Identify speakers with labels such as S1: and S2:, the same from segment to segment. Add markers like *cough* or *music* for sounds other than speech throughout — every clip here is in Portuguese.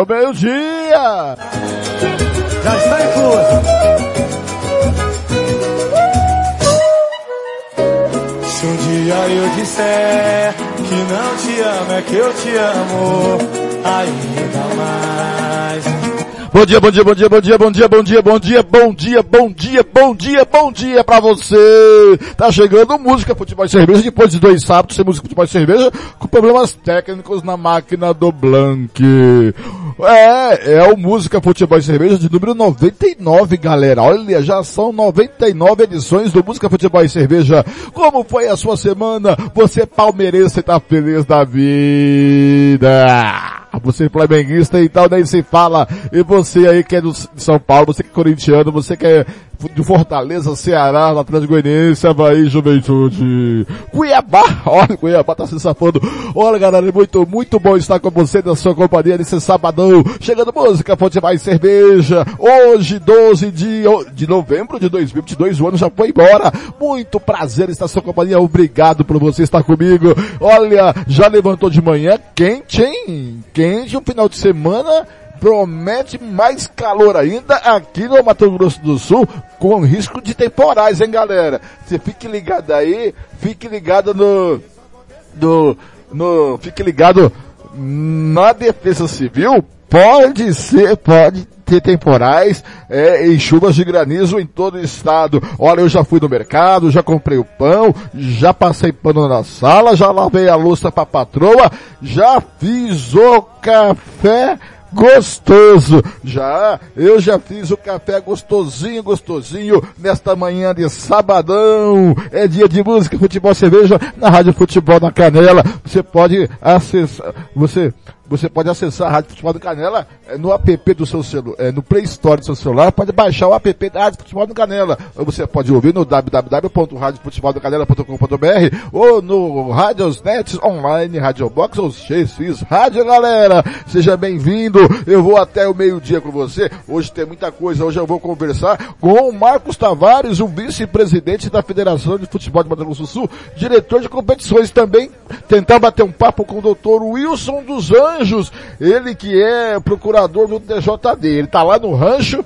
S1: O meio-dia!
S2: Já está. Se um dia eu disser que não te amo, é que eu te amo ainda.
S1: Bom dia, bom dia, bom dia, bom dia, bom dia, bom dia, bom dia, bom dia, bom dia, bom dia, bom dia pra você. Tá chegando música, futebol e cerveja, depois de dois sábados sem música, futebol e cerveja, com problemas técnicos na máquina do Blank. É, é o música, futebol e cerveja de número 99, galera. Olha, já são 99 edições do música, futebol e cerveja. Como foi a sua semana? Você palmeirense tá feliz da vida. Você flamenguista tal, nem se fala. E você aí que é do, São Paulo, você que é corintiano, você que é de Fortaleza, Ceará, Atlético Goianiense, Havaí, Juventude. Cuiabá, *laughs* olha, Cuiabá tá se safando. Olha galera, muito, muito bom estar com você na sua companhia nesse sabadão. Chegando música, futebol e cerveja. Hoje, 12 de, de novembro de 2022, o ano já foi embora. Muito prazer estar na sua companhia. Obrigado por você estar comigo. Olha, já levantou de manhã, quente, hein? Quente, um final de semana promete mais calor ainda aqui no Mato Grosso do Sul, com risco de temporais, hein galera? Você fique ligado aí, fique ligado no, no, no, fique ligado na Defesa Civil, pode ser, pode ter temporais é, e chuvas de granizo em todo o estado. Olha, eu já fui no mercado, já comprei o pão, já passei pano na sala, já lavei a louça pra patroa, já fiz o café gostoso. Já, eu já fiz o café gostosinho, gostosinho nesta manhã de sabadão. É dia de música, futebol, cerveja na Rádio Futebol na Canela. Você pode acessar, você você pode acessar a Rádio Futebol do Canela é, no app do seu celular, é, no Play Store do seu celular, pode baixar o app da Rádio Futebol do Canela. Ou você pode ouvir no www.radiofuteboldocanela.com.br ou no Radiosnet Online, Radio Box ou XX Rádio, galera. Seja bem-vindo. Eu vou até o meio-dia com você. Hoje tem muita coisa. Hoje eu vou conversar com o Marcos Tavares, o vice-presidente da Federação de Futebol de Mato Grosso do Sul, diretor de competições também, tentar bater um papo com o doutor Wilson dos Anjos Anjos, ele que é procurador do TJD, ele tá lá no rancho,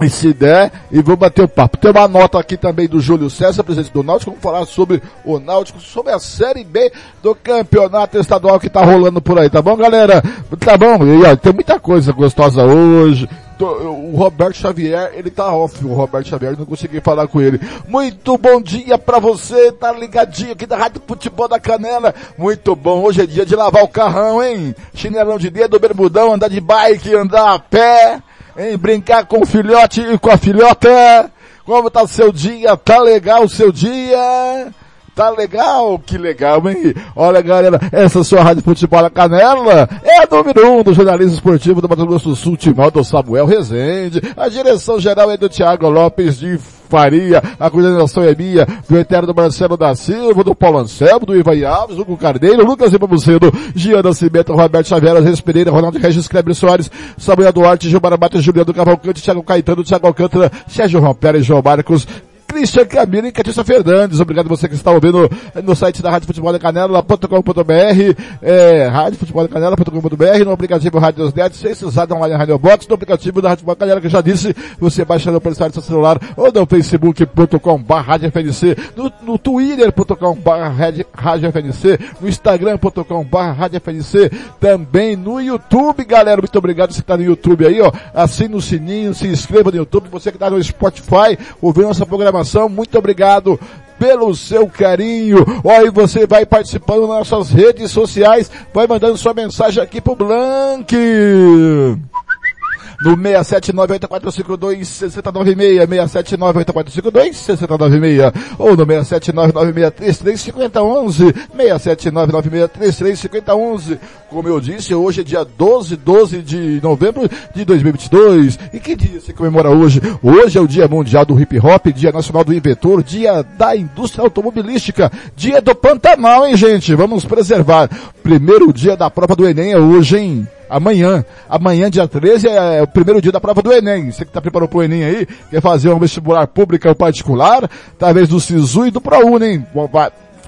S1: e se der, e vou bater o papo. Tem uma nota aqui também do Júlio César, presidente do Náutico, vamos falar sobre o Náutico, sobre a Série B do campeonato estadual que tá rolando por aí, tá bom, galera? Tá bom? E, ó, tem muita coisa gostosa hoje. O Roberto Xavier, ele tá off, o Roberto Xavier, não consegui falar com ele. Muito bom dia pra você, tá ligadinho aqui da Rádio Futebol da Canela. Muito bom, hoje é dia de lavar o carrão, hein? Chinelão de dedo, bermudão, andar de bike, andar a pé, hein? Brincar com o filhote e com a filhota. Como tá o seu dia? Tá legal o seu dia? Tá legal? Que legal, hein? Olha, galera, essa é sua Rádio Futebol da Canela é a número um do jornalismo esportivo do Mato Grosso do Sul, Timão do Samuel Rezende. A direção geral é do Thiago Lopes de Faria, a coordenação é minha, do Eterno Marcelo da Silva, do Paulo Anselmo, do Ivan Alves, Hugo Carneiro, Lucas Ipamucedo, Gian Nascimento, Roberto Xavier, Reis Pereira, Ronaldo Regis, Kleber Soares, Samuel Duarte, Gilmar Matos, Juliano Cavalcante, Thiago Caetano, Thiago Alcântara, Sérgio Rompera e João Marcos, Christian Camilo e Catissa Fernandes. Obrigado você que está ouvindo no site da Rádio Futebol da Canela.com.br, é, Rádio Futebol da Canela.com.br, no aplicativo Rádio Net, sem usar online Rádio Box, no aplicativo da Rádio Futebol da Canela, que eu já disse, você baixa no pelo seu celular ou no facebook.com barra no, no twitter.com barra no instagram.com barra também no YouTube, galera. Muito obrigado você que está no YouTube aí, ó. Assine o sininho, se inscreva no YouTube, você que está no Spotify, ouvindo nossa programação, muito obrigado pelo seu carinho. Olha, você vai participando nas nossas redes sociais, vai mandando sua mensagem aqui pro Blank no 67984526096, 67984526096, ou no 67996335011, 67996335011. Como eu disse, hoje é dia 12, 12 de novembro de 2022. E que dia se comemora hoje? Hoje é o Dia Mundial do Hip Hop, Dia Nacional do Inventor, Dia da Indústria Automobilística, Dia do Pantanal, hein gente? Vamos preservar. Primeiro dia da prova do Enem é hoje, hein? Amanhã. Amanhã, dia 13, é o primeiro dia da prova do Enem. Você que está preparando para o Enem aí, quer fazer um vestibular público ou particular, talvez do SISU e do ProUni, hein?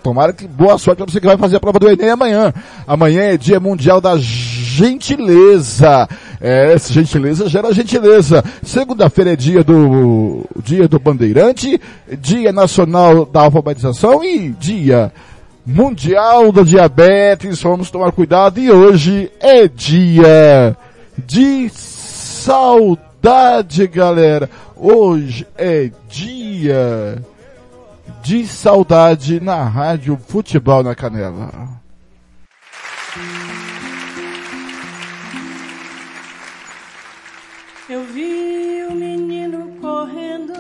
S1: Tomara que boa sorte para você que vai fazer a prova do Enem amanhã. Amanhã é dia mundial da gentileza. É, gentileza gera gentileza. Segunda-feira é dia do, dia do bandeirante, dia nacional da alfabetização e dia Mundial da Diabetes, vamos tomar cuidado e hoje é dia de saudade, galera. Hoje é dia de saudade na Rádio Futebol na Canela.
S3: Eu vi o menino correndo,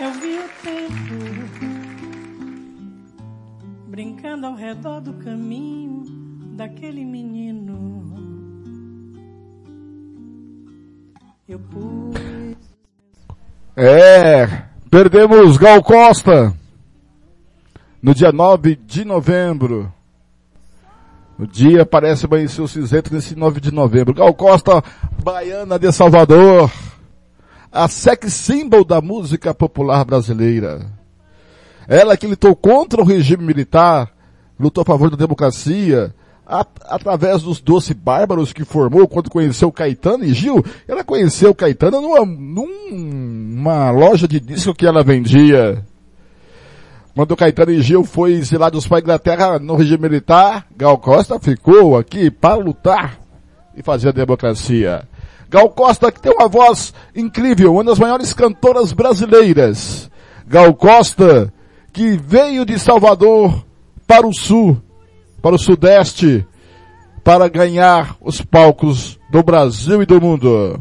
S3: eu vi o tempo brincando ao redor do caminho daquele menino. Eu pus.
S1: É, perdemos Gal Costa no dia 9 de novembro. O dia parece amanhecer o cinzento nesse 9 de novembro. Gal Costa, baiana de Salvador. A sex symbol da música popular brasileira. Ela que lutou contra o regime militar, lutou a favor da democracia, a, através dos doce bárbaros que formou quando conheceu Caetano e Gil, ela conheceu Caetano numa, numa loja de disco que ela vendia. Quando Caetano e Gil foi exilados para a Inglaterra no regime militar, Gal Costa ficou aqui para lutar e fazer a democracia. Gal Costa que tem uma voz incrível, uma das maiores cantoras brasileiras. Gal Costa que veio de Salvador para o sul, para o sudeste, para ganhar os palcos do Brasil e do mundo.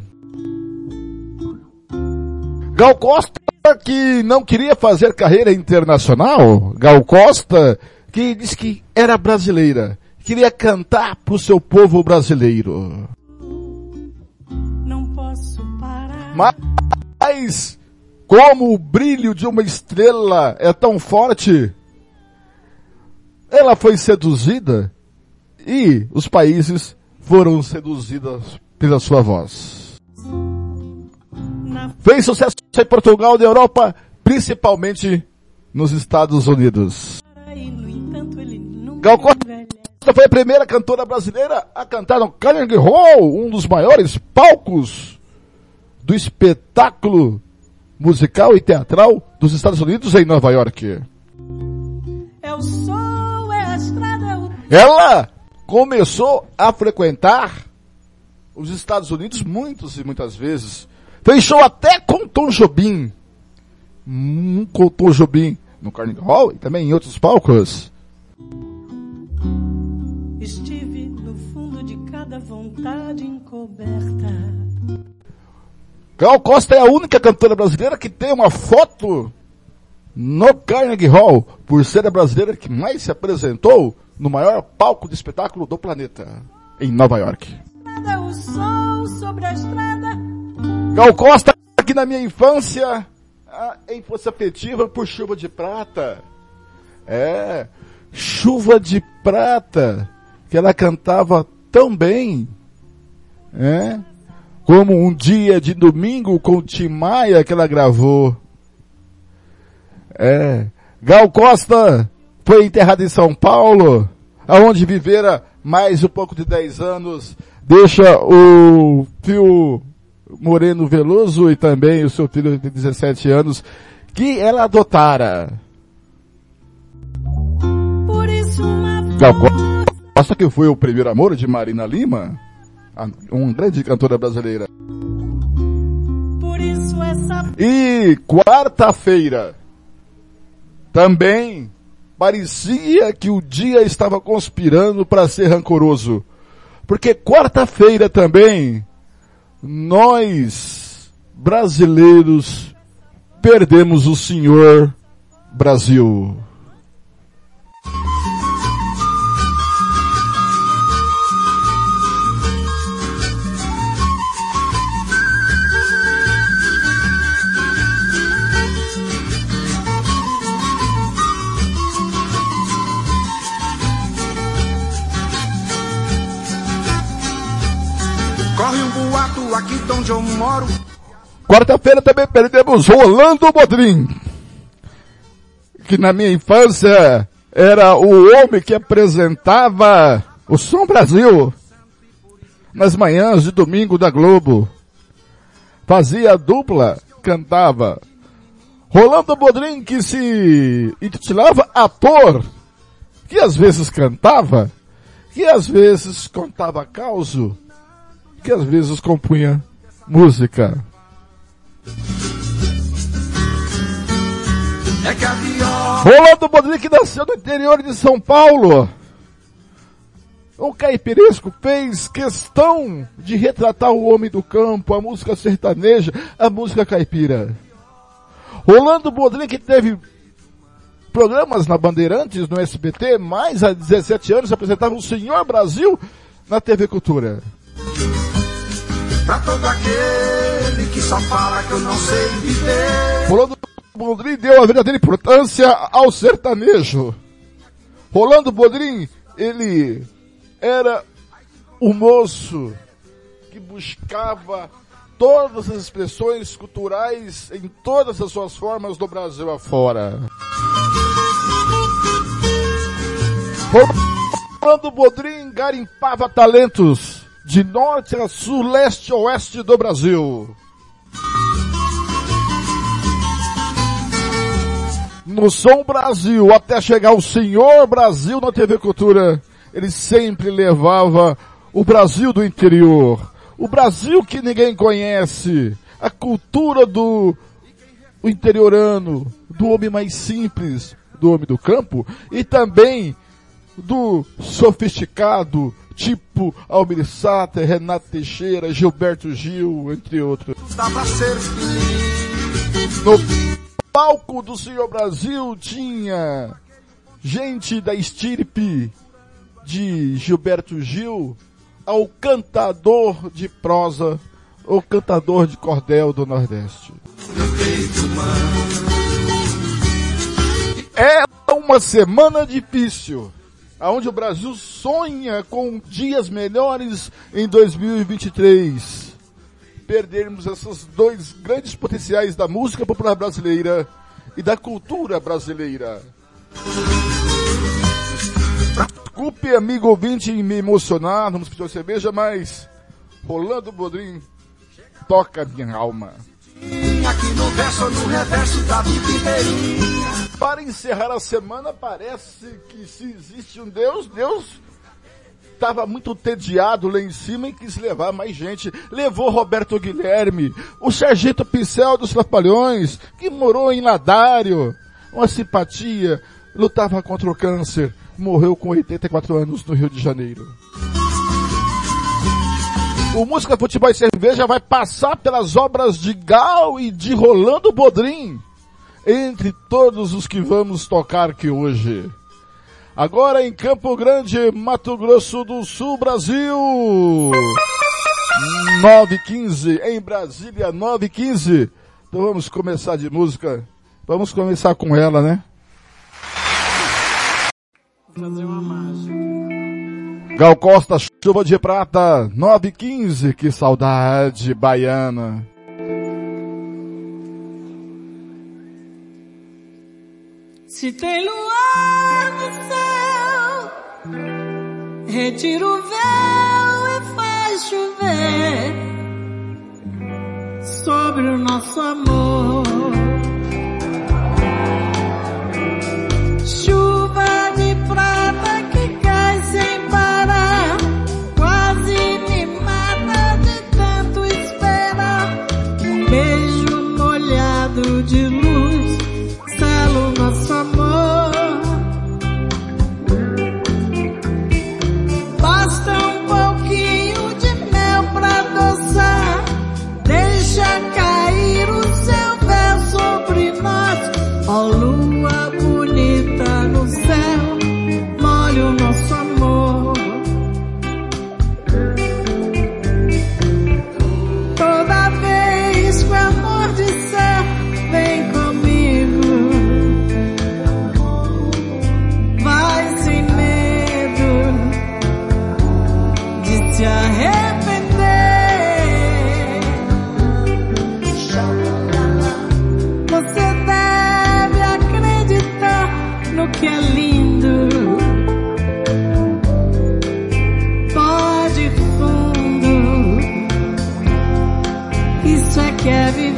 S1: Gal Costa que não queria fazer carreira internacional, Gal Costa que disse que era brasileira, queria cantar para o seu povo brasileiro.
S3: Não posso parar.
S1: Mas como o brilho de uma estrela é tão forte, ela foi seduzida e os países foram seduzidos pela sua voz. Fez sucesso em Portugal e Europa, principalmente nos Estados Unidos. Gal Costa foi a primeira cantora brasileira a cantar no Carnegie Hall, um dos maiores palcos do espetáculo musical e teatral dos Estados Unidos em Nova York.
S3: É é estrada, é.
S1: Ela começou a frequentar os Estados Unidos muitas e muitas vezes. Fez show até com Tom Jobim. Hum, com Tom Jobim no Carnegie Hall e também em outros palcos.
S3: Estive no fundo de cada vontade encoberta.
S1: Gal Costa é a única cantora brasileira que tem uma foto no Carnegie Hall, por ser a brasileira que mais se apresentou no maior palco de espetáculo do planeta, em Nova York. Gal Costa, aqui na minha infância, a infância afetiva por chuva de prata. É, chuva de prata, que ela cantava tão bem. É, como um dia de domingo com Tim Maia que ela gravou. É. Gal Costa foi enterrada em São Paulo, aonde vivera mais um pouco de 10 anos. Deixa o fio Moreno Veloso e também o seu filho de 17 anos que ela adotara.
S3: Por
S1: Gal Costa que foi o primeiro amor de Marina Lima, uma grande cantora brasileira.
S3: essa
S1: E quarta-feira também parecia que o dia estava conspirando para ser rancoroso. Porque quarta-feira também nós brasileiros perdemos o senhor Brasil.
S4: Corre um boato aqui de onde eu moro.
S1: Quarta-feira também perdemos Rolando Bodrim, que na minha infância era o homem que apresentava o Som Brasil nas manhãs de domingo da Globo. Fazia dupla, cantava. Rolando Bodrim que se intitulava ator, que às vezes cantava, que às vezes contava causo, que às vezes compunha música.
S4: É
S1: Rolando Bodrick nasceu no interior de São Paulo. O caipiresco fez questão de retratar o homem do campo, a música sertaneja, a música caipira. Rolando Bodrick teve programas na Bandeirantes, no SBT, mais há 17 anos apresentava o Senhor Brasil na TV Cultura.
S4: Pra todo aquele que só fala que eu não sei viver.
S1: Rolando Bodrim deu a verdadeira importância ao sertanejo. Rolando Bodrim, ele era o moço que buscava todas as expressões culturais em todas as suas formas do Brasil afora. Rolando Bodrim garimpava talentos de norte a sul, leste a oeste do Brasil. no Som Brasil, até chegar o Senhor Brasil na TV Cultura, ele sempre levava o Brasil do interior, o Brasil que ninguém conhece, a cultura do o interiorano, do homem mais simples, do homem do campo, e também do sofisticado, tipo Almir Sater, Renato Teixeira, Gilberto Gil, entre outros. No palco do Senhor Brasil tinha gente da estirpe de Gilberto Gil ao cantador de prosa, o cantador de cordel do Nordeste. É uma semana difícil, aonde o Brasil sonha com dias melhores em 2023 perdermos esses dois grandes potenciais da música popular brasileira e da cultura brasileira. Desculpe, amigo ouvinte, me emocionar, vamos pedir uma cerveja, mas Rolando Bodrim toca minha alma.
S4: Aqui no verso ou no reverso da vida inteirinha.
S1: Para encerrar a semana, parece que se existe um Deus, Deus estava muito tediado lá em cima e quis levar mais gente. Levou Roberto Guilherme, o Sargento Pincel dos Trapalhões, que morou em Ladário. Uma simpatia, lutava contra o câncer, morreu com 84 anos no Rio de Janeiro. O Música, Futebol e Cerveja vai passar pelas obras de Gal e de Rolando Bodrim, entre todos os que vamos tocar aqui hoje. Agora em Campo Grande, Mato Grosso do Sul, Brasil. 915 em Brasília, 915. Então vamos começar de música. Vamos começar com ela, né?
S3: Vou fazer uma mágica.
S1: Gal Costa, chuva de prata, 915, que saudade baiana.
S5: Se tem luar no céu, retira o véu e faz chover sobre o nosso amor. Chuva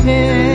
S5: que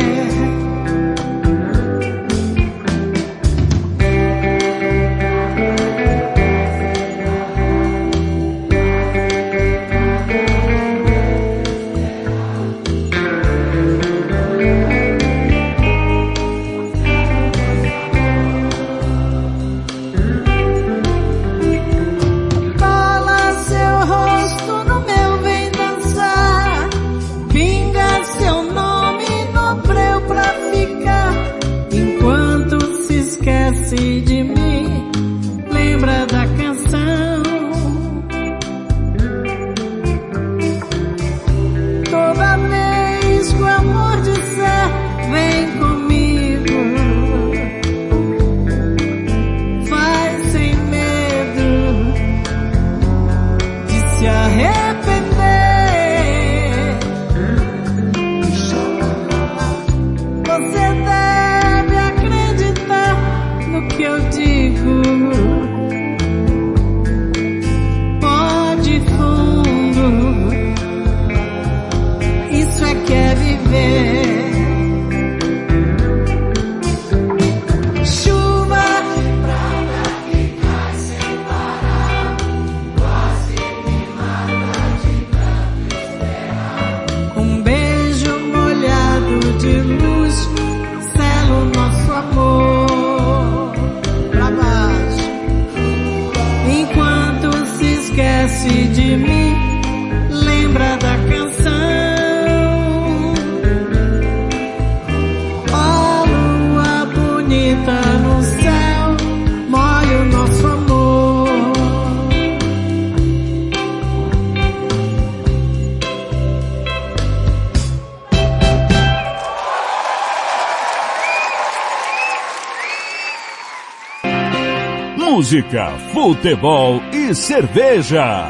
S6: Música, futebol e cerveja.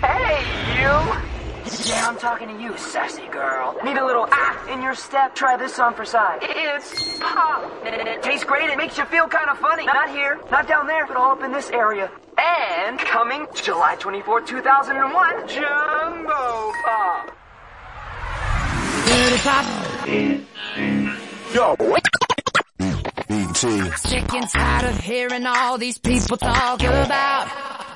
S7: Hey, you! Yeah, I'm talking to you, sassy girl. Need a little ah in your step? Try this on for size. It's pop. It tastes great. It makes you feel kind of funny. Not here, not down there, but all up in this area. And coming July 24, 2001, Jumbo Pop.
S8: Sick and tired of hearing all these people talk about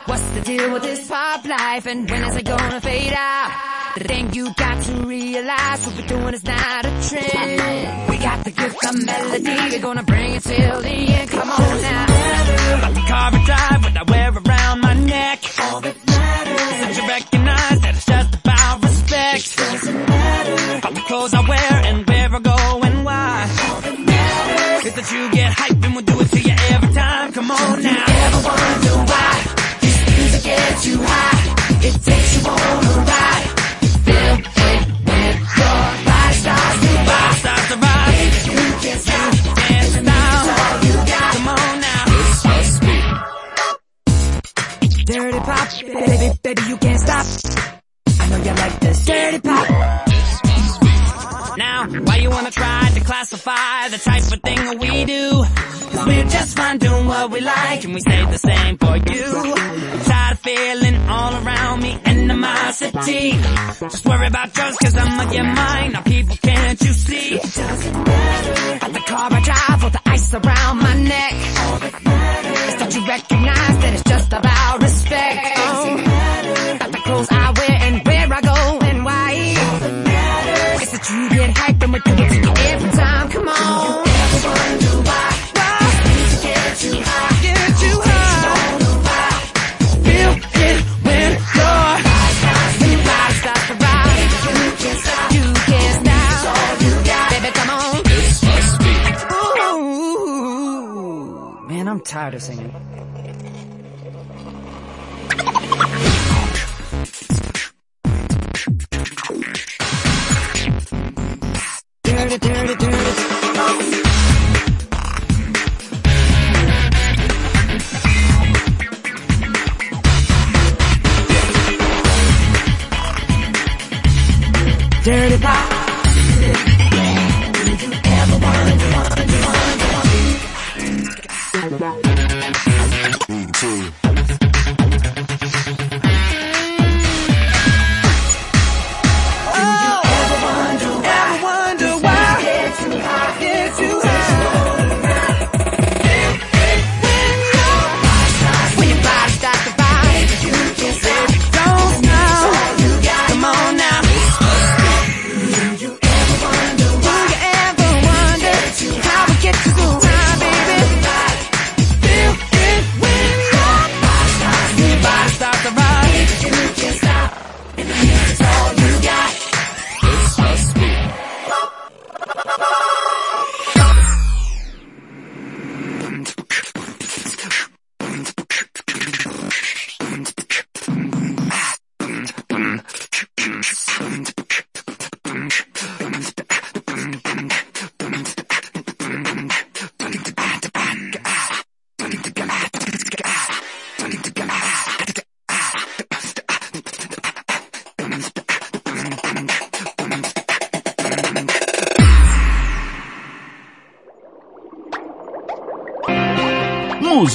S8: what's the deal with this pop life and when is it gonna fade out? The thing you got to realize what we're doing is not a trend. We got the gift of melody, we're gonna bring it till the end. Come on now.
S9: Got the carpet drive, what I wear around my neck. All that matters. Don't you recognize you get hype and we'll do it to you every time. Come on now.
S8: You ever wonder why this music gets you high? It takes you on a ride. You feel it when your body starts to rock.
S9: Starts to rock.
S8: You can't stop.
S9: Dance now.
S8: all you got. Come on now. This must be dirty pop, baby, baby, you can't stop. I know you like this dirty pop.
S10: Now, why you wanna try to classify the type of thing that we do? Cause we're just fine doing what we like and we say the same for you. I'm tired of feeling all around me animosity. Just worry about drugs cause I'm on your mind. Now people can't you see? It doesn't matter.
S8: The car I drive with the ice around my neck.
S10: All that matters.
S8: Is that you recognize that it's just about respect. Oh. Man, I'm tired of singing.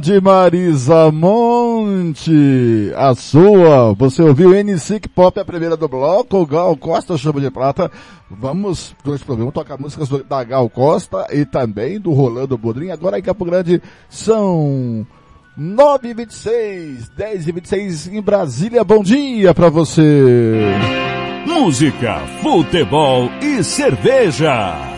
S1: De Marisa Monte, a sua. Você ouviu NC Pop, a primeira do bloco, Gal Costa, Chama de Prata. Vamos, durante o programa, tocar músicas da Gal Costa e também do Rolando Bodrinho. Agora em Campo Grande são 9h26, 10h26 em Brasília. Bom dia pra você.
S6: Música, futebol e cerveja.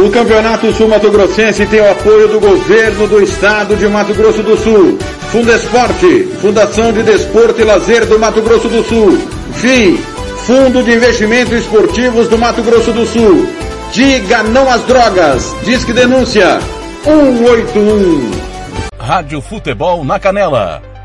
S11: O Campeonato Sul Mato Grossense tem o apoio do governo do estado de Mato Grosso do Sul. Fundesporte, Fundação de Desporto e Lazer do Mato Grosso do Sul. FII, Fundo de Investimentos Esportivos do Mato Grosso do Sul. Diga não às drogas. Disque denúncia 181.
S12: Rádio Futebol na Canela.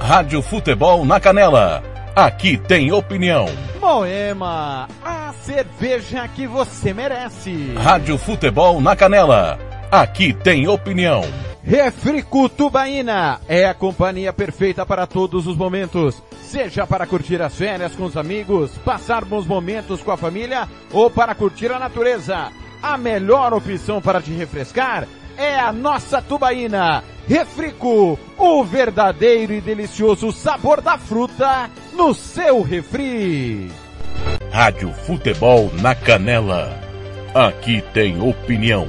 S12: Rádio Futebol na Canela. Aqui tem opinião.
S13: Moema, a cerveja que você merece.
S12: Rádio Futebol na Canela. Aqui tem opinião.
S13: Refrico Tubaína é a companhia perfeita para todos os momentos. Seja para curtir as férias com os amigos, passar bons momentos com a família ou para curtir a natureza. A melhor opção para te refrescar é a nossa Tubaína. Refrico, o verdadeiro e delicioso sabor da fruta no seu refri.
S12: Rádio Futebol na Canela. Aqui tem opinião.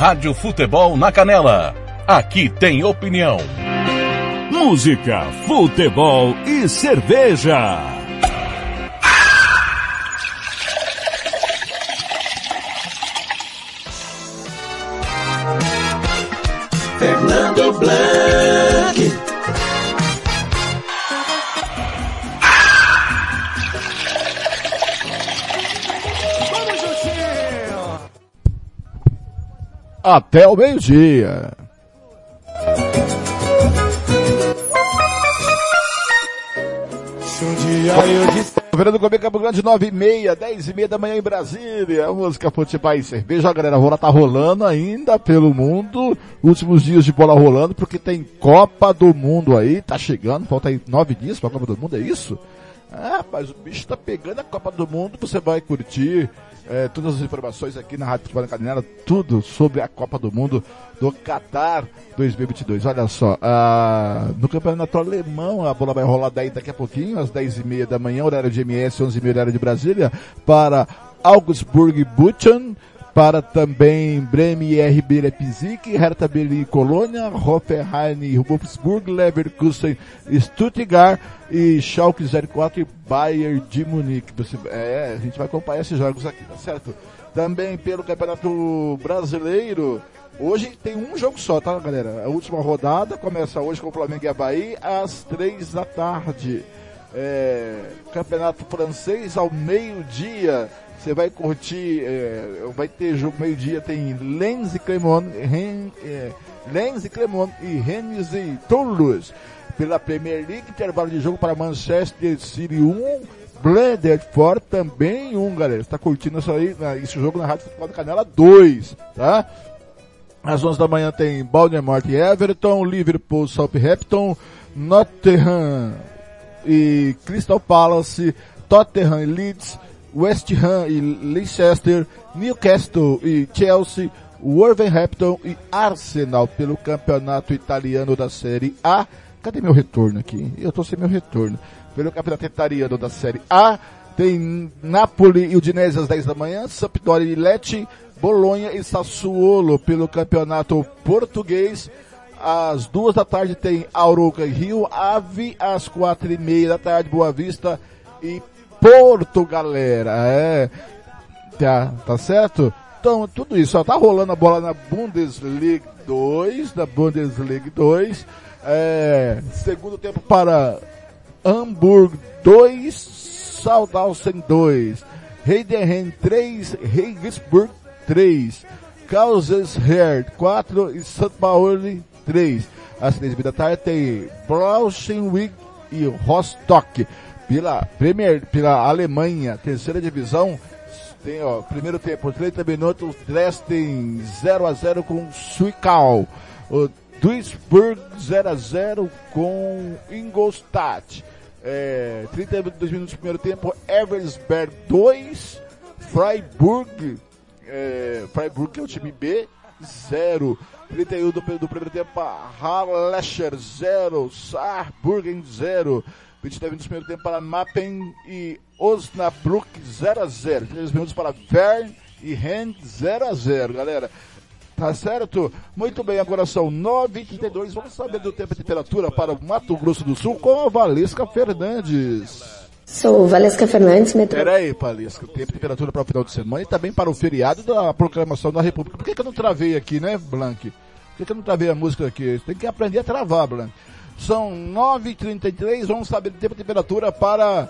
S12: Rádio Futebol na Canela. Aqui tem opinião.
S6: Música, futebol e cerveja.
S1: Até o meio-dia. Verano Comigo Campo Grande, 9 e meia, 10 e meia da manhã em Brasília. A música Futebol e Cerveja. A galera, a bola tá rolando ainda pelo mundo. Últimos dias de bola rolando, porque tem Copa do Mundo aí. Tá chegando, falta aí nove dias pra Copa do Mundo, é isso? Ah, rapaz, o bicho tá pegando a Copa do Mundo. Você vai curtir é, todas as informações aqui na Rádio Futebol Canela. Tudo sobre a Copa do Mundo do Qatar 2022. Olha só, no campeonato alemão, a bola vai rolar daí daqui a pouquinho, às 10 e meia da manhã, horário de MS, 11 e meia horário de Brasília, para Augsburg Buchen, para também Bremen e RB Leipzig, Hertha Berlin e Colônia, Hoffenheim e Wolfsburg, Leverkusen, Stuttgart e Schalke 04 e Bayern de Munique. Você, é, a gente vai acompanhar esses jogos aqui, tá certo? Também pelo Campeonato Brasileiro, Hoje tem um jogo só, tá, galera? A última rodada começa hoje com o Flamengo e Havaí às três da tarde. É, campeonato francês ao meio-dia. Você vai curtir, é, vai ter jogo meio-dia, tem Lens e Clermont, Ren, é, Lens e Clermont e Rennes e Toulouse. Pela Premier League, intervalo de jogo para Manchester City 1, Blandford também 1, galera. Você tá curtindo isso aí, esse jogo na Rádio Futebol da Canela 2, tá? Às 11 da manhã tem Baltimore e Everton, Liverpool, Southampton, Nottingham e Crystal Palace, Tottenham e Leeds, West Ham e Leicester, Newcastle e Chelsea, Wolverhampton e Arsenal pelo campeonato italiano da Série A. Cadê meu retorno aqui? Eu tô sem meu retorno. Pelo campeonato italiano da Série A, tem Napoli e Udinese às 10 da manhã, Sampdoria e Lecce, Bolonha e Sassuolo pelo campeonato português. Às duas da tarde tem Auroca e Rio Ave, às quatro e meia da tarde Boa Vista e Porto, galera. É, tá, tá certo? Então, tudo isso, ó, tá rolando a bola na Bundesliga 2, na Bundesliga 2. É, segundo tempo para Hamburg 2, Saldausen 2, Heidenheim 3, Regensburg 3, Kausesherr 4 e St. Pauli 3. Às três da tarde tem Braunschweig e Rostock. Pela Premier, pela Alemanha, terceira divisão, tem, ó, primeiro tempo, 30 minutos, Dresden 0 a 0 com Zwickau. O Duisburg 0 a 0 com Ingolstadt. É, 32 minutos do primeiro tempo, Eversberg 2, Freiburg, é, Freiburg que é o time B, 0. 31 do, do primeiro tempo, Hallescher 0, Saarbrücken 0. 29 minutos do primeiro tempo para Mappen e Osnabrück 0 a 0. 3 minutos para Vern e Hand 0 a 0, galera. Tá certo? Muito bem, agora são 9h32. Vamos saber do tempo e temperatura para o Mato Grosso do Sul com a Valesca Fernandes.
S14: Sou Valesca Fernandes, metro...
S1: Peraí, Valesca, tempo e temperatura para o final de semana e também para o feriado da proclamação da República. Por que, que eu não travei aqui, né, Blank? Por que, que eu não travei a música aqui? Tem que aprender a travar, Blank. São 9h33, vamos saber do tempo e temperatura para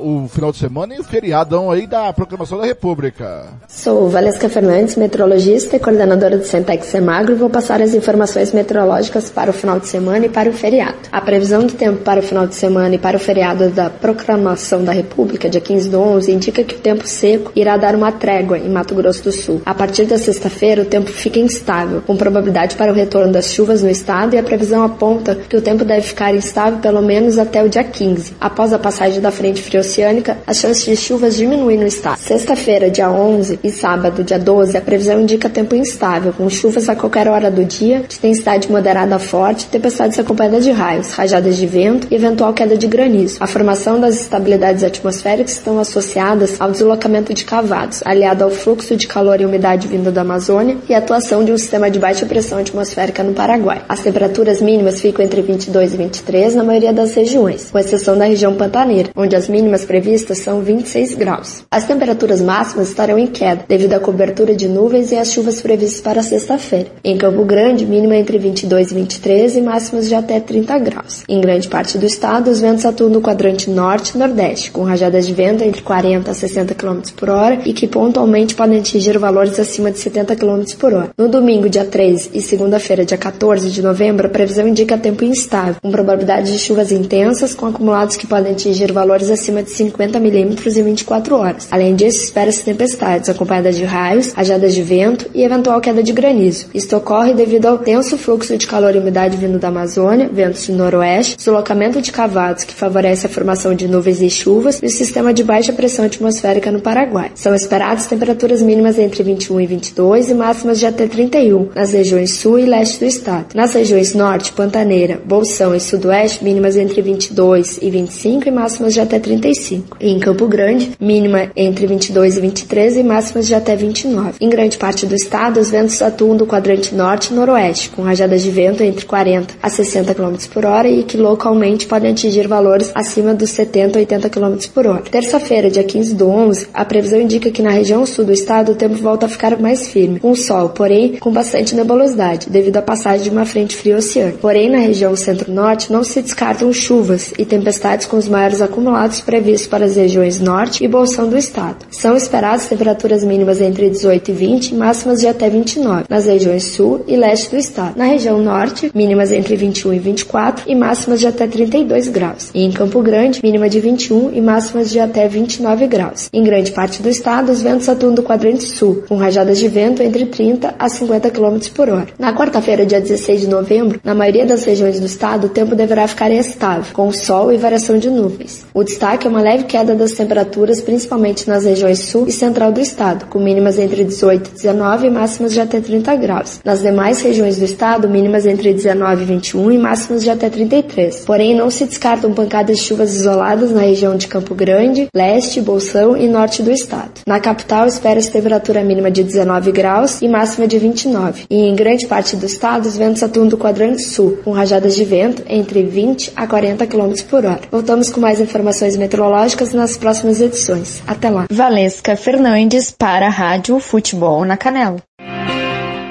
S1: o final de semana e o feriadão aí da proclamação da República.
S14: Sou Valesca Fernandes, meteorologista e coordenadora do Centex Semagro e vou passar as informações meteorológicas para o final de semana e para o feriado. A previsão do tempo para o final de semana e para o feriado da proclamação da República, dia 15 do 11, indica que o tempo seco irá dar uma trégua em Mato Grosso do Sul. A partir da sexta-feira, o tempo fica instável, com probabilidade para o retorno das chuvas no estado e a previsão aponta que o tempo deve ficar instável pelo menos até o dia 15. Após a passagem da frente fria oceânica, as chances de chuvas diminuem no estado. Sexta-feira, dia 11 e sábado, dia 12, a previsão indica tempo instável, com chuvas a qualquer hora do dia, de intensidade moderada a forte, tempestades acompanhadas de raios, rajadas de vento e eventual queda de granizo. A formação das estabilidades atmosféricas estão associadas ao deslocamento de cavados, aliado ao fluxo de calor e umidade vindo da Amazônia e a atuação de um sistema de baixa pressão atmosférica no Paraguai. As temperaturas mínimas ficam entre 22 e 23 na maioria das regiões, com exceção da região pantaneira, onde as mínimas previstas são 26 graus. As temperaturas máximas estarão em queda devido à cobertura de nuvens e às chuvas previstas para sexta-feira. Em Campo Grande, mínima entre 22 e 23 e máximas de até 30 graus. Em grande parte do estado, os ventos atuam no quadrante norte e nordeste, com rajadas de vento entre 40 a 60 km por hora e que pontualmente podem atingir valores acima de 70 km por hora. No domingo, dia 3 e segunda-feira, dia 14 de novembro, a previsão indica tempo instável, com probabilidade de chuvas intensas com acumulados que podem atingir valores acima de 50 milímetros em 24 horas. Além disso, espera-se tempestades acompanhadas de raios, rajadas de vento e eventual queda de granizo. Isto ocorre devido ao tenso fluxo de calor e umidade vindo da Amazônia, ventos de noroeste, deslocamento de cavados que favorece a formação de nuvens e chuvas e o sistema de baixa pressão atmosférica no Paraguai. São esperadas temperaturas mínimas entre 21 e 22 e máximas de até 31 nas regiões sul e leste do estado. Nas regiões norte, Pantaneira, Bolsão e sudoeste, mínimas entre 22 e 25 e máximas de até até 35. E em Campo Grande, mínima entre 22 e 23 e máximas de até 29. Em grande parte do estado, os ventos atuam do quadrante norte e noroeste, com rajadas de vento entre 40 a 60 km por hora e que localmente podem atingir valores acima dos 70 a 80 km por hora. Terça-feira, dia 15 do 11, a previsão indica que na região sul do estado o tempo volta a ficar mais firme, com sol, porém com bastante nebulosidade, devido à passagem de uma frente fria oceânica. Porém, na região centro-norte não se descartam chuvas e tempestades com os maiores acumulados previstos para as regiões norte e bolsão do estado. São esperadas temperaturas mínimas entre 18 e 20 e máximas de até 29 nas regiões sul e leste do estado. Na região norte, mínimas entre 21 e 24 e máximas de até 32 graus. E em Campo Grande, mínima de 21 e máximas de até 29 graus. Em grande parte do estado, os ventos atuam do quadrante sul, com rajadas de vento entre 30 a 50 km por hora. Na quarta-feira, dia 16 de novembro, na maioria das regiões do estado, o tempo deverá ficar estável, com sol e variação de nuvens. O destaque é uma leve queda das temperaturas, principalmente nas regiões sul e central do estado, com mínimas entre 18 e 19 e máximas de até 30 graus. Nas demais regiões do estado, mínimas entre 19 e 21 e máximas de até 33. Porém, não se descartam pancadas de chuvas isoladas na região de Campo Grande, leste, Bolsão e norte do estado. Na capital, espera-se temperatura mínima de 19 graus e máxima de 29. E em grande parte do estado, os ventos atuam do quadrante sul, com rajadas de vento entre 20 a 40 km por hora. Voltamos com mais informações meteorológicas nas próximas edições. Até lá.
S15: Valesca Fernandes para a Rádio Futebol na Canela.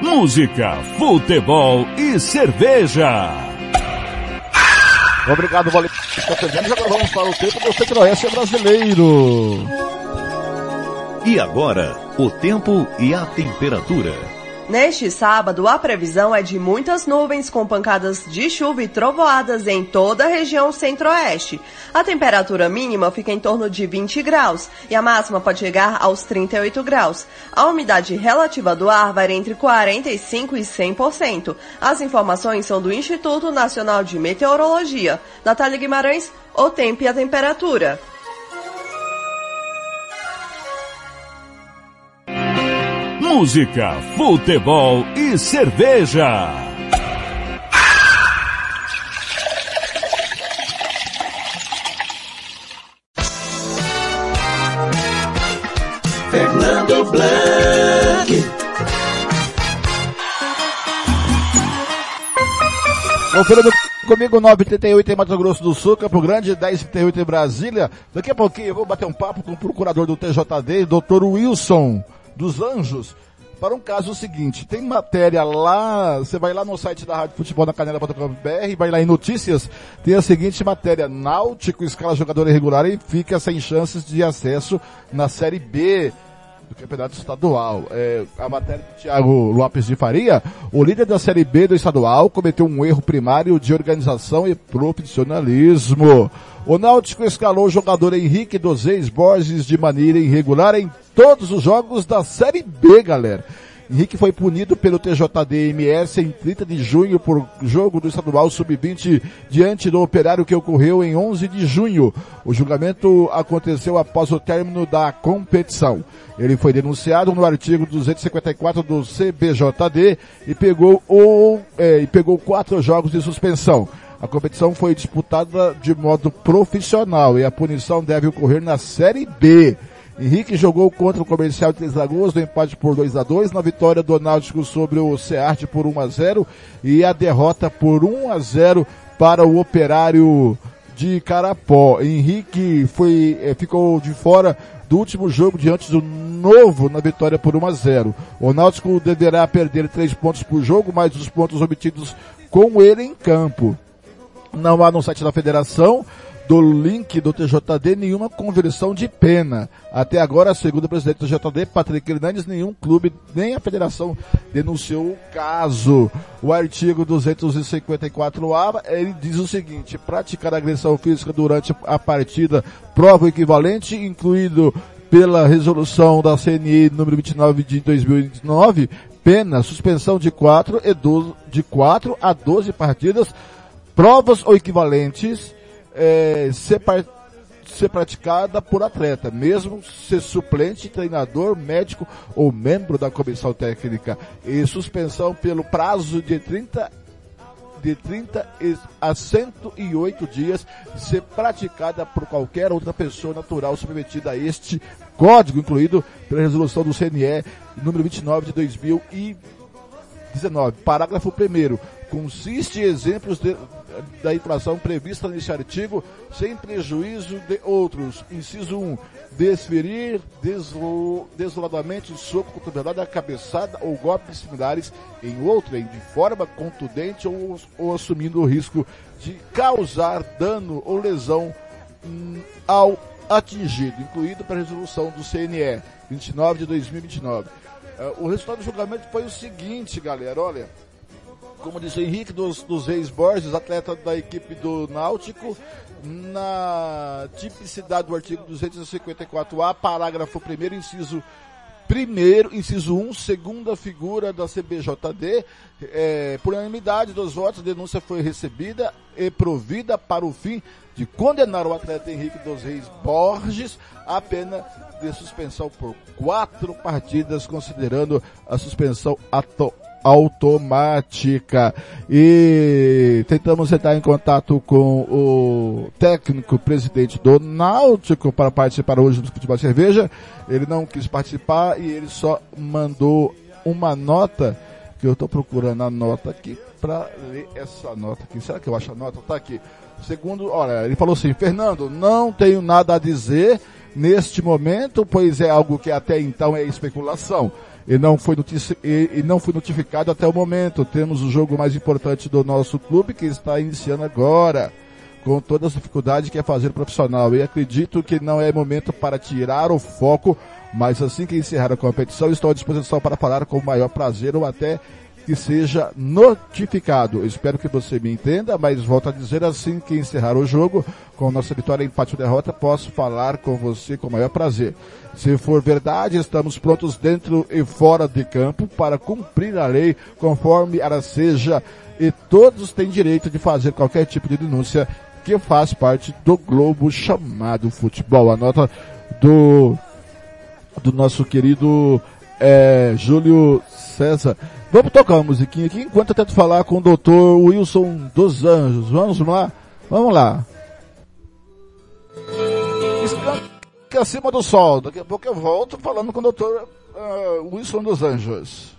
S6: Música, futebol e cerveja.
S1: Obrigado, Fernandes. Agora vamos para o tempo do Centro-Oeste brasileiro.
S12: E agora, o tempo e a temperatura.
S16: Neste sábado, a previsão é de muitas nuvens com pancadas de chuva e trovoadas em toda a região centro-oeste. A temperatura mínima fica em torno de 20 graus e a máxima pode chegar aos 38 graus. A umidade relativa do ar varia entre 45% e 100%. As informações são do Instituto Nacional de Meteorologia. Natália Guimarães, o tempo e a temperatura.
S6: Música, futebol e cerveja.
S17: Fernando Blanc.
S1: Conferindo comigo 938 em Mato Grosso do Sul, Campo Grande, 1038 em Brasília. Daqui a pouquinho eu vou bater um papo com o procurador do TJD, Dr. Wilson dos Anjos, para um caso seguinte. Tem matéria lá, você vai lá no site da Rádio Futebol na Canela.com.br, vai lá em notícias, tem a seguinte matéria, Náutico escala jogador irregular e fica sem chances de acesso na Série B do Campeonato Estadual. É, a matéria do Thiago Lopes de Faria, o líder da Série B do estadual cometeu um erro primário de organização e profissionalismo. O Náutico escalou o jogador Henrique dos Borges de maneira irregular em todos os jogos da Série B, galera. Henrique foi punido pelo TJD-MS em 30 de junho por jogo do estadual sub-20 diante do operário que ocorreu em 11 de junho. O julgamento aconteceu após o término da competição. Ele foi denunciado no artigo 254 do CBJD e pegou, o, é, e pegou quatro jogos de suspensão. A competição foi disputada de modo profissional e a punição deve ocorrer na Série B. Henrique jogou contra o Comercial de Três Lagoas no empate por 2 a 2 na vitória do Náutico sobre o Cearte por 1 a 0 e a derrota por 1 a 0 para o Operário de Carapó. Henrique foi, eh, ficou de fora do último jogo diante do Novo na vitória por 1 a 0. O Náutico deverá perder três pontos por jogo, mais os pontos obtidos com ele em campo. Não há no site da federação do link do TJD nenhuma conversão de pena. Até agora, segundo o presidente do TJD, Patrick Hernandes, nenhum clube, nem a federação denunciou o caso. O artigo 254A, ele diz o seguinte, praticar agressão física durante a partida prova equivalente, incluído pela resolução da CNI número 29 de 2009, pena, suspensão de 4 e 12, de 4 a 12 partidas, provas ou equivalentes, é, ser, ser praticada por atleta, mesmo ser suplente, treinador, médico ou membro da comissão técnica, e suspensão pelo prazo de 30 de 30 e- a 108 dias ser praticada por qualquer outra pessoa natural submetida a este código, incluído pela resolução do CNE número 29 de 2019. Parágrafo 1 Consiste em exemplos de- da infração prevista neste artigo, sem prejuízo de outros. Inciso 1. Desferir desoladamente soco, cotovelada, cabeçada ou golpes similares em outrem, de forma contundente ou, ou assumindo o risco de causar dano ou lesão hum, ao atingido, incluído para a resolução do CNE 29 de 2029. Eh, o resultado do julgamento foi o seguinte, galera, olha como disse o Henrique dos, dos Reis Borges, atleta da equipe do Náutico, na tipicidade do artigo 254A, parágrafo 1 inciso primeiro, inciso 1, segunda figura da CBJD, eh, por unanimidade dos votos, a denúncia foi recebida e provida para o fim de condenar o atleta Henrique dos Reis Borges à pena de suspensão por quatro partidas, considerando a suspensão ato- automática. E tentamos entrar em contato com o técnico presidente do Náutico para participar hoje do Futebol Cerveja. Ele não quis participar e ele só mandou uma nota, que eu estou procurando a nota aqui para ler essa nota aqui. Será que eu acho a nota? Tá aqui. Segundo, olha, ele falou assim, Fernando, não tenho nada a dizer neste momento, pois é algo que até então é especulação e não foi, notici- e, e não foi notificado até o momento. Temos o jogo mais importante do nosso clube que está iniciando agora, com todas as dificuldades que é fazer profissional. E acredito que não é momento para tirar o foco, mas assim que encerrar a competição, estou à disposição para falar com o maior prazer ou até que seja notificado. Eu espero que você me entenda, mas volto a dizer assim que encerrar o jogo, com nossa vitória, empate ou derrota, posso falar com você com o maior prazer. Se for verdade, estamos prontos dentro e fora de campo para cumprir a lei conforme ela seja e todos têm direito de fazer qualquer tipo de denúncia que faz parte do globo chamado futebol. A nota do do nosso querido é, Júlio César. Vamos tocar uma musiquinha aqui enquanto eu tento falar com o doutor Wilson dos Anjos. Vamos lá? Vamos lá. Escanca acima do sol. Daqui a pouco eu volto falando com o doutor ah, Wilson dos Anjos.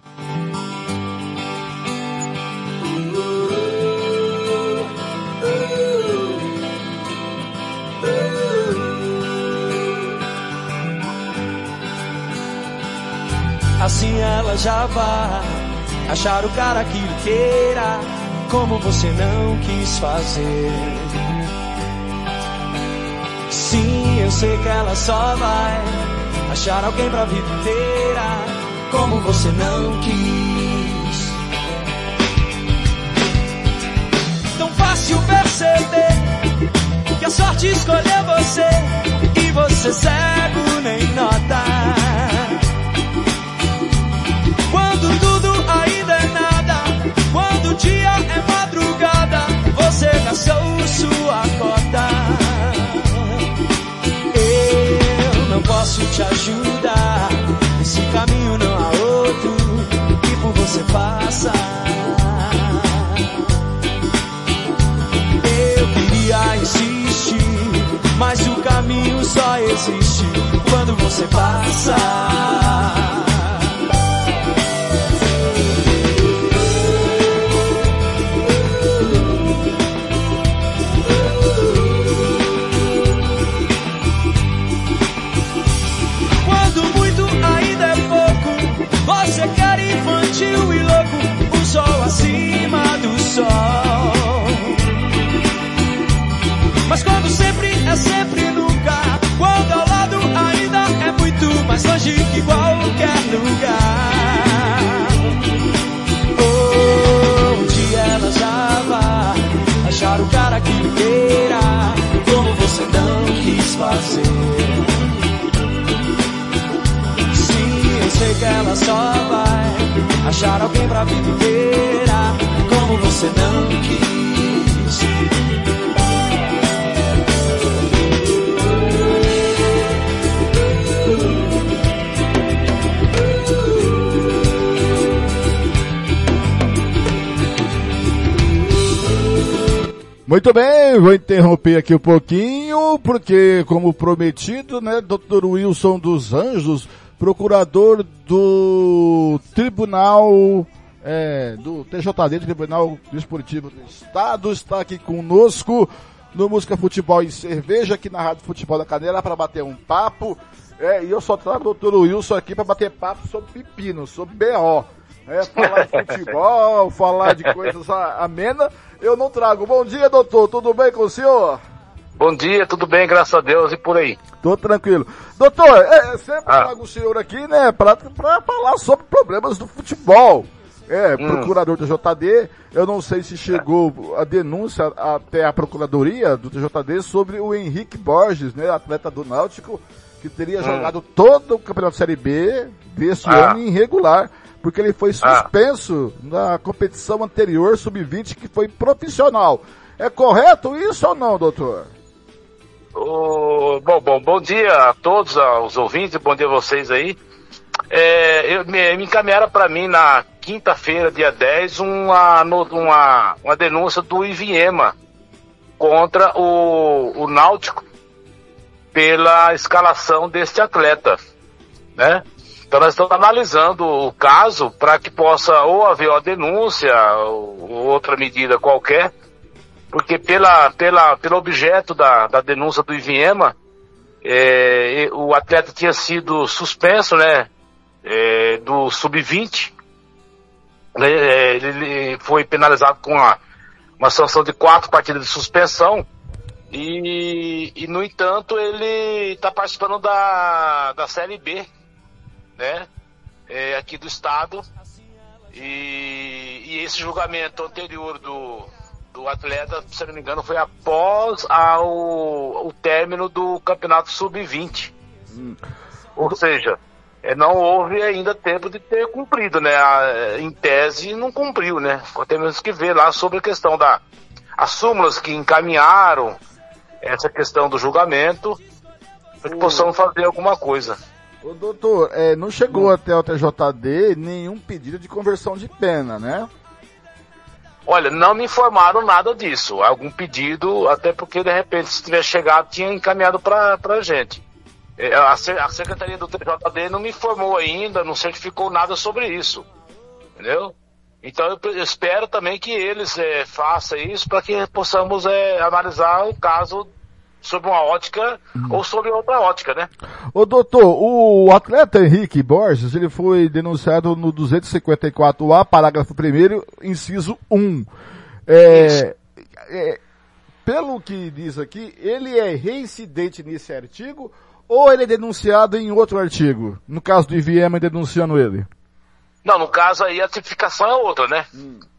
S17: Assim ela já vai achar o cara que queira, como você não quis fazer. Sim, eu sei que ela só vai achar alguém pra vida inteira, como você não quis. Tão fácil perceber que a sorte escolheu você e você cego nem nota. Você gastou sua cota. Eu não posso te ajudar, esse caminho não há outro que por você passa. Eu queria insistir, mas o caminho só existe quando você passa. Fazer. Sim, eu sei que ela só vai achar alguém pra vida inteira, como você não quis.
S1: Muito bem, vou interromper aqui um pouquinho, porque como prometido, né, Dr. Wilson dos Anjos, procurador do Tribunal, é, do TJD, Tribunal Desportivo do Estado, está aqui conosco no Música Futebol e Cerveja, aqui na Rádio Futebol da Canela, para bater um papo. É, e eu só trago o Dr. Wilson aqui para bater papo sobre pepino, sobre BO. É, falar de futebol, *laughs* falar de coisas amenas, eu não trago. Bom dia, doutor, tudo bem com o senhor?
S18: Bom dia, tudo bem, graças a Deus, e por aí?
S1: Tô tranquilo. Doutor, é, é, sempre trago o senhor aqui, né, pra, pra falar sobre problemas do futebol. É,
S18: Hum.
S1: procurador do TJD, eu não sei se chegou a denúncia até a procuradoria do TJD sobre o Henrique Borges, né, atleta do Náutico, que teria
S18: Hum.
S1: jogado todo o Campeonato Série B deste
S18: Ah.
S1: ano irregular, porque ele foi suspenso na competição anterior, sub-20, que foi profissional. É correto isso ou não, doutor?
S18: Ô, bom, bom, bom dia a todos, aos ouvintes, bom dia a vocês aí. É, eu, me, me encaminharam para mim na quinta-feira, dia 10, uma, uma, uma denúncia do Iviema contra o, o Náutico pela escalação deste atleta, né? Então nós estamos analisando o caso para que possa ou haver uma denúncia ou ou outra medida qualquer porque pela, pela, pelo objeto da, da denúncia do Iviema, é, o atleta tinha sido suspenso, né, é, do sub-20, né, é, ele foi penalizado com uma, uma sanção de quatro partidas de suspensão, e, e no entanto ele está participando da, da Série B, né, é, aqui do estado, e, e esse julgamento anterior do, do atleta, se não me engano, foi após ao, o término do campeonato sub-20. Ou seja, é, não houve ainda tempo de ter cumprido, né? A- Em tese, não cumpriu, né? Temos que ver lá sobre a questão da as súmulas que encaminharam essa questão do julgamento para que possamos fazer alguma coisa.
S1: Ô doutor, é, não chegou até o TJD nenhum pedido de conversão de pena, né?
S18: Olha, não me informaram nada disso. Algum pedido, até porque de repente, se tivesse chegado, tinha encaminhado para a gente. É, A, a Secretaria do TJD não me informou ainda, não certificou nada sobre isso. Entendeu? Então eu espero também que eles é, façam isso para que possamos é, analisar o caso sob uma ótica ou sobre outra ótica, né?
S1: Ô doutor, o atleta Henrique Borges, ele foi denunciado no 254A, parágrafo 1 inciso 1. É, é, pelo que diz aqui, ele é reincidente nesse artigo ou ele é denunciado em outro artigo? No caso do IVM denunciando ele.
S18: Não, no caso aí a tipificação é outra, né? A-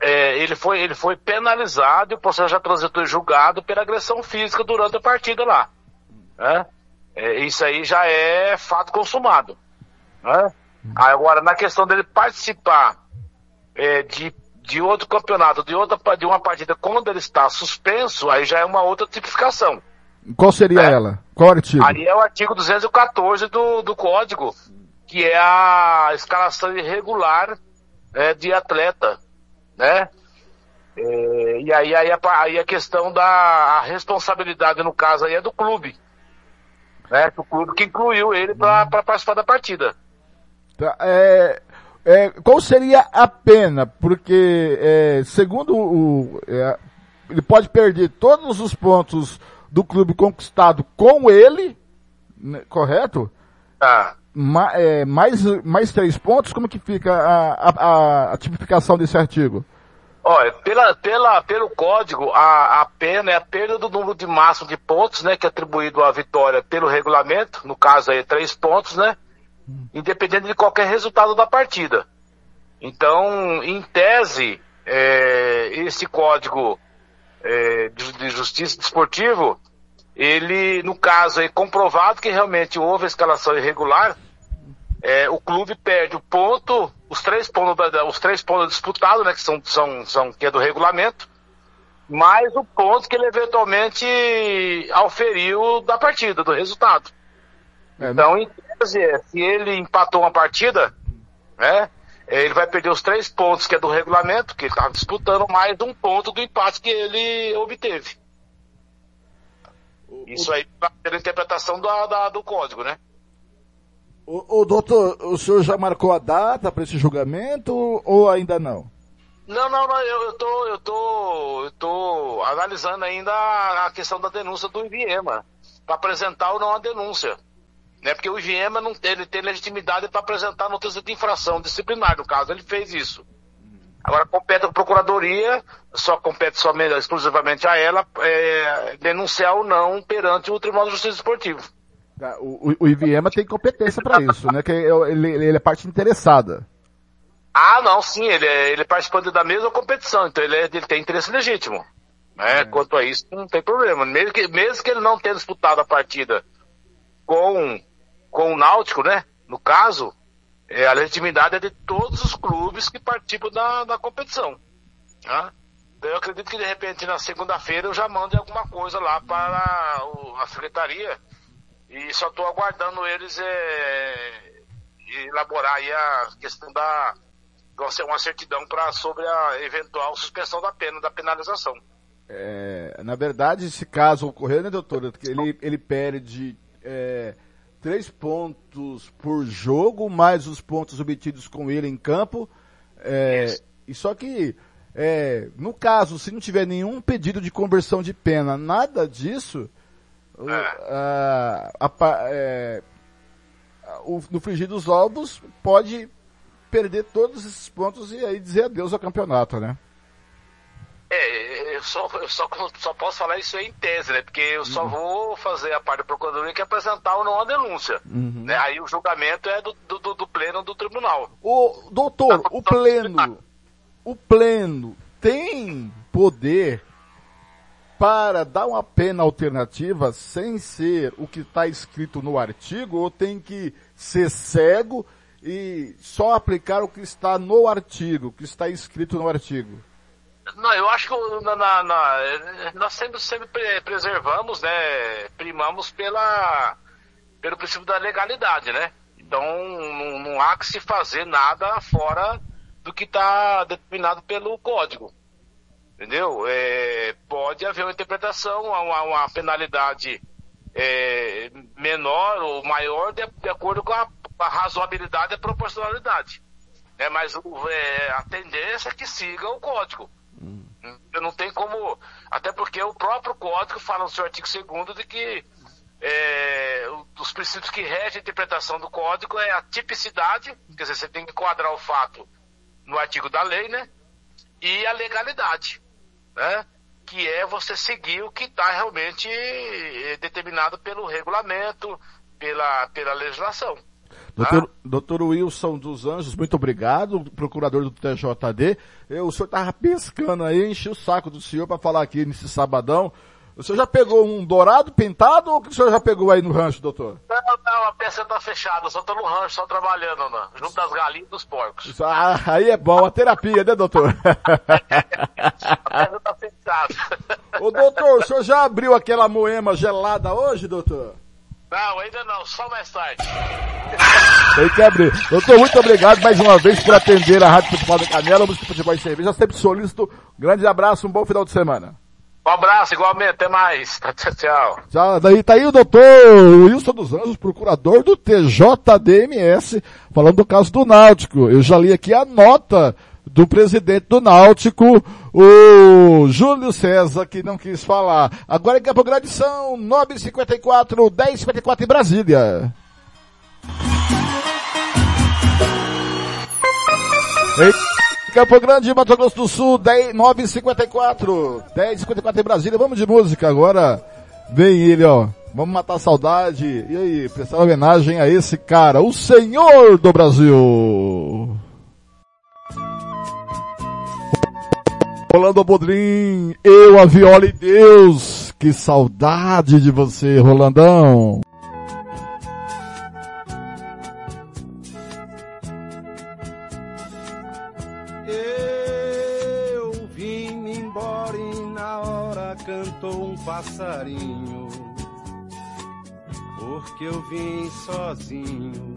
S18: é, ele, foi, ele foi penalizado e o processo já transitou em julgado pela agressão física durante a partida lá. né? É, isso aí já é fato consumado. né? Agora, na questão dele participar é, de, de outro campeonato, de, outra, de uma partida quando ele está suspenso, aí já é uma outra tipificação.
S1: Qual seria ela? Qual artigo?
S18: Aí é o artigo 214 do, do código, que é a escalação irregular é, de atleta, né? É, e aí, aí, a, aí a questão da a responsabilidade, no caso aí, é do clube. Né? Do clube que incluiu ele para participar da partida.
S1: Tá, é, é, qual seria a pena? Porque, é, segundo o, é, ele pode perder todos os pontos do clube conquistado com ele, né, correto?
S18: Ah.
S1: Ma- é, mais, mais três pontos, como que fica a, a, a- tipificação desse artigo?
S18: Olha, pela, pela, pelo código, a, a pena é a perda do número de máximo de pontos, né, que é atribuído à vitória pelo regulamento, no caso aí três pontos, né, independente de qualquer resultado da partida. Então, em tese, é, esse código é, de, de justiça desportivo, ele, no caso aí, comprovado que realmente houve a escalação irregular, é, o clube perde o ponto, os três pontos, os três pontos disputados, né, que são, são, são que é do regulamento, mais o ponto que ele eventualmente auferiu da partida, do resultado. então, em tese, é, se ele empatou uma partida, né, eh, ele vai perder os três pontos que é do regulamento, que ele estava disputando, mais um ponto do empate que ele obteve. Isso aí pela interpretação da, da- do código, né?
S1: O, o doutor, o senhor já marcou a data para esse julgamento ou ainda não?
S18: Não, não, não, eu, eu tô, eu tô, eu tô analisando ainda a, a questão da denúncia do IVEMA, para apresentar ou não a denúncia. Né? Porque o IVEMA não, ele tem legitimidade para apresentar notícia de infração disciplinar, no caso, ele fez isso. Agora compete a procuradoria, só compete somente, exclusivamente a ela, é, denunciar ou não perante o Tribunal de Justiça Esportivo.
S1: Tá, O, o, o IVEMA tem competência para isso, né? Que é- ele, ele é parte interessada.
S18: Ah, não, sim, ele é, ele é participante da mesma competição, então ele, é- ele tem interesse legítimo. Né? Quanto a isso, não tem problema. Mesmo que, mesmo que ele não tenha disputado a partida com, com o Náutico, né? No caso, é, a legitimidade é de todos os clubes que participam da, da competição. Tá? Então, eu acredito que de repente na segunda-feira eu já mande alguma coisa lá para o- a secretaria e só estou aguardando eles é, elaborar aí a questão da uma certidão para sobre a eventual suspensão da pena, da penalização.
S1: É, na verdade, esse caso ocorreu, né, doutora? Ele, ele perde é, três pontos por jogo, mais os pontos obtidos com ele em campo. É, e só que, é, no caso, se não tiver nenhum pedido de conversão de pena, nada disso, o- a- a é, o- no frigir dos ovos pode perder todos esses pontos e aí dizer adeus ao campeonato, né?
S18: É, eu só, eu só, só posso falar isso aí em tese, né? Porque eu só vou fazer a parte da procuradoria que apresentar ou não a denúncia. Né? Aí o julgamento é do, do, do- do pleno do tribunal.
S1: O doutor, o pleno, o pleno tem poder para dar uma pena alternativa sem ser o que está escrito no artigo ou tem que ser cego e só aplicar o que está no artigo, o que está escrito no artigo?
S18: Não, eu acho que na, na- na- nós sempre, sempre pre- preservamos, né? Primamos pela, pelo princípio da legalidade, né? Então não, não há que se fazer nada fora do que está determinado pelo código. Entendeu? É, pode haver uma interpretação, uma, uma penalidade é, menor ou maior de, de acordo com a, a razoabilidade e a proporcionalidade. Né? Mas é, a tendência é que siga o código. Eu não tem como. Até porque o próprio código fala no seu artigo 2 de que é, os princípios que regem a interpretação do código é a tipicidade, quer dizer, você tem que enquadrar o fato no artigo da lei, né? E a legalidade, né? Que é você seguir o que está realmente eh, determinado pelo regulamento, pela, pela legislação.
S1: Doutor, doutor Wilson dos Anjos, muito obrigado, procurador do TJD. Eu, o senhor estava pescando aí, enchi o saco do senhor para falar aqui nesse sabadão. O senhor já pegou um dourado pintado ou o senhor já pegou aí no rancho, doutor?
S18: Não, não, a peça tá fechada, eu só tô no rancho, só trabalhando, né? junto das galinhas e dos porcos.
S1: Ah, aí é bom, a terapia, né, doutor? *laughs*
S18: A peça tá fechada.
S1: Ô doutor, o senhor já abriu aquela moema gelada hoje, doutor?
S18: Não, ainda não, só mais tarde.
S1: Tem que abrir. Doutor, muito obrigado mais uma vez por atender a Rádio Futebol da Canela, música Futebol e Cerveja. Sempre solícito. Grande abraço, um bom final de semana.
S18: Um abraço, igualmente, até mais. Tchau, tchau.
S1: Já, daí tá aí o doutor Wilson dos Anjos, procurador do TJDMS, falando do caso do Náutico. Eu já li aqui a nota do presidente do Náutico, o Júlio César, que não quis falar. Agora em Campo Grande são 9h54, 10h54 em Brasília. Em Campo Grande, Mato Grosso do Sul, 10, 9h54, 10h54 em Brasília. Vamos de música agora. Vem ele, ó. Vamos matar a saudade. E aí, prestar homenagem a esse cara, o Senhor do Brasil. Rolando Bodrim, eu, a Viola e Deus. Que saudade de você, Rolandão.
S2: Eu vim embora e na hora cantou um passarinho. Porque eu vim sozinho.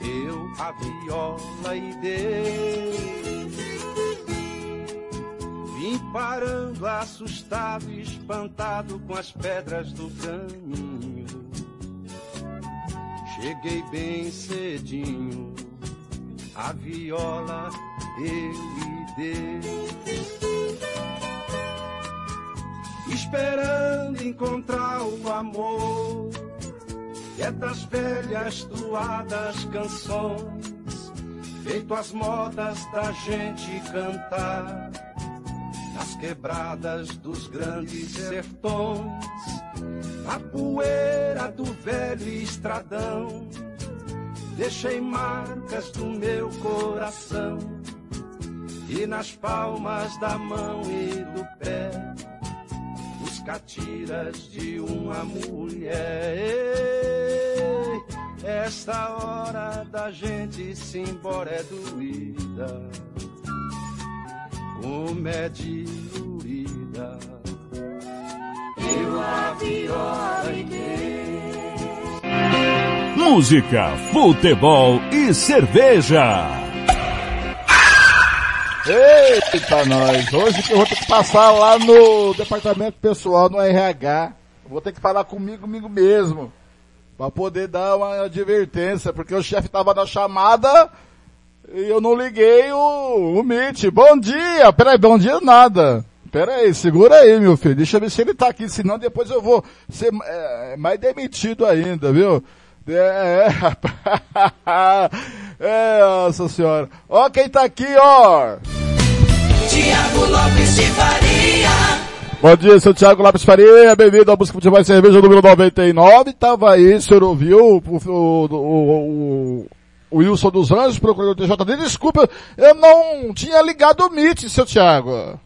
S19: eu a viola e dei. Parando assustado e espantado com as pedras do caminho. Cheguei bem cedinho, a viola eu lhe dei. Esperando encontrar o amor, que é velhas toadas canções, feito as modas da gente cantar, quebradas dos grandes sertões, a poeira do velho estradão, deixei marcas do meu coração, e nas palmas da mão e do pé, os catiras de uma mulher. Ei, esta hora da gente se embora é doída, como é diluída. Eu a viola
S6: Música, futebol e cerveja.
S1: Eita, nós. Hoje que eu vou ter que passar lá no departamento pessoal, no RH. Vou ter que falar comigo, comigo mesmo. Pra poder dar uma advertência, porque o chefe tava na chamada eu não liguei o, o Meet. Bom dia! Peraí, bom dia nada. Peraí, segura aí, meu filho. Deixa eu ver se ele tá aqui, senão depois eu vou ser é, mais demitido ainda, viu? É, *laughs* rapaz. É, nossa senhora. Ó quem tá aqui, ó.
S20: Tiago Lopes de Faria.
S1: Bom dia, seu Thiago Lopes Faria, bem-vindo ao Busca Futebol e Cerveja número 99. Tava aí, o senhor ouviu o, o, o, o Wilson dos Anjos, procurador do TJD. Desculpa, eu não tinha ligado o Meet, seu Thiago.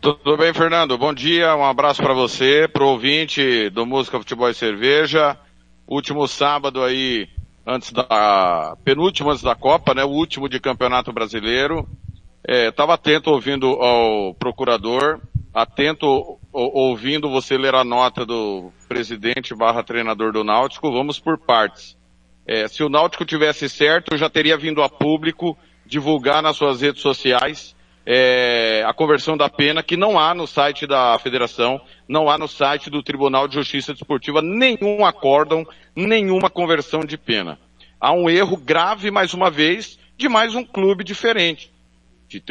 S21: Tudo bem, Fernando? Bom dia, um abraço para você, pro ouvinte do Música Futebol e Cerveja. Último sábado aí, antes da, penúltimo antes da Copa, né? O último de Campeonato Brasileiro. É, tava atento ouvindo ao procurador, atento ouvindo você ler a nota do presidente barra treinador do Náutico. Vamos por partes. É, se o Náutico tivesse certo, já teria vindo a público divulgar nas suas redes sociais é, a conversão da pena, que não há no site da federação, não há no site do Tribunal de Justiça Desportiva nenhum acórdão, nenhuma conversão de pena. Há um erro grave, mais uma vez, de mais um clube diferente.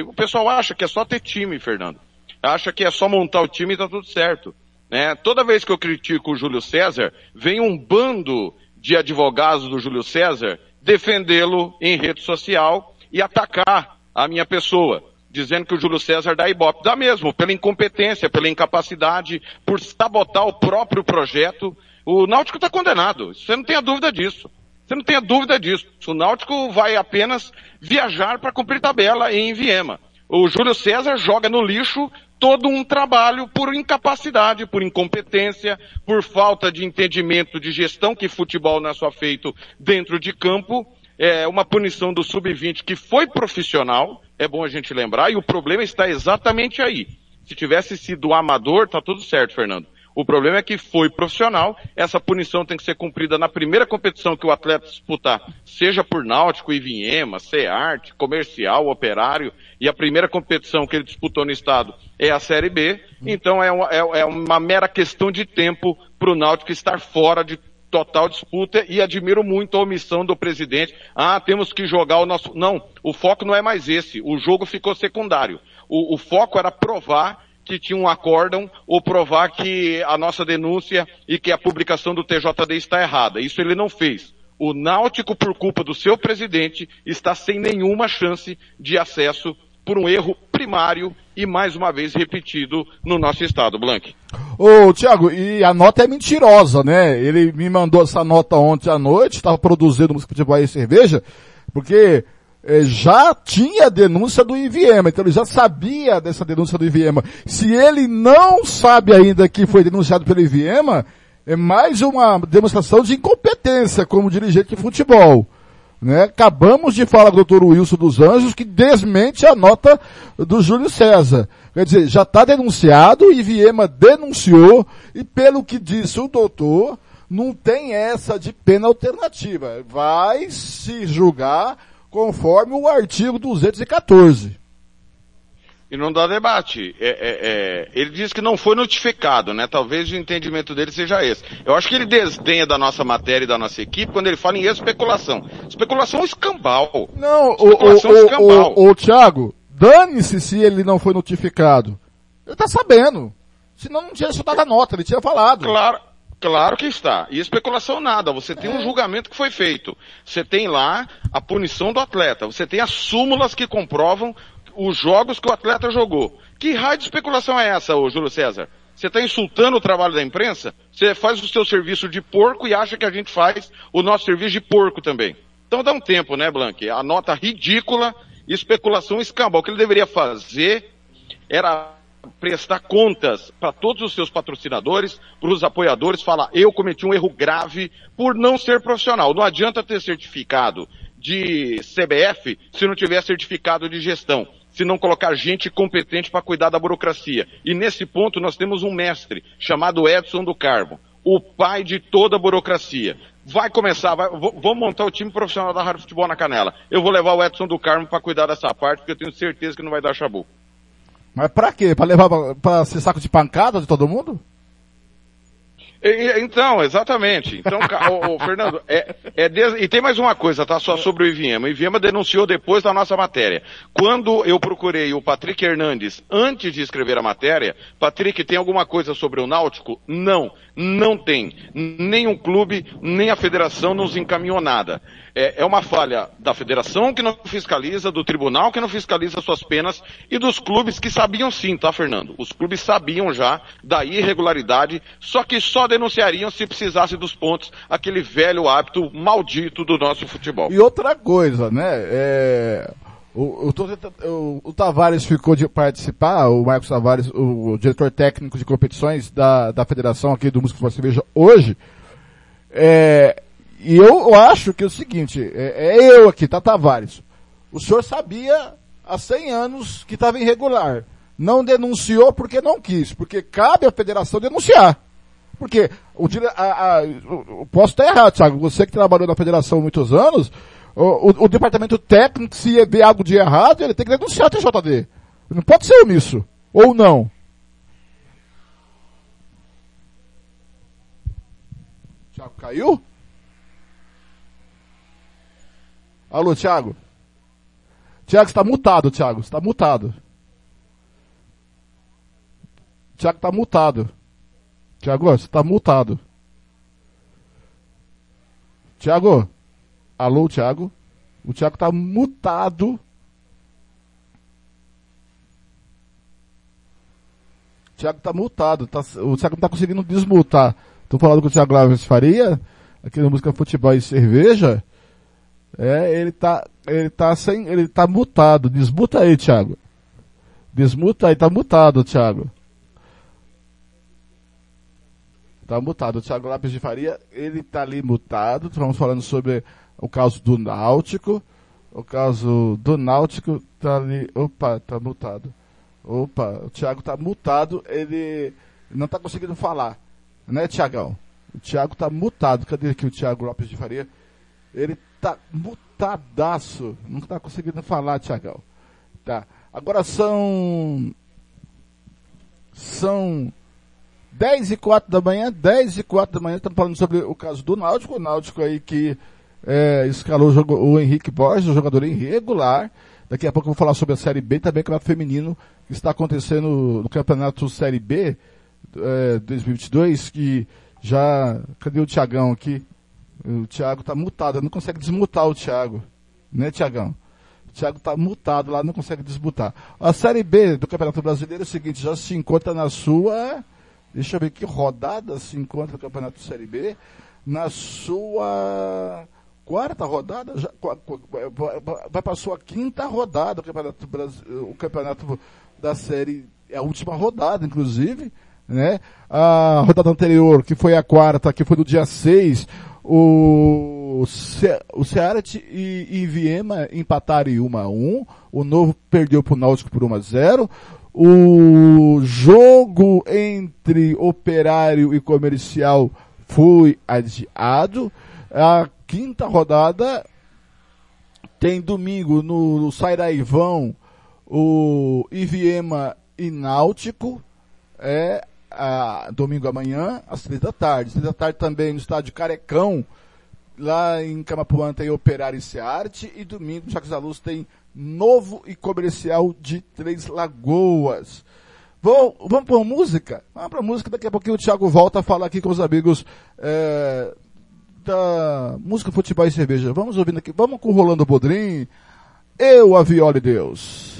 S21: O pessoal acha que é só ter time, Fernando. Acha que é só montar o time e tá tudo certo. Né? Toda vez que eu critico o Júlio César, vem um bando de advogados do Júlio César defendê-lo em rede social e atacar a minha pessoa, dizendo que o Júlio César dá ibope. Dá mesmo, pela incompetência, pela incapacidade, por sabotar o próprio projeto. O Náutico está condenado, você não tenha dúvida disso. Você não tenha dúvida disso. O Náutico vai apenas viajar para cumprir tabela em Viema. O Júlio César joga no lixo todo um trabalho por incapacidade, por incompetência, por falta de entendimento de gestão, que futebol não é só feito dentro de campo. É uma punição do sub-20 que foi profissional, é bom a gente lembrar, e o problema está exatamente aí. Se tivesse sido amador, tá tudo certo, Fernando. O problema é que foi profissional, essa punição tem que ser cumprida na primeira competição que o atleta disputar, seja por Náutico, Ivinhema, Cearte, Comercial, Operário, e a primeira competição que ele disputou no estado é a Série B, então é uma, é- é uma mera questão de tempo para o Náutico estar fora de total disputa e admiro muito a omissão do presidente. Ah, temos que jogar o nosso. Não, o foco não é mais esse. O jogo ficou secundário. O, o foco era provar que tinha um acórdão ou provar que a nossa denúncia e que a publicação do TJD está errada. Isso ele não fez. O Náutico, por culpa do seu presidente, está sem nenhuma chance de acesso por um erro primário e mais uma vez repetido no nosso estado, Blank.
S1: Ô, Thiago, e a nota é mentirosa, né? Ele me mandou essa nota ontem à noite, estava produzindo música futebol e cerveja, porque já tinha denúncia do IVM, então ele já sabia dessa denúncia do IVM. Se ele não sabe ainda que foi denunciado pelo IVM, é mais uma demonstração de incompetência como dirigente de futebol. Né? Acabamos de falar com o doutor Wilson dos Anjos que desmente a nota do Júlio César. Quer dizer, já está denunciado, o Iviema denunciou, e pelo que disse o doutor, não tem essa de pena alternativa. Vai se julgar conforme o artigo 214.
S21: E não dá debate. É, é, é, ele diz que não foi notificado, né? Talvez o entendimento dele seja esse. Eu acho que ele desdenha da nossa matéria e da nossa equipe quando ele fala em especulação. Especulação é escambau.
S1: Não,
S21: especulação
S1: o, o,
S21: escambau.
S1: o, o, o Thiago, dane-se se ele não foi notificado. Ele tá sabendo. Senão não tinha soltado a nota, ele tinha falado.
S21: Claro, claro que está. E especulação nada. Você tem um julgamento que foi feito. Você tem lá a punição do atleta. Você tem as súmulas que comprovam os jogos que o atleta jogou. Que raio de especulação é essa, ô Júlio César? Você está insultando o trabalho da imprensa? Você faz o seu serviço de porco e acha que a gente faz o nosso serviço de porco também. Então dá um tempo, né, Blanque? A nota ridícula, especulação escambau. O que ele deveria fazer era prestar contas para todos os seus patrocinadores, para os apoiadores, falar, eu cometi um erro grave por não ser profissional. Não adianta ter certificado de CBF se não tiver certificado de gestão se não colocar gente competente para cuidar da burocracia. E nesse ponto nós temos um mestre chamado Edson do Carmo, o pai de toda a burocracia. Vai começar, vai, vamos montar o time profissional da Rádio Futebol na Canela. Eu vou levar o Edson do Carmo para cuidar dessa parte, porque eu tenho certeza que não vai dar chabu.
S1: Mas pra quê? Pra levar pra, ser saco de pancada de todo mundo?
S21: Então, exatamente. Então, ô, Fernando, é, é e tem mais uma coisa, tá? Só sobre o Iviema. O Iviema denunciou depois da nossa matéria. Quando eu procurei o Patrick Hernandes antes de escrever a matéria, Patrick, tem alguma coisa sobre o Náutico? Não, não tem. Nem o clube, nem a federação nos encaminhou nada. É, é uma falha da federação que não fiscaliza, do tribunal que não fiscaliza suas penas e dos clubes que sabiam sim, tá, Fernando? Os clubes sabiam já da irregularidade, só que só denunciariam se precisasse dos pontos, aquele velho hábito maldito do nosso futebol.
S1: E outra coisa, né? É, o, o, o- Tavares ficou de participar, o Marcos Tavares, o, diretor técnico de competições da, da federação aqui do Música Futebol Cerveja hoje. É, e eu, eu acho que é o seguinte, é, é eu aqui, tá Tavares. O senhor sabia há 100 anos que estava irregular. Não denunciou porque não quis, porque cabe à federação denunciar. Porque o, a, a, o- posso estar errado, Thiago. Você que trabalhou na federação muitos anos, o, o- o departamento técnico, se vê algo de errado, ele tem que denunciar o TJD. Não pode ser omisso. Ou não. Thiago caiu? Alô, Thiago? Thiago, está mutado, Thiago. Está mutado. Thiago está mutado. Tiago, você tá multado. Tiago, alô, Tiago. O Tiago tá mutado. O Tiago tá multado. Tá, o Tiago não tá conseguindo desmutar. Tô falando com o Tiago Laves Faria, aqui na música Futebol e Cerveja. É, ele tá, ele tá sem, ele tá mutado. Desmuta aí, Tiago. Desmuta aí, tá mutado, Tiago. Tá mutado. O Thiago Lopes de Faria, ele tá ali mutado. Estamos falando sobre o caso do Náutico. O caso do Náutico tá ali. Opa, tá mutado. Opa, o Thiago tá mutado, ele não tá conseguindo falar. Né, Tiagão? O Thiago tá mutado. Cadê aqui o Thiago Lopes de Faria? Ele tá mutadaço. Não tá conseguindo falar, Tiagão. Tá. Agora são. São 10 e 4 da manhã, 10 e 4 da manhã, estamos falando sobre o caso do Náutico, o Náutico aí que é, escalou o, o Henrique Borges, o jogador irregular. Daqui a pouco eu vou falar sobre a Série B, também o Campeonato Feminino, que está acontecendo no Campeonato Série B é, 2022, que já... Cadê o Tiagão aqui? O Thiago tá mutado, não consegue desmutar o Thiago. Né, Tiagão? O Thiago tá mutado lá, não consegue desmutar. A Série B do Campeonato Brasileiro é o seguinte, já se encontra na sua... Deixa eu ver que rodada se encontra no Campeonato Série B. Na sua quarta rodada, já, vai- para a sua quinta rodada o Campeonato, o campeonato da Série, é a última rodada, inclusive, né? A rodada anterior, que foi a quarta, que foi no dia 6, o, Ce, o Ceará e, e Viema empataram em 1 a 1 o Novo perdeu para o Náutico por 1 a 0 o jogo entre Operário e Comercial foi adiado. A quinta rodada tem domingo no, no Sairaivão o Iviema e Náutico. É a, domingo amanhã, às três da tarde. Às três da tarde também no estádio Carecão, lá em Camapuã tem Operário e Searte. E domingo, no da Luz, tem Novo e Comercial de Três Lagoas. Vou, vamos para música? Vamos para música, daqui a pouquinho o Thiago volta a falar aqui com os amigos é, da música, futebol e cerveja. Vamos ouvindo aqui, vamos com o Rolando Bodrim, eu, a Viola e Deus.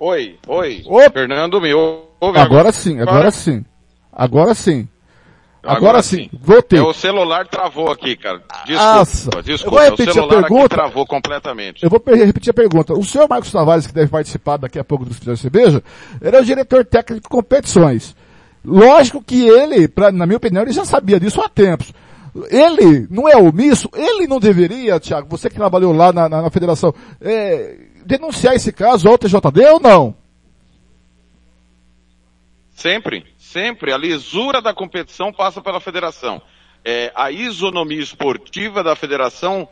S21: Oi, oi.
S1: Ô.
S21: Fernando me ouve
S1: Agora sim, agora sim. Agora sim. Agora, sim.
S21: É,
S1: Voltei.
S21: o celular travou aqui, cara.
S1: Nossa.
S21: Desculpa,
S1: Eu
S21: desculpa.
S1: vou repetir
S21: o
S1: a pergunta.
S21: travou completamente.
S1: Eu vou repetir a pergunta. O senhor Marcos Tavares, que deve participar daqui a pouco do Futebol e Cerveja, ele é o diretor técnico de competições. Lógico que ele, pra, na minha opinião, ele já sabia disso há tempos. Ele não é omisso, ele não deveria, Thiago, você que trabalhou lá na, na- na federação, é, denunciar esse caso ao TJD ou não?
S21: Sempre, sempre. A lisura da competição passa pela federação. É, a isonomia esportiva da federação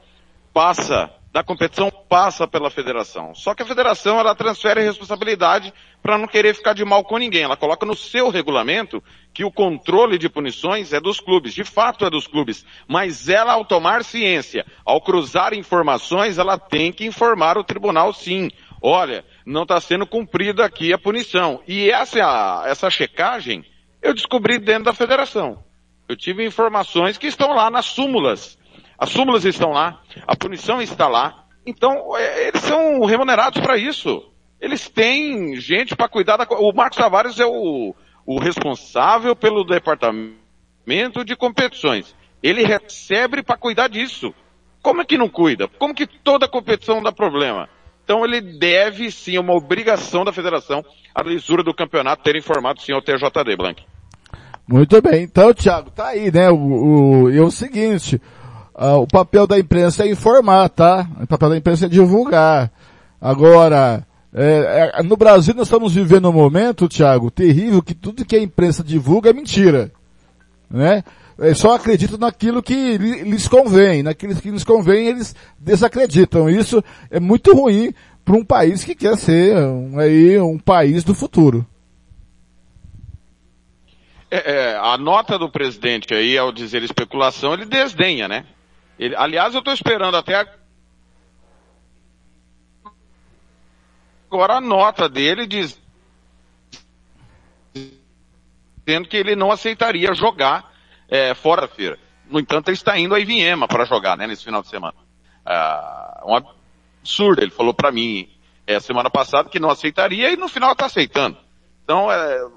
S21: passa, da competição passa pela federação. Só que a federação, ela transfere responsabilidade para não querer ficar de mal com ninguém. Ela coloca no seu regulamento que o controle de punições é dos clubes. De fato é dos clubes. Mas ela, ao tomar ciência, ao cruzar informações, ela tem que informar o tribunal sim. Olha, não está sendo cumprida aqui a punição. E essa, essa checagem eu descobri dentro da federação. Eu tive informações que estão lá nas súmulas. As súmulas estão lá, a punição está lá. Então, é, eles são remunerados para isso. Eles têm gente para cuidar da. O Marcos Tavares é o, o responsável pelo departamento de competições. Ele recebe para cuidar disso. Como é que não cuida? Como que toda competição dá problema? Então ele deve sim, uma obrigação da federação, a lisura do campeonato ter informado sim ao TJD, Blank.
S1: Muito bem. Então, Thiago, tá aí, né? O, o, e é o seguinte, ah, o papel da imprensa é informar, tá? O papel da imprensa é divulgar. Agora, é, é, no Brasil nós estamos vivendo um momento, Thiago, terrível, que tudo que a imprensa divulga é mentira. Né? Só acreditam naquilo que lhe- lhes convém, naquilo que lhes convém eles desacreditam. Isso é muito ruim para um país que quer ser um, aí, um país do futuro.
S21: É, é, a nota do presidente aí, ao dizer especulação, ele desdenha, né? Ele, aliás, eu estou esperando até a- agora a nota dele diz dizendo que ele não aceitaria jogar é, fora da feira. No entanto, ele está indo a Ivinhema para jogar, né, nesse final de semana. Ah, um absurdo. Ele falou para mim é, semana passada que não aceitaria e no final está aceitando. Então, é,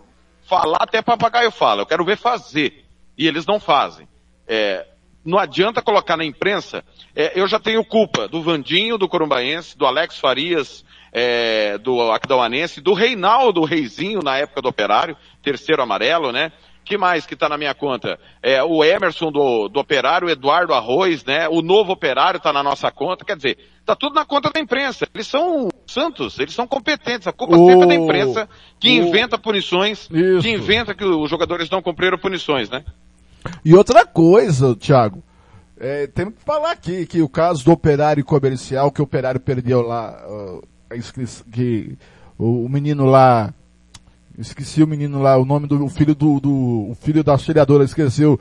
S21: falar até papagaio fala. Eu quero ver fazer. E eles não fazem. É, não adianta colocar na imprensa. é, eu já tenho culpa do Vandinho, do Corumbaense, do Alex Farias, é, do Aquidauanense, do Reinaldo Reizinho na época do Operário, terceiro amarelo, né? Que mais que tá na minha conta? É, o Emerson do, do Operário, o Eduardo Arroz, né? O novo Operário tá na nossa conta. Quer dizer, tá tudo na conta da imprensa. Eles são santos, eles são competentes. A culpa sempre é da imprensa que
S1: o-
S21: inventa punições,
S1: Isso.
S21: que inventa que os jogadores não cumpriram punições, né?
S1: E outra coisa, Thiago, é, temos que falar aqui que o caso do operário comercial, que o operário perdeu lá, a inscrição, que o menino lá, esqueci o menino lá, o nome do o filho do, do o filho da auxiliadora esqueceu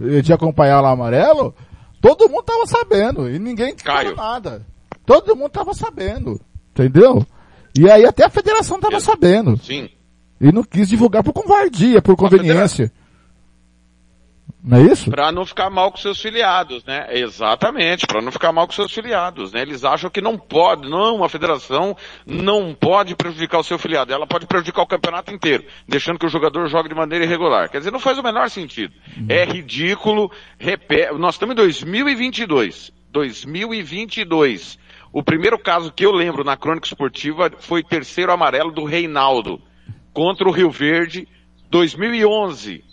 S1: eh, de acompanhar lá amarelo, todo mundo tava sabendo, e ninguém falou nada. Todo mundo tava sabendo, entendeu? E aí até a federação tava sabendo.
S21: Sim.
S1: E não quis divulgar por covardia, por conveniência. Não é isso?
S21: Para não ficar mal com seus filiados, né? Exatamente, para não ficar mal com seus filiados, né? Eles acham que não pode, não, a federação não pode prejudicar o seu filiado, ela pode prejudicar o campeonato inteiro, deixando que o jogador jogue de maneira irregular. Quer dizer, não faz o menor sentido. É ridículo, repé... nós estamos em 2022, 2022. O primeiro caso que eu lembro na crônica esportiva foi terceiro amarelo do Reinaldo contra o Rio Verde, 2011.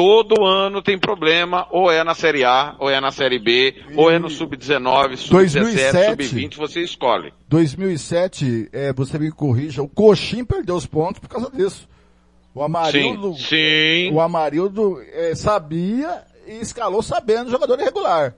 S21: Todo ano tem problema, ou é na Série A, ou é na Série B, ou é no Sub-19, Sub-17,
S1: 2007.
S21: Sub-20, você escolhe.
S1: 2007, é, você me corrija, o Coxim perdeu os pontos por causa disso. O Amarildo,
S21: Sim, sim.
S1: O Amarildo é, sabia e escalou sabendo jogador irregular.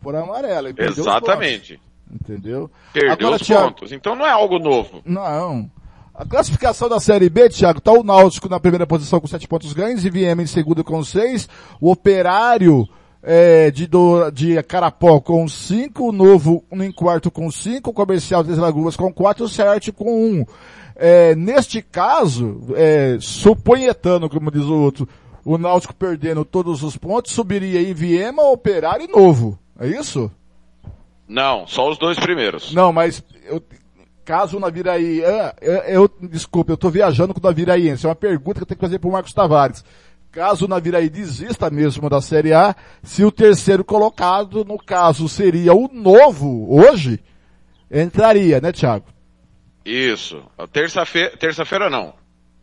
S1: Por amarelo. E perdeu os
S21: Exatamente.
S1: pontos. Entendeu?
S21: Perdeu
S1: Agora,
S21: os
S1: Thiago,
S21: pontos. Então não é algo novo.
S1: Não. A classificação da Série B, Thiago, tá o Náutico na primeira posição com sete pontos ganhos, e Viema em segundo com seis, o Operário é, de, do, de Carapó com cinco, o Novo em quarto com cinco, o Comercial das Lagoas com quatro, o Cearte com um. É, neste caso, é, suponhetando, como diz o outro, o Náutico perdendo todos os pontos, subiria em Viema, Operário e Novo. É isso?
S21: Não, só os dois primeiros.
S1: Não, mas eu, caso o Naviraí, ah, eu, eu, desculpa, eu tô viajando com o Naviraíense, é uma pergunta que eu tenho que fazer pro Marcos Tavares. Caso o Naviraí desista mesmo da Série A, se o terceiro colocado, no caso, seria o novo hoje, entraria, né, Thiago?
S21: Isso. Terça-feira, terça-feira não.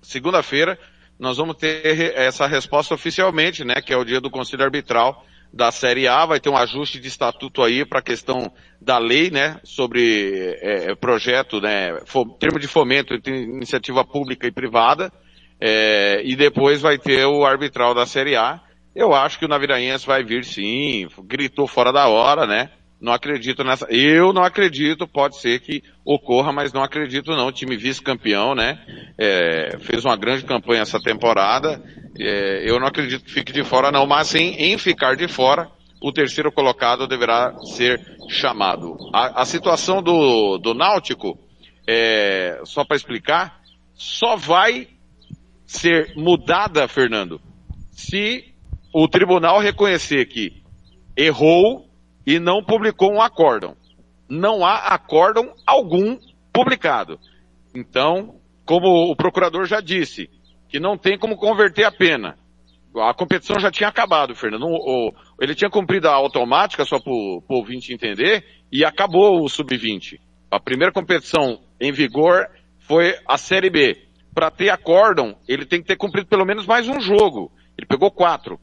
S21: Segunda-feira, nós vamos ter essa resposta oficialmente, né, que é o dia do Conselho Arbitral da Série A, vai ter um ajuste de estatuto aí para a questão da lei, né, sobre é, projeto, né, termo de fomento entre iniciativa pública e privada, é, e depois vai ter o arbitral da Série A. Eu acho que o Naviraense vai vir sim, gritou fora da hora, né, não acredito nessa, eu não acredito, pode ser que ocorra, mas não acredito não, o time vice-campeão, né, é, fez uma grande campanha essa temporada, é, eu não acredito que fique de fora não, mas sim, em ficar de fora, o terceiro colocado deverá ser chamado. A, a situação do, do Náutico, é, só para explicar, só vai ser mudada, Fernando, se o tribunal reconhecer que errou e não publicou um acórdão. Não há acórdão algum publicado. Então, como o procurador já disse, que não tem como converter a pena. A competição já tinha acabado, Fernando. O, ele tinha cumprido a automática, só para o ouvinte entender, e acabou o sub-20. A primeira competição em vigor foi a Série B. Para ter acórdão, ele tem que ter cumprido pelo menos mais um jogo. Ele pegou quatro.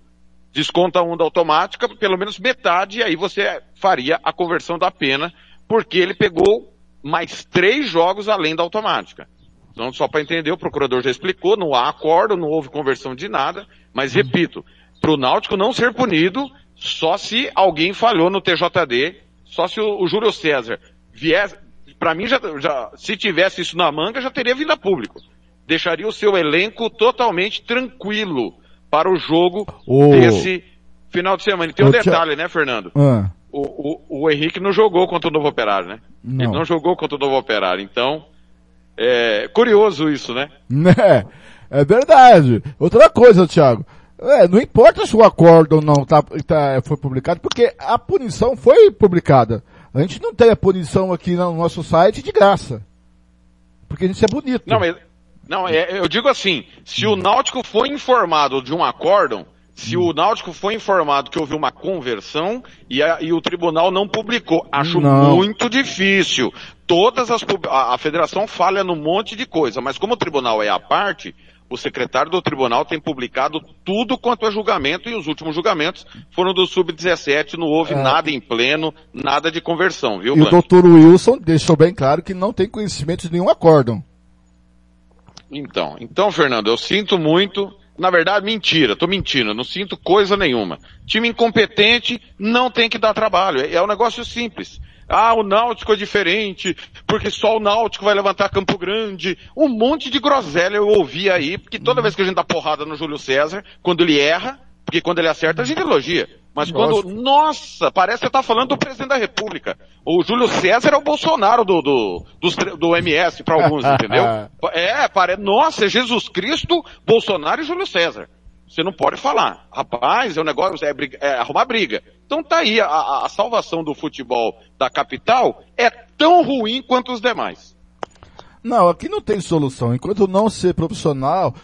S21: Desconta um da automática, pelo menos metade, e aí você faria a conversão da pena, porque ele pegou mais três jogos além da automática. Então, só para entender, o procurador já explicou, não há acordo, não houve conversão de nada, mas repito, para o Náutico não ser punido, só se alguém falhou no TJD, só se o, o Júlio César viesse, para mim já, já, se tivesse isso na manga, já teria vindo a público. Deixaria o seu elenco totalmente tranquilo para o jogo
S1: O-
S21: desse final de semana. E tem um detalhe, né, Fernando?
S1: Ah,
S21: O, o, o Henrique não jogou contra o Novo Operário, né?
S1: Não.
S21: Ele não jogou contra o Novo Operário. Então, é curioso isso, né?
S1: né? *laughs* É verdade. Outra coisa, Thiago. É, não importa se o acordo não tá, tá- foi publicado, porque a punição foi publicada. A gente não tem a punição aqui no nosso site de graça. Porque a gente é bonito.
S21: Não, mas, não, é, eu digo assim, se o Náutico foi informado de um acórdão, se o Náutico foi informado que houve uma conversão e, a- e o tribunal não publicou, acho
S1: Não.
S21: muito difícil. Todas as, a, a federação falha num monte de coisa, mas como o tribunal é à parte, o secretário do tribunal tem publicado tudo quanto é julgamento e os últimos julgamentos foram do sub-17, não houve
S1: É.
S21: nada em pleno, nada de conversão, viu,
S1: E o
S21: Blanc?
S1: doutor Wilson deixou bem claro que não tem conhecimento de nenhum acórdão.
S21: Então, então, Fernando, eu sinto muito. Na verdade, mentira, tô mentindo, não sinto coisa nenhuma. Time incompetente não tem que dar trabalho, é, é um negócio simples. Ah, o Náutico é diferente, porque só o Náutico vai levantar Campo Grande. Um monte de groselha eu ouvi aí, porque toda vez que a gente dá porrada no Júlio César, quando ele erra, porque quando ele acerta a gente elogia. Mas quando,
S1: Lógico.
S21: nossa, parece que você tá falando do presidente da República. O Júlio César é o Bolsonaro do, do, tre- do MS para alguns, entendeu? *laughs* É, parece, nossa, é Jesus Cristo, Bolsonaro e Júlio César. Você não pode falar. Rapaz, é um negócio, é, briga- é arrumar briga. Então tá aí, a- a, a salvação do futebol da capital é tão ruim quanto os demais.
S1: Não, aqui não tem solução. Enquanto não ser profissional,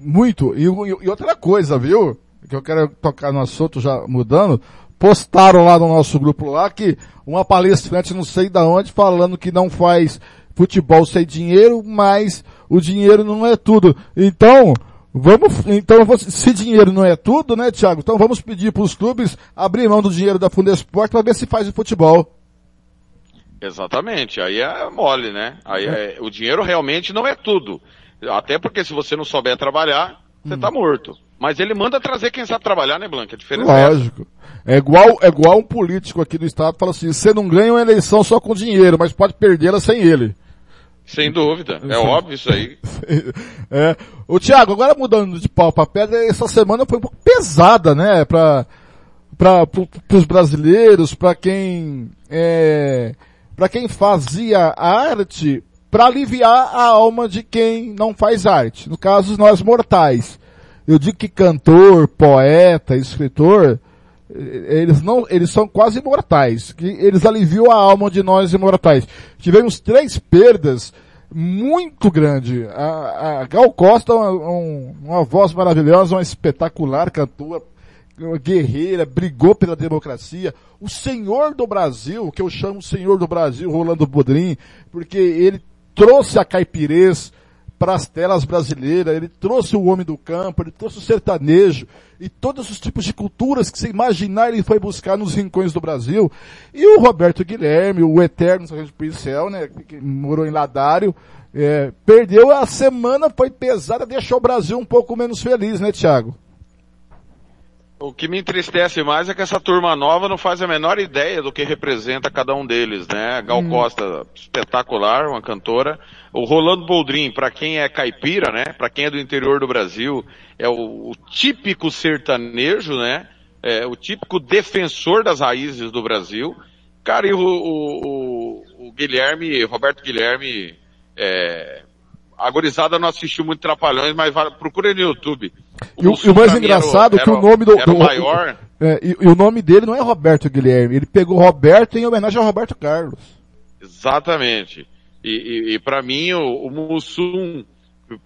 S1: muito. E, e outra coisa, viu? Que eu quero tocar no assunto já mudando. Postaram lá no nosso grupo lá que uma palestrante não sei da onde falando que não faz futebol sem dinheiro, mas o dinheiro não é tudo. Então, Vamos, então, se dinheiro não é tudo, né, Thiago? Então vamos pedir para os clubes abrir mão do dinheiro da Fundesport para ver se faz o futebol.
S21: Exatamente, aí é mole, né? Aí é- o dinheiro realmente não é tudo. Até porque se você não souber trabalhar, você
S1: Hum.
S21: tá morto. Mas ele manda trazer quem sabe trabalhar, né, Blanca? É.
S1: Lógico. É igual, é igual um político aqui do estado que fala assim, você não ganha uma eleição só com dinheiro, mas pode perdê-la sem ele.
S21: Sem dúvida. É óbvio isso aí. *laughs*
S1: É. O Thiago, agora mudando de pau pra pedra, essa semana foi um pouco pesada, né, pra, pra, pro, pros brasileiros, pra quem, é, pra quem fazia arte, pra aliviar a alma de quem não faz arte. No caso, nós mortais. Eu digo que cantor, poeta, escritor, eles não, eles são quase imortais, que eles aliviam a alma de nós imortais. Tivemos três perdas muito grande. A, a Gal Costa, uma, um- uma voz maravilhosa, uma espetacular cantora, uma guerreira, brigou pela democracia. O senhor do Brasil, que eu chamo senhor do Brasil, Rolando Bodrim, porque ele trouxe a caipirês para as telas brasileiras, ele trouxe o homem do campo, ele trouxe o sertanejo e todos os tipos de culturas que você imaginar ele foi buscar nos rincões do Brasil. E o Roberto Guilherme, o eterno sargento policial, né, que morou em Ladário, é, perdeu a semana, foi pesada, deixou o Brasil um pouco menos feliz, né, Thiago?
S21: O que me entristece mais é que essa turma nova não faz a menor ideia do que representa cada um deles, né? Gal
S1: Hum.
S21: Costa, espetacular, uma cantora. O Rolando Boldrin, para quem é caipira, né? Para quem é do interior do Brasil, é o, o típico sertanejo, né? É o típico defensor das raízes do Brasil. Cara, e o, o- o- o Guilherme, Roberto Guilherme, é, a gorizada não assistiu muito Trapalhões, mas vai, procura no YouTube.
S1: E o, e o mais
S21: era
S1: engraçado é que
S21: era
S1: o nome do,
S21: era o maior.
S1: é, e, e o nome dele não é Roberto Guilherme, ele pegou Roberto em homenagem ao Roberto Carlos.
S21: Exatamente. E, e, para mim, o, o Mussum,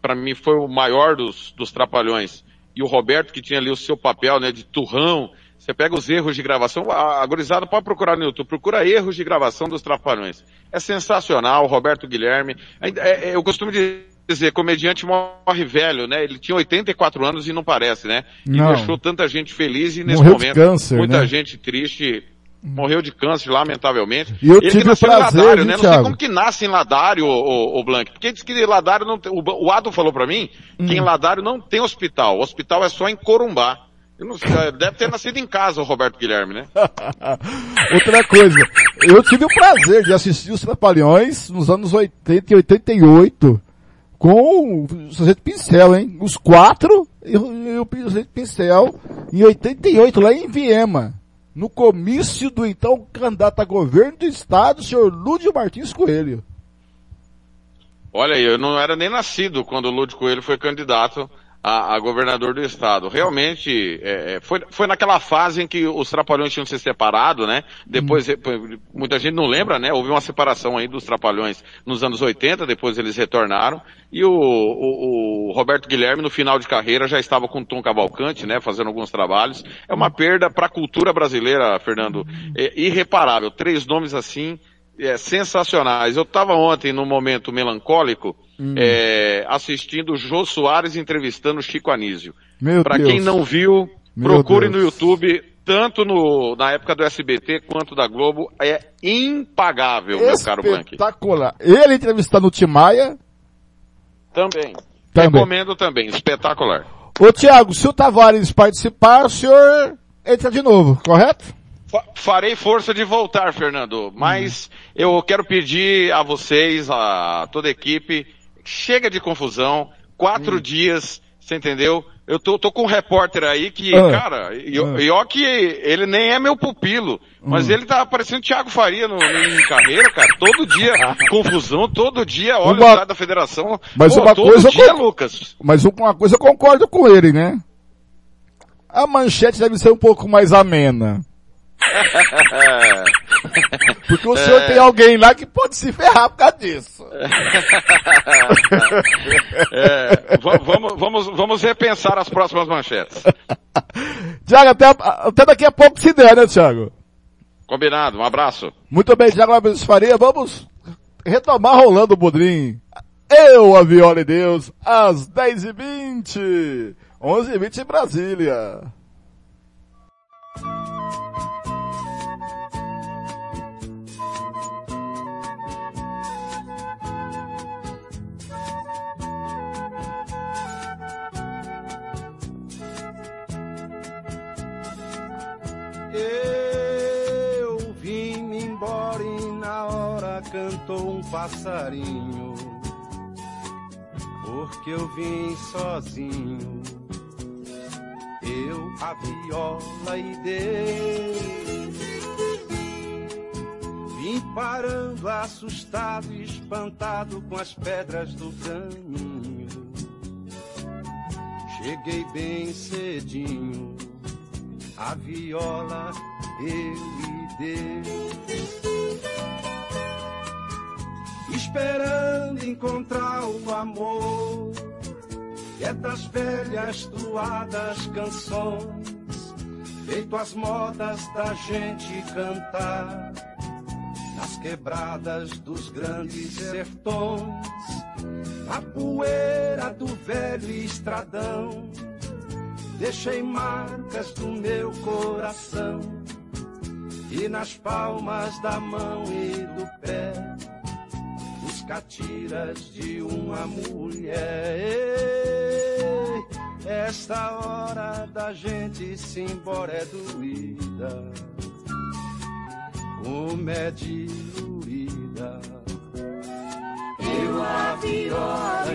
S21: para mim, foi o maior dos, dos trapalhões. E o Roberto, que tinha ali o seu papel, né, de turrão. Você pega os erros de gravação, a, gurizada pode procurar no YouTube, procura erros de gravação dos trapalhões. É sensacional, Roberto Guilherme. É- é- eu costumo dizer, comediante morre velho, né? Ele tinha 84 anos e não parece, né? E
S1: Não.
S21: deixou tanta gente feliz e nesse
S1: Morreu
S21: momento,
S1: câncer,
S21: muita
S1: né?
S21: gente triste, morreu de câncer, lamentavelmente.
S1: E eu
S21: Ele
S1: tive
S21: que nasceu
S1: prazer,
S21: em Ladário, né? Não sei como que nasce em Ladário, o, o, Blank. Porque diz que Ladário não tem, o, o Ado falou pra mim
S1: Hum.
S21: que em Ladário não tem hospital. O hospital é só em Corumbá. Eu não sei, deve ter nascido em casa o Roberto Guilherme, né? *laughs*
S1: Outra coisa, eu tive o prazer de assistir os Trapalhões nos anos 80 e 88 com o Sargento Pincel, hein? Os quatro e o, o Sargento Pincel em 88 lá em Viema. No comício do então candidato a governo do estado, o senhor Lúdio Martins Coelho.
S21: Olha aí, eu não era nem nascido quando o Lúdio Coelho foi candidato a, a governador do estado. Realmente, é, é, foi, foi naquela fase em que os trapalhões tinham se separado, né? Depois, eh, muita gente não lembra, né? Houve uma separação aí dos trapalhões nos anos 80, depois eles retornaram. E o, o, o Roberto Guilherme, no final de carreira, já estava com o Tom Cavalcante, né? Fazendo alguns trabalhos. É uma perda para a cultura brasileira, Fernando, é, irreparável. Três nomes assim, é, sensacionais. Eu estava ontem num momento melancólico,
S1: Hum.
S21: é, assistindo o Jô Soares entrevistando o Chico Anísio. Para quem não viu,
S1: Meu
S21: procure
S1: Deus.
S21: no YouTube, tanto no, na época do SBT quanto da Globo, é impagável, meu caro Blank.
S1: Espetacular. Ele entrevistando o Timaya.
S21: Também.
S1: Também.
S21: Recomendo também, espetacular.
S1: Ô Tiago, se o Tavares participar, o senhor entra de novo, correto?
S21: Fa- Farei força de voltar, Fernando, mas eu quero pedir a vocês, a toda a equipe, chega de confusão, quatro dias, você entendeu? Eu tô, tô com um repórter aí que,
S1: Ah.
S21: cara, e
S1: Ah.
S21: ó que ele nem é meu pupilo, mas ele tá parecendo Thiago Faria no, em carreira, cara, todo dia *laughs* confusão, todo dia, olha
S1: Uma-
S21: o site da federação,
S1: Mas
S21: Pô,
S1: uma coisa
S21: dia, Lucas.
S1: Mas uma coisa eu concordo com ele, né? A manchete deve ser um pouco mais amena. *laughs* Porque o senhor
S21: É.
S1: tem alguém lá que pode se ferrar por causa disso. *laughs*
S21: É, va- vamos, vamos, vamos repensar as próximas manchetes.
S1: Tiago, até, até daqui a pouco se der, né, Tiago?
S21: Combinado, um abraço.
S1: Muito bem, Tiago Alves Faria, vamos retomar rolando o Bodrim. Eu, a Viola e Deus, às 10h20. 11h20 em Brasília.
S19: Eu vim embora e na hora cantou um passarinho. Porque eu vim sozinho. Eu, a viola e Deus. Vim parando assustado e espantado com as pedras do caminho. Cheguei bem cedinho a viola, eu e Deus. Esperando encontrar o amor, que é das velhas doadas canções, feito as modas da gente cantar, nas quebradas dos grandes sertões, na poeira do velho estradão Deixei marcas do meu coração e nas palmas da mão e do pé os catiras de uma mulher. Ei, esta hora da gente se embora é doída, como é diluída. Eu a viola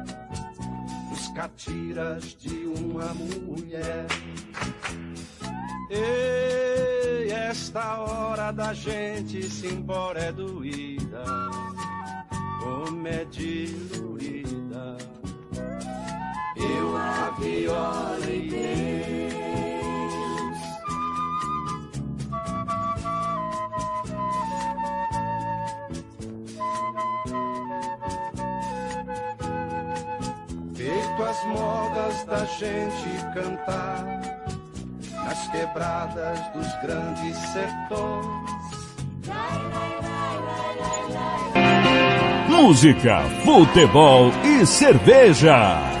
S19: catiras de uma mulher. Ei, esta hora da gente se embora é doída, como é diluída. Eu a viola as modas da gente cantar nas quebradas dos grandes sertões.
S6: Música, futebol e cerveja.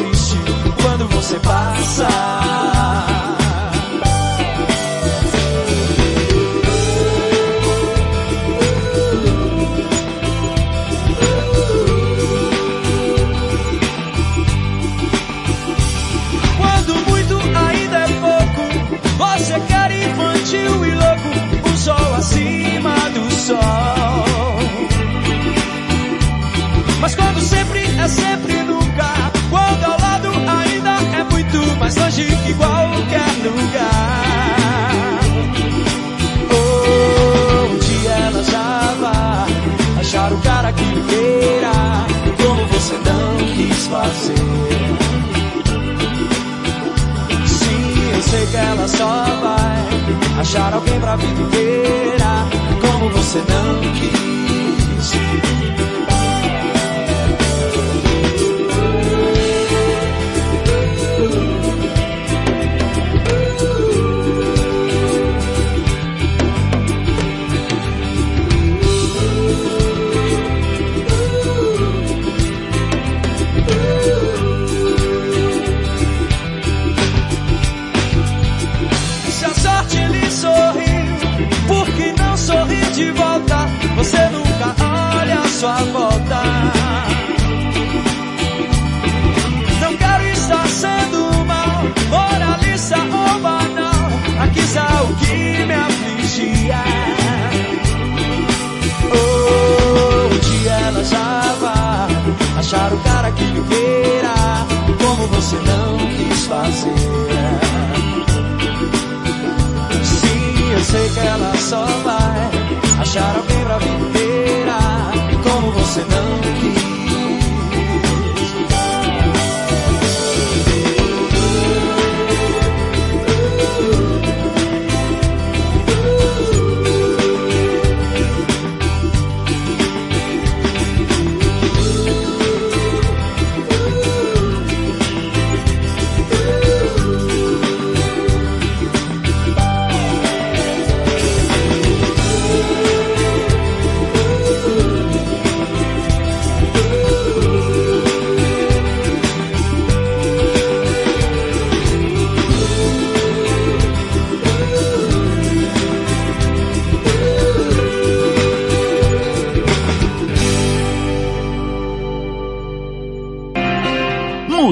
S17: Existe quando você passa. Longe que qualquer lugar. Dia ela já vai achar o cara que queira, como você não quis fazer. Sim, eu sei que ela só vai achar alguém pra vida inteira, como você não quis. Que lhe queira, como você não quis fazer. Sim, eu sei que ela só vai achar alguém pra vida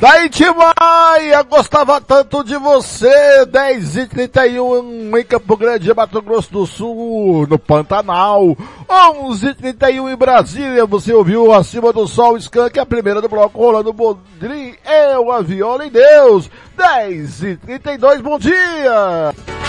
S1: Daí Timaia, gostava tanto de você, 10 e 31 em Campo Grande, Mato Grosso do Sul, no Pantanal, 11 e 31 em Brasília, você ouviu Acima do Sol, Skank, a primeira do bloco, rolando Bodrim, eu, a viola e Deus, 10 e 32 bom dia!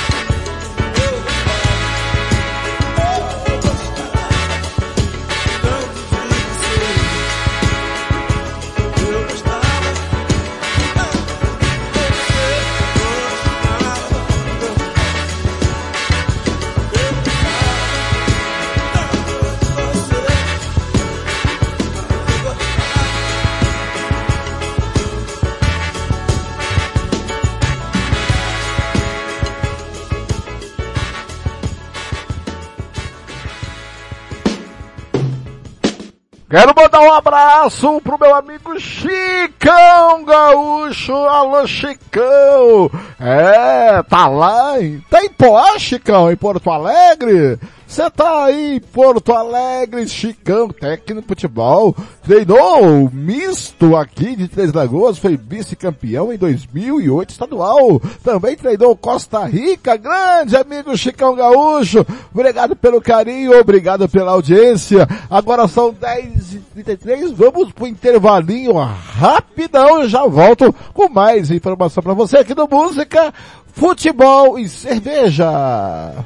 S1: Quero mandar um abraço pro meu amigo Chicão Gaúcho. Alô, Chicão. É, tá lá em... Tá em Poá, Chicão, em Porto Alegre? Você tá aí em Porto Alegre, Chicão, técnico de futebol, treinou misto aqui de Três Lagoas, foi vice-campeão em 2008 estadual, também treinou Costa Rica, grande amigo Chicão Gaúcho, obrigado pelo carinho, obrigado pela audiência, agora são 10h33, vamos pro intervalinho rapidão, já volto com mais informação para você aqui no Música, Futebol e Cerveja.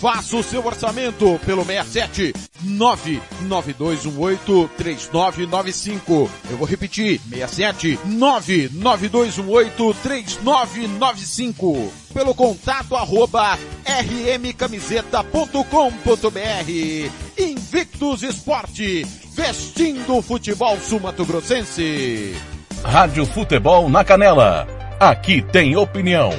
S13: Faça o seu orçamento pelo 67 99218 3995. Eu vou repetir, 67 99218 3995. Pelo contato arroba rmcamiseta.com.br. Invictus Esporte, vestindo o futebol sumatogrossense.
S12: Rádio Futebol na Canela. Aqui tem opinião.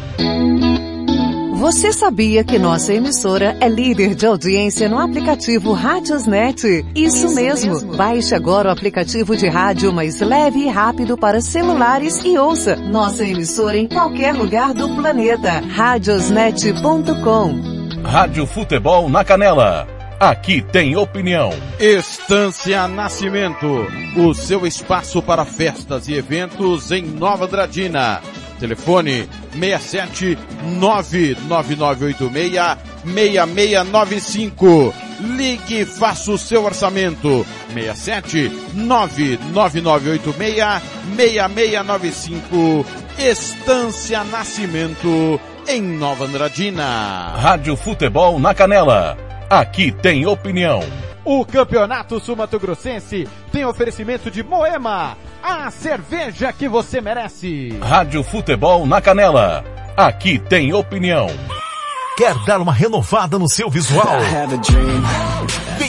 S22: Você sabia que nossa emissora é líder de audiência no aplicativo Radiosnet? Isso mesmo. Baixe agora o aplicativo de rádio mais leve e rápido para celulares e ouça nossa emissora em qualquer lugar do planeta. Radiosnet.com.
S12: Rádio Futebol na Canela. Aqui tem opinião.
S13: Estância Nascimento, o seu espaço para festas e eventos em Nova Dradina. Telefone 67 99986 6695. Ligue e faça o seu orçamento. 67 99986 6695. Estância Nascimento em Nova Andradina.
S12: Rádio Futebol na Canela. Aqui tem opinião.
S13: O Campeonato Sumato Grossense tem oferecimento de Moema, a cerveja que você merece.
S12: Rádio Futebol na Canela. Aqui tem opinião.
S23: Quer dar uma renovada no seu visual?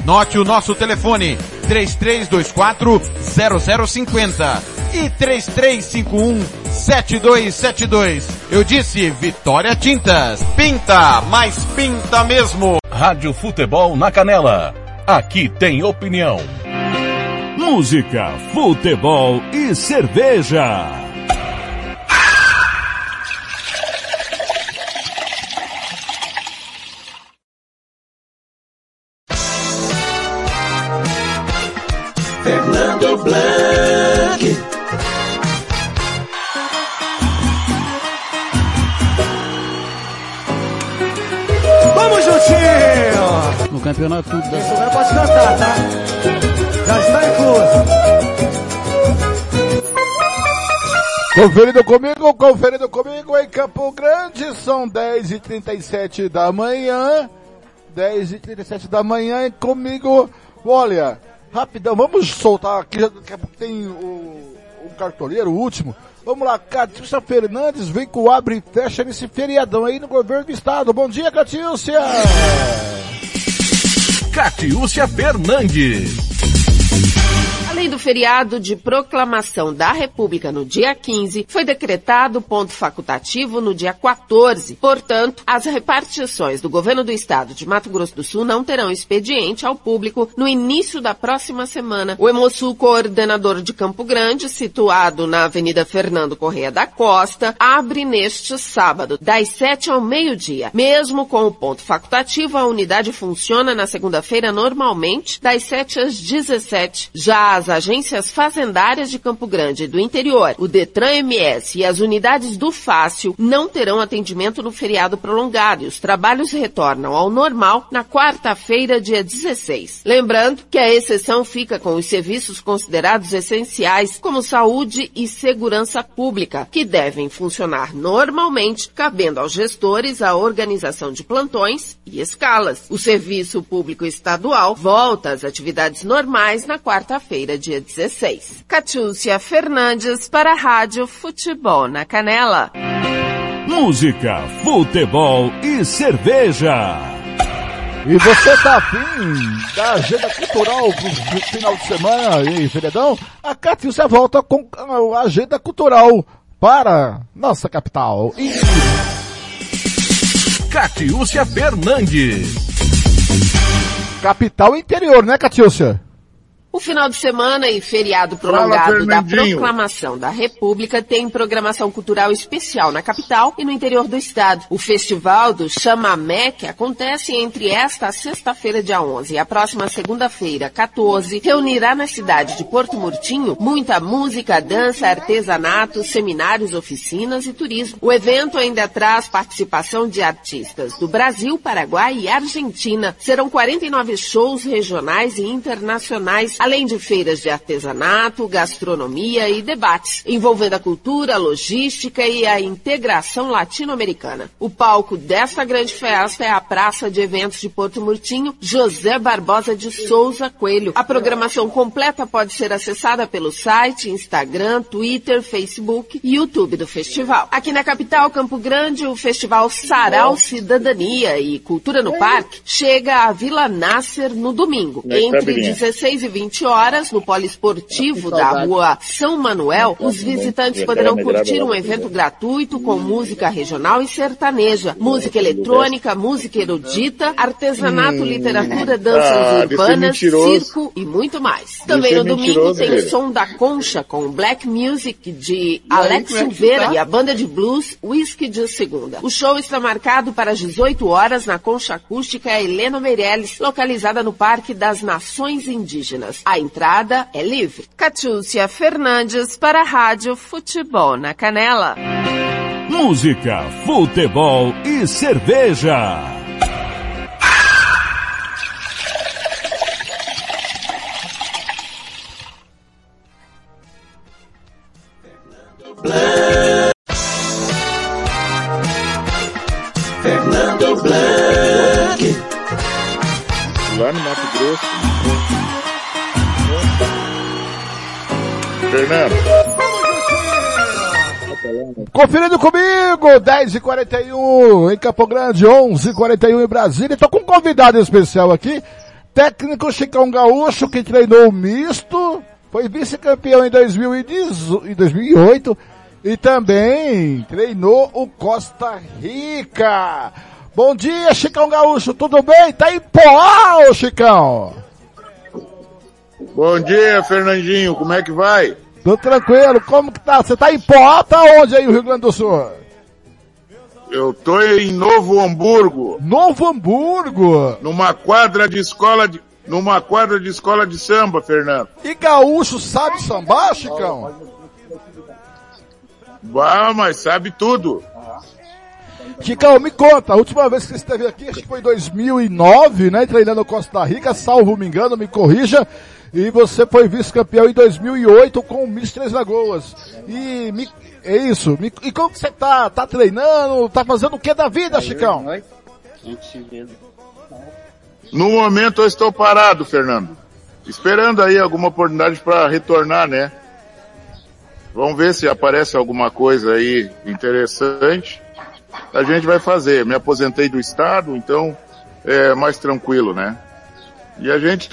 S13: Anote o nosso telefone, 3324 0050 e 3351 7272. Eu disse Vitória Tintas. Pinta, mas pinta mesmo.
S12: Rádio Futebol na Canela. Aqui tem opinião.
S6: Música, futebol e cerveja.
S17: Fernando Blanc. Vamos juntinho!
S24: No campeonato tudo dá
S17: Isso agora pode cantar, tá? Já está incluso.
S1: Conferido comigo, conferido comigo em Campo Grande, são 10 e 37 da manhã, 10 e 37 da manhã e comigo, olha, rapidão, vamos soltar aqui, daqui a pouco tem o, o cartoleiro, o último, vamos lá, Catiúcia Fernandes vem com o abre e fecha nesse feriadão aí no governo do estado, bom dia Catiúcia!
S12: Catiúcia Fernandes.
S25: Além do feriado de proclamação da República no dia 15, foi decretado ponto facultativo no dia 14. Portanto, as repartições do governo do estado de Mato Grosso do Sul não terão expediente ao público no início da próxima semana. O Hemosul Coordenador de Campo Grande, situado na Avenida Fernando Correia da Costa, abre neste sábado, das 7 ao meio-dia. Mesmo com o ponto facultativo, a unidade funciona na segunda-feira normalmente, das 7 às 17. Já as agências fazendárias de Campo Grande do interior, o Detran MS e as unidades do Fácil não terão atendimento no feriado prolongado e os trabalhos retornam ao normal na quarta-feira, dia 16. Lembrando que a exceção fica com os serviços considerados essenciais, como saúde e segurança pública, que devem funcionar normalmente, cabendo aos gestores a organização de plantões e escalas. O serviço público estadual volta às atividades normais na quarta-feira, dia 16. Catiúcia Fernandes para a Rádio Futebol na Canela.
S6: Música, futebol e cerveja.
S1: E você tá afim da agenda cultural pro final de semana e feriadão? A Catiúcia volta com a agenda cultural para nossa capital. E...
S12: Catiúcia Fernandes.
S1: Capital interior, né, Catiúcia?
S25: O final de semana e feriado prolongado da proclamação da República tem programação cultural especial na capital e no interior do estado. O festival do Chamamé, que acontece entre esta sexta-feira, dia 11, e a próxima segunda-feira, 14, reunirá na cidade de Porto Murtinho muita música, dança, artesanato, seminários, oficinas e turismo. O evento ainda traz participação de artistas do Brasil, Paraguai e Argentina. Serão 49 shows regionais e internacionais além de feiras de artesanato, gastronomia e debates, envolvendo a cultura, a logística e a integração latino-americana. O palco desta grande festa é a Praça de Eventos de Porto Murtinho, José Barbosa de Souza Coelho. A programação completa pode ser acessada pelo site, Instagram, Twitter, Facebook e YouTube do festival. Aqui na capital, Campo Grande, o festival Sarau Cidadania e Cultura no Parque chega à Vila Nasser no domingo, entre 16 e 20 20 horas, no poliesportivo da rua São Manuel, os visitantes poderão curtir um evento gratuito com música regional e sertaneja, música eletrônica, música erudita, artesanato, literatura, danças urbanas, circo e muito mais. Também no domingo tem o som da Concha com Black Music de Alex Silveira e a banda de blues Whisky de Segunda. O show está marcado para as 18 horas na Concha Acústica Helena Meirelles, localizada no Parque das Nações Indígenas. A entrada é livre. Catiúcia Fernandes para a Rádio Futebol na Canela.
S6: Música, futebol e cerveja. Blanc.
S24: Fernando Blanc. Lá no Mato Grosso.
S1: Conferindo comigo, 10 e 41 em Campo Grande, 11 e 41 em Brasília. Estou com um convidado especial aqui, técnico Chicão Gaúcho, que treinou o misto, foi vice-campeão em 2008 e também treinou o Costa Rica. Bom dia, Chicão Gaúcho, tudo bem? Tá em Poá, Chicão?
S24: Bom dia, Fernandinho, como é que vai?
S1: Tô tranquilo, como que tá? Você tá em Poá tá onde aí no Rio Grande do Sul?
S24: Eu tô em Novo Hamburgo.
S1: Novo Hamburgo?
S24: Numa quadra de escola de, numa quadra de escola de samba, Fernando.
S1: E gaúcho sabe sambar, Chicão?
S24: Bah, mas sabe tudo.
S1: Chicão, me conta, a última vez que você esteve aqui, acho que foi em 2009, né, treinando Costa Rica, salvo me engano, me corrija, e você foi vice-campeão em 2008 com o Miss Três Lagoas. E me, é isso, me, e como que você tá? Tá treinando? Tá fazendo o que da vida, Chicão?
S24: No momento eu estou parado, Fernando. Esperando aí alguma oportunidade para retornar, né? Vamos ver se aparece alguma coisa aí interessante. A gente vai fazer. Me aposentei do Estado, então é mais tranquilo, né? E a gente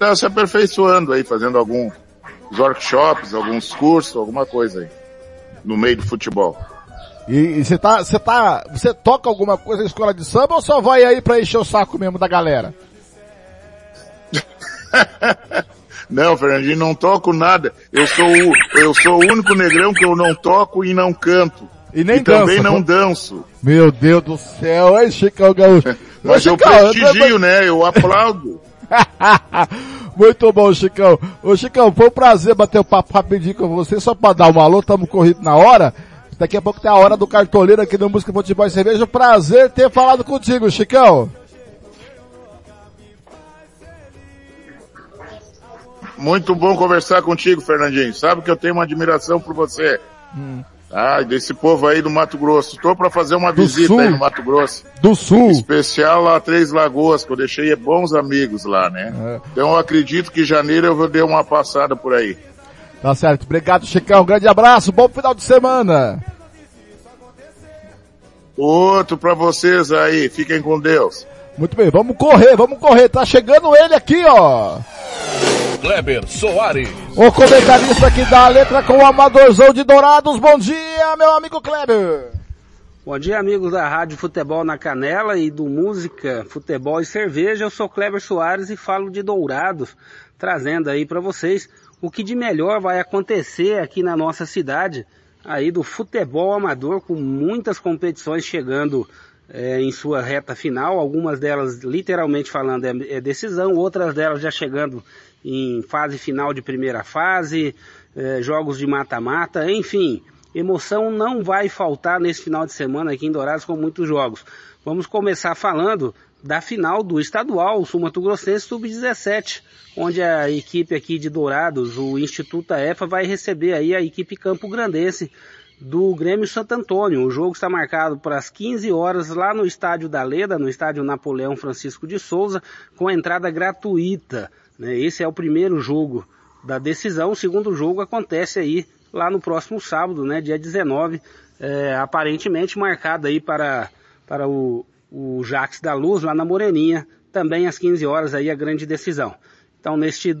S24: está se aperfeiçoando aí, fazendo alguns workshops, alguns cursos, alguma coisa aí. No meio do futebol.
S1: E você tá, você tá, você toca alguma coisa na escola de samba ou só vai aí pra encher o saco mesmo da galera? *laughs*
S24: Não, Fernandinho, não toco nada. Eu sou o, eu sou o único negrão que eu não toco e não canto.
S1: E nem
S24: e
S1: dança,
S24: também não danço.
S1: Meu Deus do céu, é Chicão Gaúcho. *laughs*
S24: Mas eu
S1: Chicão,
S24: prestigio, né? Eu aplaudo. *laughs*
S1: Muito bom, Chicão. Ô Chicão, foi um prazer bater o papo rapidinho com você, só pra dar um alô, tamo corrido na hora. Daqui a pouco tem a hora do cartoleiro aqui no Música Futebol e Cerveja. Prazer ter falado contigo, Chicão.
S24: Muito bom conversar contigo, Fernandinho. Sabe que eu tenho uma admiração por você.
S1: Hum.
S24: Ah, desse povo aí do Mato Grosso. Estou para fazer uma
S1: Do
S24: visita
S1: Sul?
S24: aí no Mato Grosso.
S1: Do Sul.
S24: Especial lá Três Lagoas, que eu deixei bons amigos lá, né?
S1: É.
S24: Então eu acredito que em janeiro eu vou dar uma passada por aí.
S1: Tá certo. Obrigado, Chicão. Um grande abraço. Bom final de semana.
S24: Outro para vocês aí. Fiquem com Deus.
S1: Muito bem, vamos correr, vamos correr. Tá chegando ele aqui, ó.
S12: Kleber Soares.
S1: O comentarista aqui da letra com o Amadorzão de Dourados. Bom dia, meu amigo Kleber.
S26: Bom dia, amigos da Rádio Futebol na Canela e do Música, Futebol e Cerveja. Eu sou Kleber Soares e falo de Dourados, trazendo aí para vocês o que de melhor vai acontecer aqui na nossa cidade, aí do futebol amador, com muitas competições chegando é, em sua reta final, algumas delas literalmente falando é, é decisão, outras delas já chegando em fase final de primeira fase, é, jogos de mata-mata, enfim, emoção não vai faltar nesse final de semana aqui em Dourados com muitos jogos. Vamos começar falando da final do estadual, o Sul Mato Grossense Sub-17, onde a equipe aqui de Dourados, o Instituto EFA, vai receber aí a equipe Campo Grandense do Grêmio Santo Antônio. O jogo está marcado para as 15 horas lá no estádio da Leda, no estádio Napoleão Francisco de Souza, com entrada gratuita. Né? Esse é o primeiro jogo da decisão. O segundo jogo acontece aí lá no próximo sábado, né, dia 19, é, aparentemente marcado aí para, para o, o Jax da Luz, lá na Moreninha, também às 15 horas aí a grande decisão. Então neste,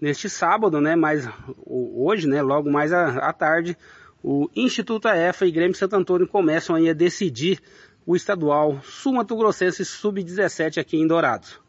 S26: neste sábado, né, mais hoje, né, logo mais à, à tarde, o Instituto AEFA e Grêmio Santo Antônio começam aí a decidir o estadual Sul Mato Grossense Sub-17 aqui em Dourados.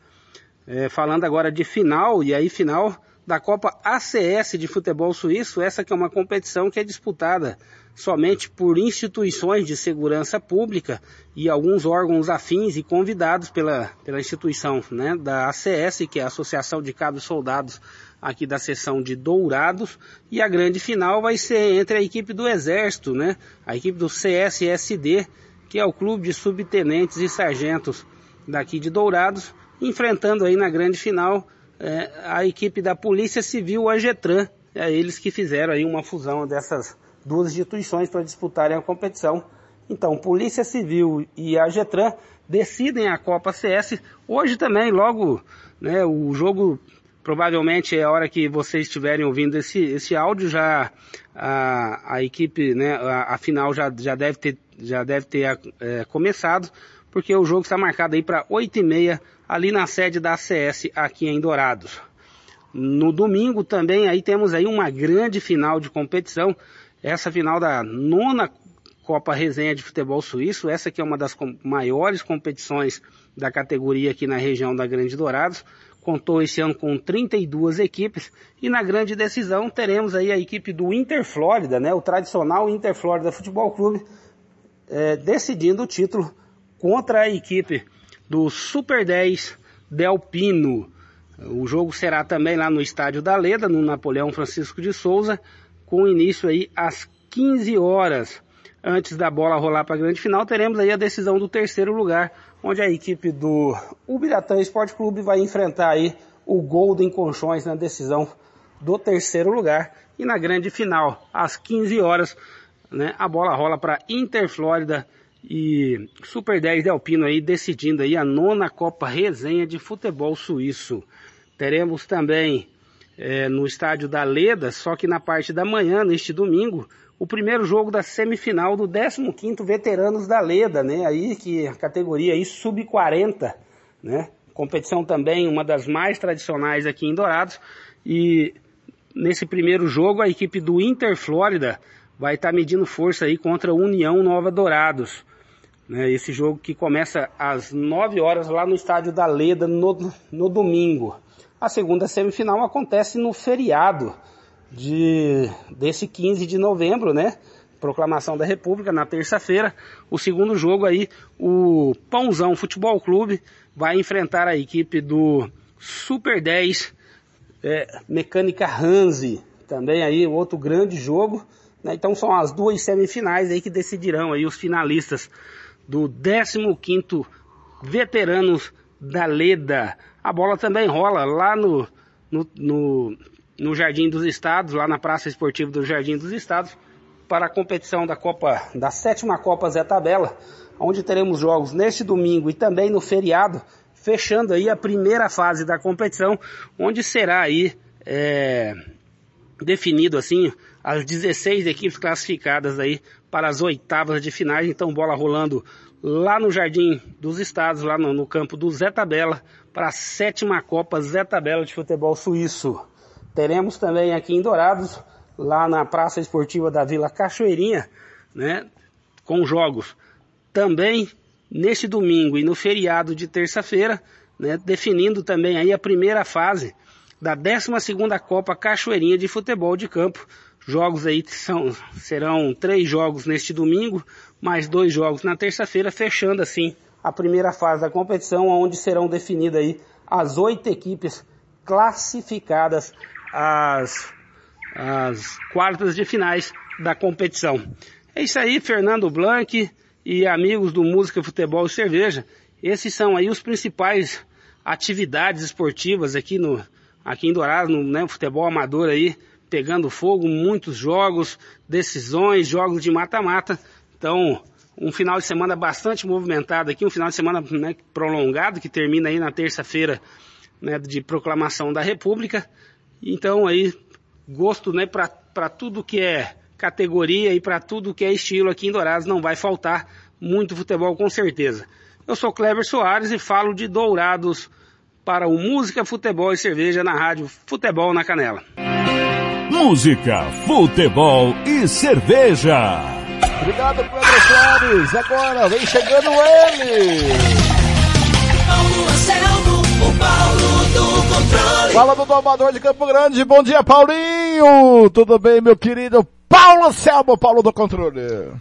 S26: É, falando agora de final, e aí final da Copa ACS de futebol suíço, essa que é uma competição que é disputada somente por instituições de segurança pública e alguns órgãos afins e convidados pela, pela instituição né, da ACS, que é a Associação de Cabos Soldados aqui da seção de Dourados, e a grande final vai ser entre a equipe do Exército, né, a equipe do CSSD, que é o clube de subtenentes e sargentos daqui de Dourados, enfrentando aí na grande final é, a equipe da Polícia Civil, a Getran, é eles que fizeram aí uma fusão dessas duas instituições para disputarem a competição. Então, Polícia Civil e a Getran decidem a Copa CS. Hoje também, logo, né, o jogo provavelmente é a hora que vocês estiverem ouvindo esse, esse áudio, já a, a equipe, né, a, a, final já, já deve ter, já deve ter é, começado, porque o jogo está marcado aí para 8 e meia ali na sede da ACS aqui em Dourados. No domingo também aí temos aí uma grande final de competição, essa final da nona Copa Resenha de Futebol Suíço, essa que é uma das maiores competições da categoria aqui na região da Grande Dourados, contou esse ano com 32 equipes. E na grande decisão teremos aí a equipe do Inter Flórida, né, o tradicional Inter Flórida Futebol Clube, é, decidindo o título contra a equipe do Super 10 Delpino. O jogo será também lá no estádio da Leda, no Napoleão Francisco de Souza, com início aí às 15 horas. Antes da bola rolar para a grande final, teremos aí a decisão do terceiro lugar, onde a equipe do Ubiratã Esporte Clube vai enfrentar aí o Golden Conchões na decisão do terceiro lugar. E na grande final, às 15 horas, né, a bola rola para Inter Flórida e Super 10 Delpino aí decidindo aí a nona Copa Resenha de Futebol Suíço. Teremos também é, no estádio da Leda, só que na parte da manhã, neste domingo, o primeiro jogo da semifinal do 15º Veteranos da Leda, né? Aí que a categoria aí sub-40, né? Competição também uma das mais tradicionais aqui em Dourados e nesse primeiro jogo a equipe do Inter Flórida vai estar tá medindo força aí contra a União Nova Dourados. Né? Esse jogo que começa às 9 horas lá no estádio da Leda no, no domingo. A segunda semifinal acontece no feriado, de, desse 15 de novembro, né? Proclamação da República, na terça-feira. O segundo jogo aí, o Pãozão Futebol Clube vai enfrentar a equipe do Super 10 é, Mecânica Hanzi. Também aí outro grande jogo. Né? Então são as duas semifinais aí que decidirão aí os finalistas do 15º Veteranos da Leda. A bola também rola lá no, no, no no Jardim dos Estados, lá na Praça Esportiva do Jardim dos Estados, para a competição da Copa, da sétima Copa Zé Tabela, onde teremos jogos neste domingo e também no feriado, fechando aí a primeira fase da competição, onde será aí é, definido assim as 16 equipes classificadas aí para as oitavas de finais, então bola rolando lá no Jardim dos Estados, lá no, no campo do Zé Tabela, para a sétima Copa Zé Tabela de Futebol Suíço. Teremos também aqui em Dourados, lá na Praça Esportiva da Vila Cachoeirinha, né, com jogos também neste domingo e no feriado de terça-feira, né, definindo também aí a primeira fase da 12ª Copa Cachoeirinha de Futebol de Campo. Jogos aí são, serão três jogos neste domingo, mais dois jogos na terça-feira, fechando assim a primeira fase da competição, onde serão definidas aí as oito equipes classificadas as, as quartas de finais da competição. É isso aí, Fernando Blanc e amigos do Música, Futebol e Cerveja. Esses são aí os principais atividades esportivas aqui no aqui em Dourados, no né, futebol amador aí, pegando fogo, muitos jogos, decisões, jogos de mata-mata. Então, um final de semana bastante movimentado aqui, um final de semana né, prolongado, que termina aí na terça-feira né, de proclamação da República. Então aí, gosto né, para tudo que é categoria e para tudo que é estilo aqui em Dourados não vai faltar muito futebol com certeza. Eu sou Kleber Soares e falo de Dourados para o Música, Futebol e Cerveja na rádio Futebol na Canela.
S6: Música, futebol e cerveja.
S1: Obrigado, Kleber Soares. Agora vem chegando ele. Paulo Anselmo, o Paulo do controle. Fala do domador de Campo Grande. Bom dia, Paulinho. Tudo bem, meu querido Paulo Anselmo, Paulo do controle.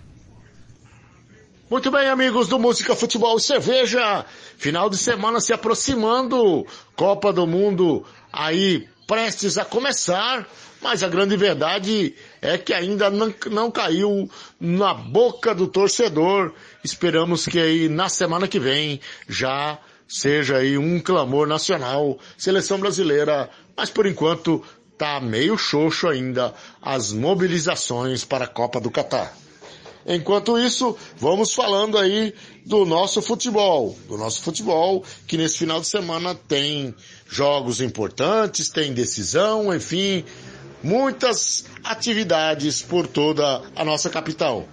S27: Muito bem, amigos do Música, Futebol e Cerveja. Final de semana se aproximando. Copa do Mundo aí prestes a começar. Mas a grande verdade é que ainda não, não caiu na boca do torcedor. Esperamos que aí na semana que vem já seja aí um clamor nacional, seleção brasileira, mas por enquanto tá meio xoxo ainda as mobilizações para a Copa do Catar. Enquanto isso, vamos falando aí do nosso futebol, do nosso futebol, que nesse final de semana tem jogos importantes, tem decisão, enfim, muitas atividades por toda a nossa capital.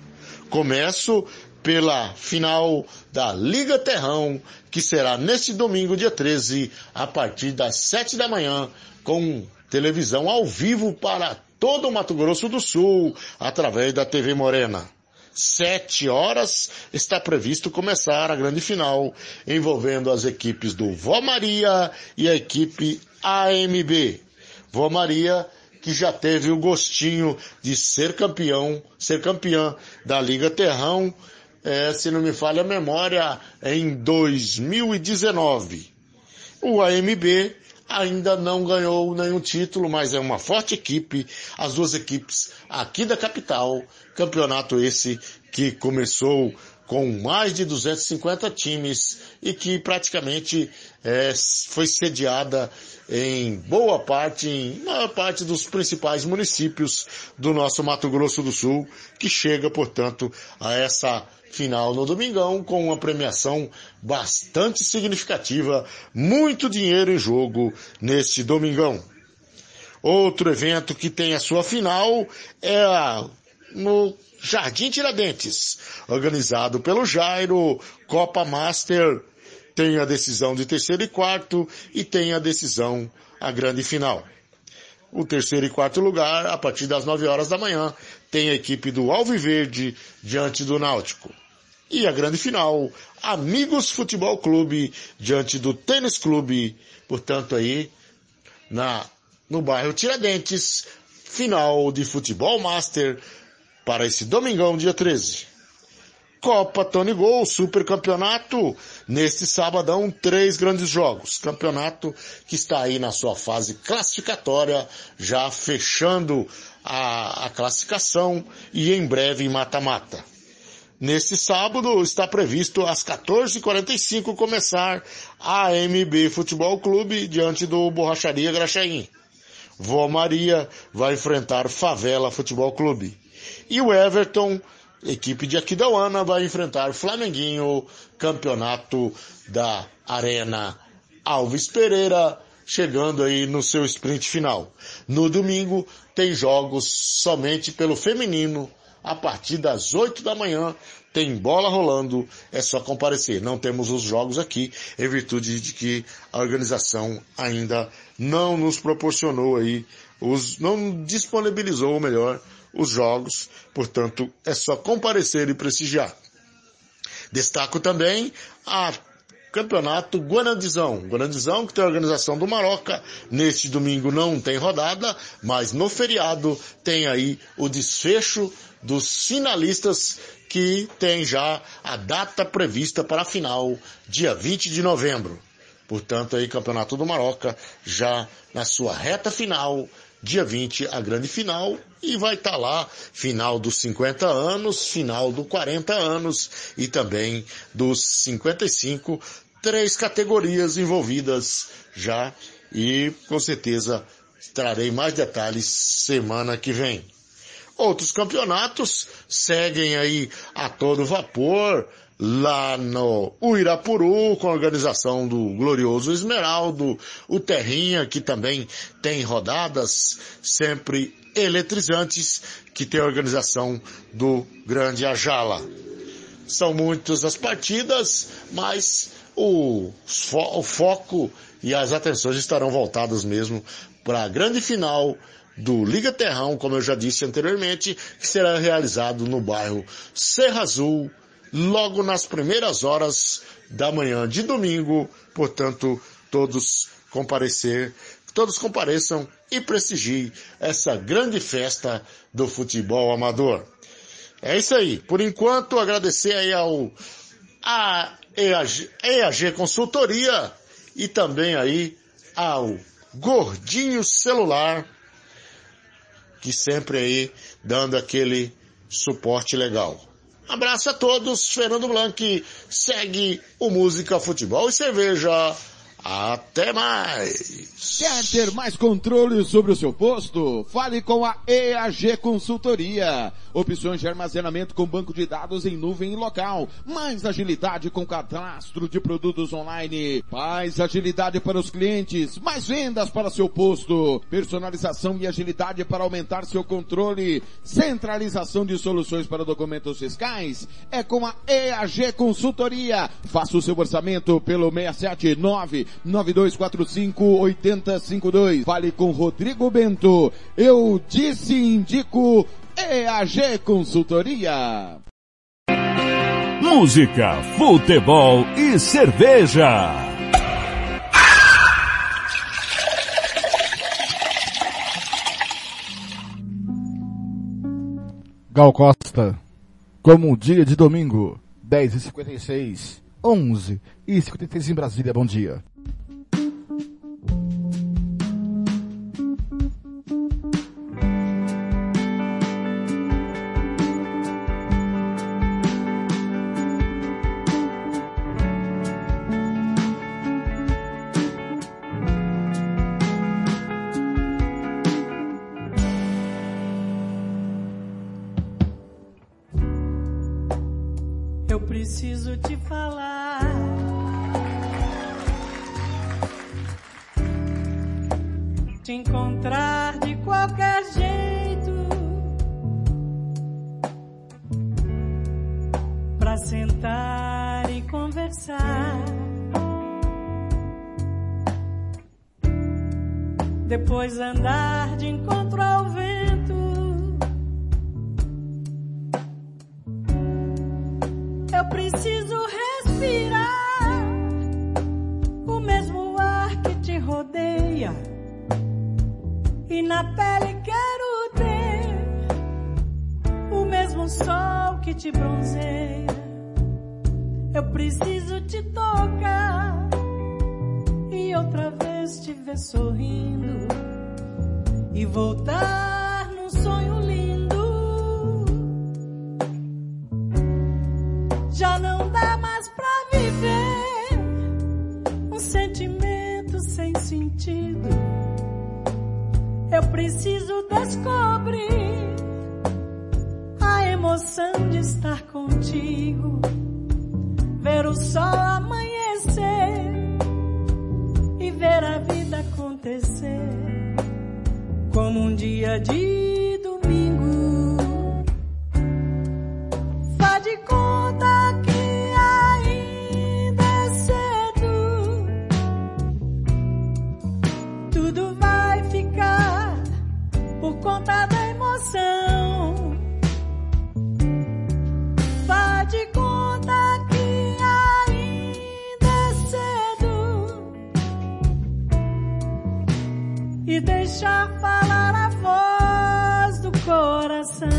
S27: Começo pela final da Liga Terrão, que será neste domingo, dia 13, a partir das 7 da manhã, com televisão ao vivo para todo o Mato Grosso do Sul, através da TV Morena. Sete horas está previsto começar a grande final, envolvendo as equipes do Vó Maria e a equipe AMB. Vó Maria que já teve o gostinho de ser campeão, ser campeã da Liga Terrão, é, se não me falha a memória, em 2019. O AMB ainda não ganhou nenhum título, mas é uma forte equipe, as duas equipes aqui da capital, campeonato esse que começou com mais de 250 times e que praticamente é, foi sediada em boa parte, em maior parte dos principais municípios do nosso Mato Grosso do Sul, que chega, portanto, a essa final no domingão com uma premiação bastante significativa, muito dinheiro em jogo neste domingão. Outro evento que tem a sua final é a, no Jardim Tiradentes, organizado pelo Jairo, Copa Master, tem a decisão de terceiro e quarto e tem a decisão a grande final. O terceiro e quarto lugar, a partir das nove horas da manhã, tem a equipe do Alviverde diante do Náutico. E a grande final, Amigos Futebol Clube diante do Tênis Clube, portanto aí, na, no bairro Tiradentes, final de Futebol Master para esse domingão, dia 13. Copa Tony Gol, Super Campeonato, neste sabadão, três grandes jogos. Campeonato que está aí na sua fase classificatória, já fechando a, a classificação e em breve em mata-mata. Neste sábado está previsto às 14h45 começar a AMB Futebol Clube diante do Borracharia Graxaim. Vó Maria vai enfrentar Favela Futebol Clube. E o Everton equipe de Aquidauana vai enfrentar Flamenguinho, campeonato da Arena Alves Pereira, chegando aí no seu sprint final. No domingo tem jogos somente pelo feminino, a partir das 8 da manhã tem bola rolando, é só comparecer. Não temos os jogos aqui, em virtude de que a organização ainda não nos proporcionou aí, os, não disponibilizou, ou melhor, os jogos, portanto é só comparecer e prestigiar. Destaco também a Campeonato Guanandizão. Guanandizão que tem a organização do Maroca. Neste domingo não tem rodada, mas no feriado tem aí o desfecho dos finalistas que tem já a data prevista para a final, dia 20 de novembro. Portanto, aí Campeonato do Maroca já na sua reta final, dia 20, a grande final, e vai estar tá lá, final dos 50 anos, final dos 40 anos e também dos 55, três categorias envolvidas já, e com certeza trarei mais detalhes semana que vem. Outros campeonatos seguem aí a todo vapor, lá no Uirapuru, com a organização do glorioso Esmeraldo, o Terrinha, que também tem rodadas sempre eletrizantes, que tem a organização do Grande Ajala. São muitas as partidas, mas o, o foco e as atenções estarão voltadas mesmo para a grande final do Liga Terrão, como eu já disse anteriormente, que será realizado no bairro Serra Azul, logo nas primeiras horas da manhã de domingo, portanto, todos comparecer, todos compareçam e prestigiem essa grande festa do futebol amador. É isso aí. Por enquanto, agradecer aí ao a EAG, EAG Consultoria e também aí ao Gordinho Celular, que sempre aí dando aquele suporte legal. Abraço a todos, Fernando Blanc segue o Música, Futebol e Cerveja Até mais!
S13: Quer ter mais controle sobre o seu posto? Fale com a EAG Consultoria. Opções de armazenamento com banco de dados em nuvem e local. Mais agilidade com cadastro de produtos online. Mais agilidade para os clientes. Mais vendas para seu posto. Personalização e agilidade para aumentar seu controle. Centralização de soluções para documentos fiscais. É com a EAG Consultoria. Faça o seu orçamento pelo 679 9245 8052. Fale com Rodrigo Bento. Eu disse indico EAG Consultoria.
S6: Música, futebol e cerveja.
S1: Gal Costa, como um dia de domingo, 10h56, 11h56 em Brasília, bom dia.
S5: Encontrar de qualquer jeito. Pra sentar e conversar. Depois andar de encontro te bronzeia. Eu preciso te tocar e outra vez te ver sorrindo e voltar num sonho lindo. Já não dá mais pra viver um sentimento sem sentido. Eu preciso descobrir emoção de estar contigo, ver o sol amanhecer e ver a vida acontecer como um dia de domingo. Faz de conta que ainda é cedo. Tudo vai ficar por conta da emoção. Deixar falar a voz do coração.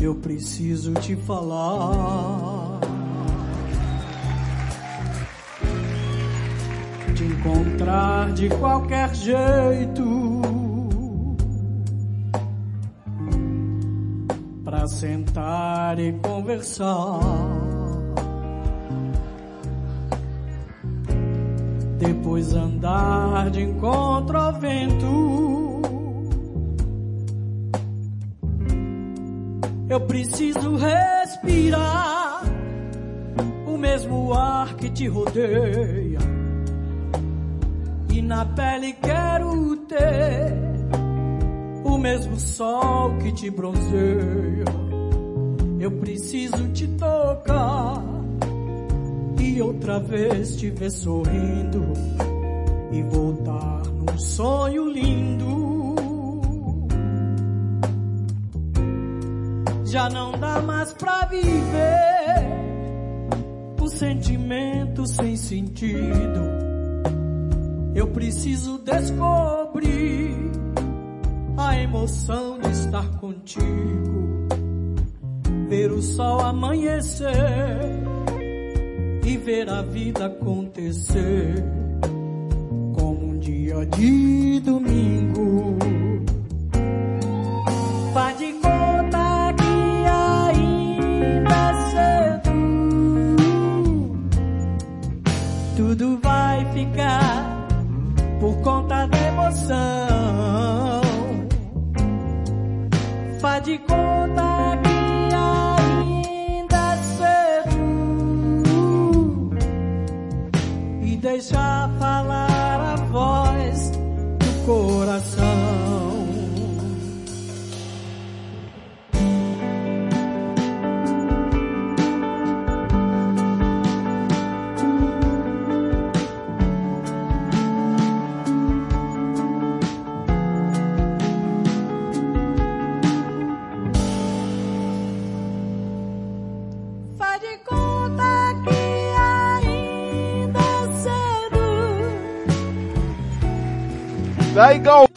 S5: Eu preciso te falar. Te encontrar de qualquer jeito. Pra sentar e conversar. Andar de encontro ao vento. Eu preciso respirar o mesmo ar que te rodeia. E na pele quero ter o mesmo sol que te bronzeia. Eu preciso te tocar e outra vez te ver sorrindo e voltar num sonho lindo. Já não dá mais pra viver um sentimento sem sentido. Eu preciso descobrir a emoção de estar contigo, ver o sol amanhecer e ver a vida acontecer dia de domingo. Faz de conta que ainda é cedo. Tudo vai ficar por conta da emoção. Faz de conta
S1: Daí Gal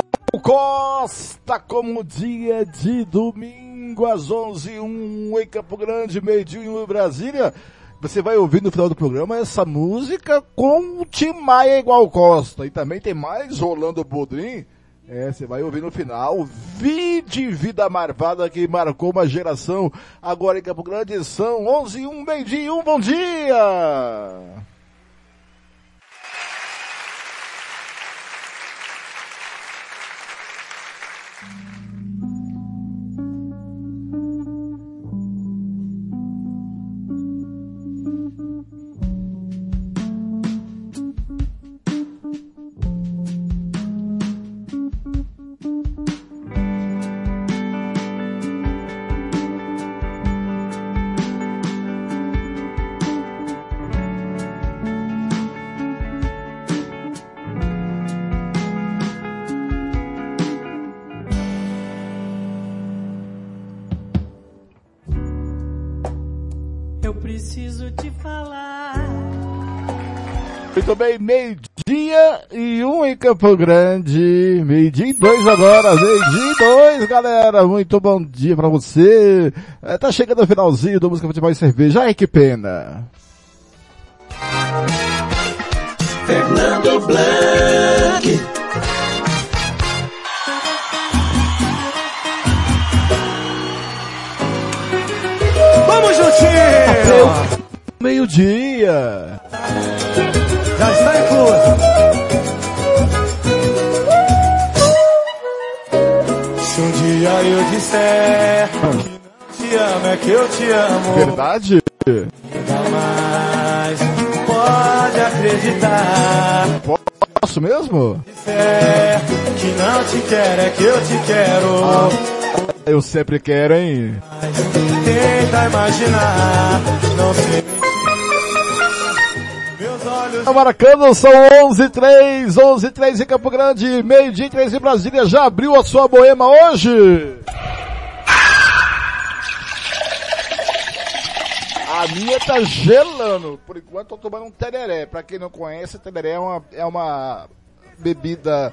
S1: Costa, como dia de domingo às 11h01 em Campo Grande, meio-dia em Brasília. Você vai ouvir no final do programa essa música com o Tim Maia igual Costa. E também tem mais Rolando Bodrim. É, você vai ouvir no final. Vide Vida Marvada que marcou uma geração. Agora em Campo Grande são 11 e 1, meio-dia e 1, bom dia! Muito bem, meio-dia e um em Campo Grande. Meio-dia e dois agora, meio-dia e dois, galera. Muito bom dia pra você. É, tá chegando o finalzinho do Música Futebol e Cerveja. Ai, que pena.
S17: Fernando Blanc.
S27: Vamos juntinho!
S1: Meio-dia.
S27: Já está incluso. Se um dia eu disser que não te amo, é que eu te amo.
S1: Verdade?
S27: Jamais pode acreditar.
S1: Posso mesmo?
S27: Disser que não te quero, é que eu te quero.
S1: Eu sempre quero, hein?
S27: Tenta imaginar, não
S1: Tá marcando, são 11 3 11 3 em Campo Grande, meio-dia e 3 em Brasília. Já abriu a sua boema hoje? A minha tá gelando. Por enquanto tô tomando um tereré. Pra quem não conhece, tereré é uma, é uma bebida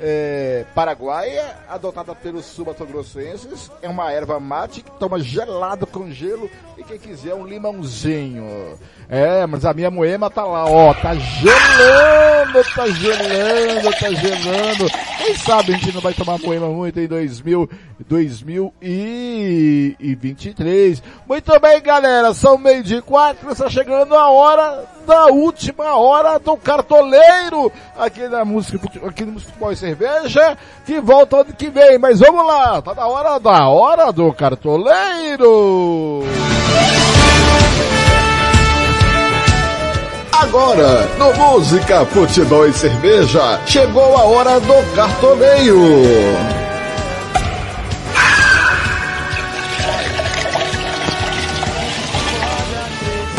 S1: é, paraguaia, adotada pelos subatogrossenses. É uma erva mate que toma gelado com gelo e quem quiser um limãozinho. É, mas a minha moema tá lá, ó, tá gelando, tá gelando, tá gelando. Quem sabe a gente não vai tomar moema muito em 2000, 2023. Muito bem, galera, são meio de quatro, está chegando a hora da última hora do cartoleiro aqui na música, aqui no Futebol e Cerveja, que volta ano que vem. Mas vamos lá, tá na hora da hora do cartoleiro.
S23: Agora, no Música, Futebol e Cerveja, chegou a hora do cartoneio.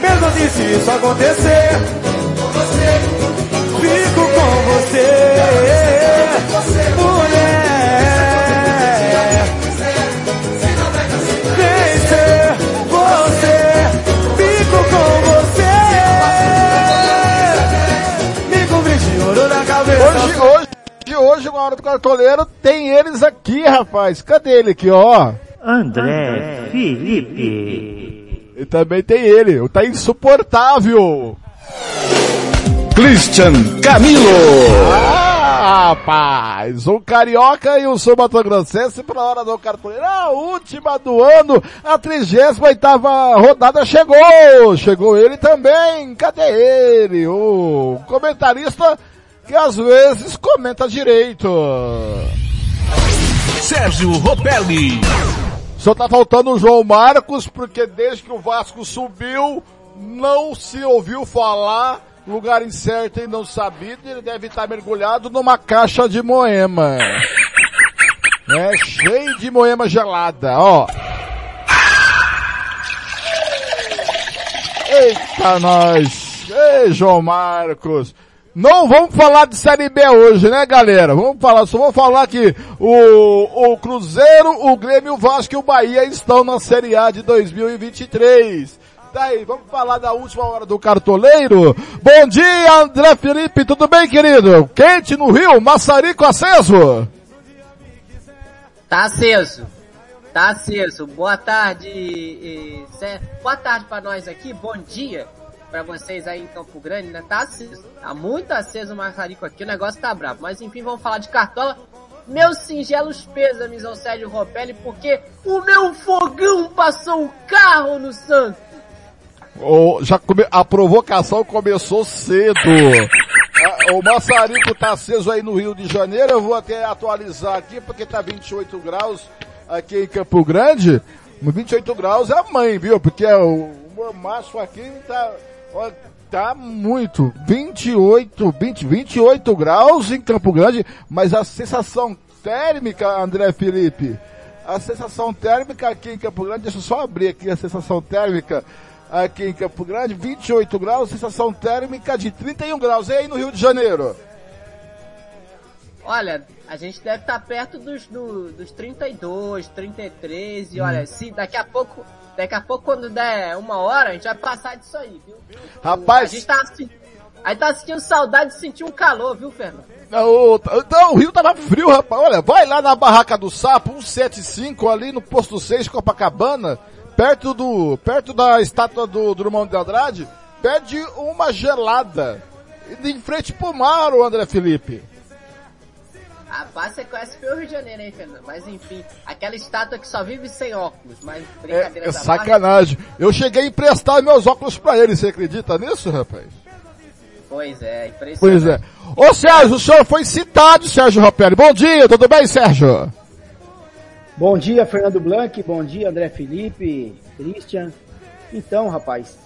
S27: mesmo assim se isso acontecer, fico com você, mulher. Vem ser você, fico com você. Me cobri de ouro na cabeça.
S1: Hoje, hoje. Hoje, uma hora do cartoleiro, tem eles aqui, rapaz. Cadê ele aqui, ó?
S28: André, Felipe.
S1: E também tem ele, o tá insuportável.
S6: Christian Camilo.
S1: Ah, rapaz, um carioca e um sul-mato-grossense para a hora do cartoleiro. A última do ano, a 38 rodada chegou. Chegou ele também. Cadê ele? O comentarista que às vezes comenta direito.
S6: Sérgio Ropelli.
S1: Só tá faltando o João Marcos, porque desde que o Vasco subiu, não se ouviu falar, lugar incerto e não sabido, ele deve estar mergulhado numa caixa de moema. É cheio de moema gelada, ó. Eita nós! Ei, João Marcos! Não vamos falar de Série B hoje, né, galera? Vamos falar, só vou falar que o, o Cruzeiro, o Grêmio, o Vasco e o Bahia estão na Série A de 2023. Daí, vamos falar da última hora do cartoleiro. Bom dia, André Felipe, tudo bem, querido? Quente no Rio, maçarico aceso?
S29: Tá aceso. Tá aceso. Boa tarde. Boa tarde para nós aqui. Bom dia para vocês aí em Campo Grande, né? Tá aceso. Tá muito aceso o Marcarico aqui, o negócio tá bravo. Mas enfim, vamos falar de cartola. Meus singelos pêsames ao Sérgio Ropelli, porque o meu fogão passou o carro no Santos.
S1: Oh, já come... A provocação começou cedo. o maçarico tá aceso aí no Rio de Janeiro. Eu vou até atualizar aqui porque tá 28 graus aqui em Campo Grande. 28 graus é a mãe, viu? Porque o mormaço aqui tá tá muito. 28, 20, 28 graus em Campo Grande, mas a sensação térmica, André Felipe, a sensação térmica aqui em Campo Grande, deixa eu só abrir aqui a sensação térmica aqui em Campo Grande, 28 graus, sensação térmica de 31 graus. E aí no Rio de Janeiro?
S29: Olha, a gente deve estar tá perto dos, do, dos 32, 33 e hum. olha, se daqui a pouco Daqui a pouco, quando der uma hora, a gente vai passar disso aí, viu?
S1: Rapaz...
S29: A gente tá, aí tá sentindo saudade de sentir um calor, viu, Fernando?
S1: Não, não, o Rio tava frio, rapaz. Olha, vai lá na Barraca do Sapo, 175, ali no posto 6, Copacabana, perto do, perto da estátua do Drummond de Andrade, pede uma gelada. Em frente pro mar, o André Felipe.
S29: Rapaz, você conhece o Rio de Janeiro, hein, Fernando? Mas enfim, aquela estátua que só vive sem óculos, mas brincadeira
S1: é, é sacanagem. Eu cheguei a emprestar meus óculos pra ele, você acredita nisso, rapaz?
S29: Pois é, impressionante.
S1: Pois é. Ô Sérgio, o senhor foi citado, Sérgio Ropelli. Bom dia, tudo bem, Sérgio?
S30: Bom dia, Fernando Blanc. Bom dia, André Felipe, Christian. Então, rapaz,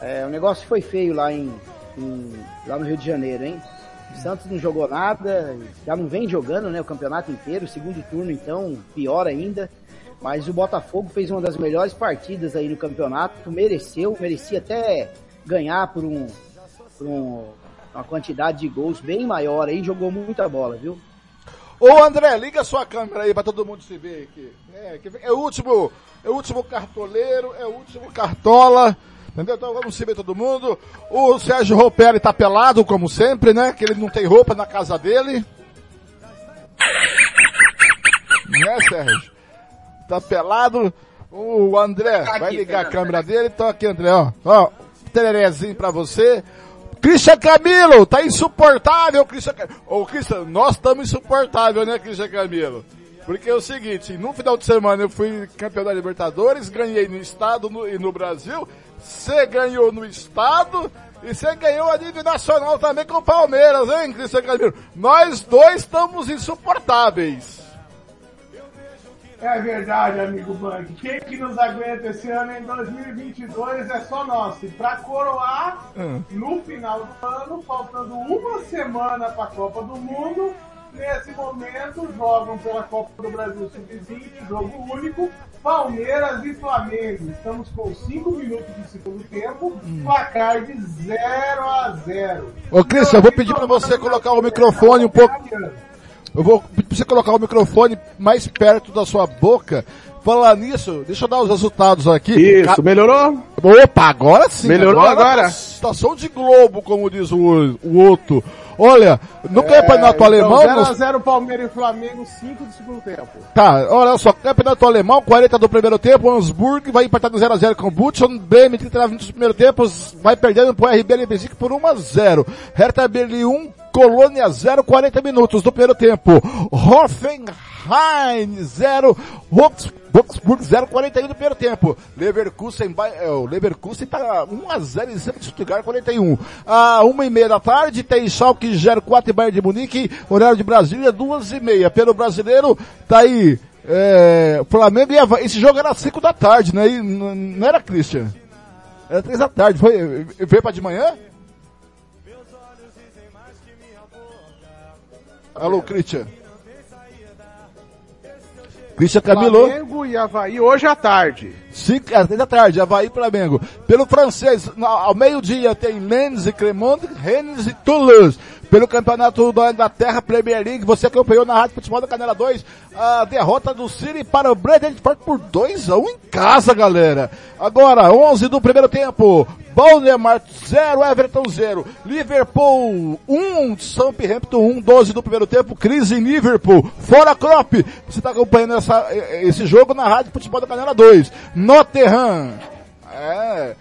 S30: é, o negócio foi feio lá em, em lá no Rio de Janeiro, hein? O Santos não jogou nada, já não vem jogando né, o campeonato inteiro, segundo turno então, pior ainda. Mas o Botafogo fez uma das melhores partidas aí no campeonato, mereceu, merecia até ganhar por, um, por um, uma quantidade de gols bem maior aí, jogou muita bola, viu?
S1: Ô André, liga sua câmera aí para todo mundo se ver aqui. É, é, o último, é o último cartoleiro, é o último cartola. Entendeu? Então vamos se ver todo mundo. O Sérgio Ropelli tá pelado, como sempre, né? Que ele não tem roupa na casa dele. Né, Sérgio? Tá pelado. O André tá vai ligar a câmera dele. Então aqui, André, ó. Ó, tererezinho pra você. Christian Camilo, tá insuportável, Christian Camilo. Ô, Christian, nós estamos insuportável, né, Christian Camilo? Porque é o seguinte, no final de semana eu fui campeão da Libertadores, ganhei no estado no, e no Brasil, você ganhou no estado e você ganhou a nível nacional também com o Palmeiras, hein, Cristian Camilo? Nós dois estamos insuportáveis.
S31: É verdade, amigo Bang. Quem que nos aguenta esse ano em 2022 é só nós. E pra coroar, hum. no final do ano, faltando uma semana pra Copa do Mundo, nesse momento jogam pela Copa do Brasil Sub-20, jogo único, Palmeiras e Flamengo. Estamos com 5 minutos de segundo tempo, hum. placar de 0 a 0.
S1: Ô Cristian, eu vou pedir para você colocar o microfone um pouco. Eu vou pedir pra você colocar o microfone mais perto da sua boca. Falar nisso, deixa eu dar os resultados aqui.
S31: Isso, melhorou?
S1: Opa, agora sim.
S31: Melhorou agora?
S1: tá Estação de Globo, como diz o, o outro. Olha, no campeonato alemão... nos-
S31: 0x0 Palmeiras e Flamengo, 5 do segundo tempo.
S1: Tá, olha só, campeonato alemão, 40 do primeiro tempo, Hamburg vai empatar no 0x0 com o Butchon, Bremen 39 minutos do primeiro tempo, vai perdendo pro RB Leipzig por 1x0. Hertha Berlim 1, Colônia 0, 40 minutos do primeiro tempo. Hoffenheim 0, Wolfsburg 0, 41 do primeiro tempo. Leverkusen, é, o Leverkusen tá 1x0 em cima de Stuttgart 41. À 1 e meia da tarde tem Schalke 04 e Bayern de Munique, horário de Brasília 2 e meia. Pelo brasileiro, tá aí, é, Flamengo e Havaí. Esse jogo era 5 da tarde, né? E não era Christian? Era 3 da tarde. Foi, veio pra de manhã? Alô, Christian. Christian Camilo.
S31: Flamengo e Havaí hoje à tarde.
S1: 5 às 10 da tarde, Havaí e Flamengo. Pelo francês, ao meio-dia tem Lens e Clermont, Rennes e Toulouse. Pelo campeonato da Inglaterra, Premier League, você acompanhou na Rádio Futebol da Canela 2 a derrota do City para o Brentford por 2 a 1 em casa, galera. Agora, 11 do primeiro tempo. Bournemouth 0, Everton 0. Liverpool 1, Southampton 1, 12 do primeiro tempo. Crise em Liverpool. Fora Klopp. Você está acompanhando essa, esse jogo na Rádio Futebol da Canela 2. Nottingham. É,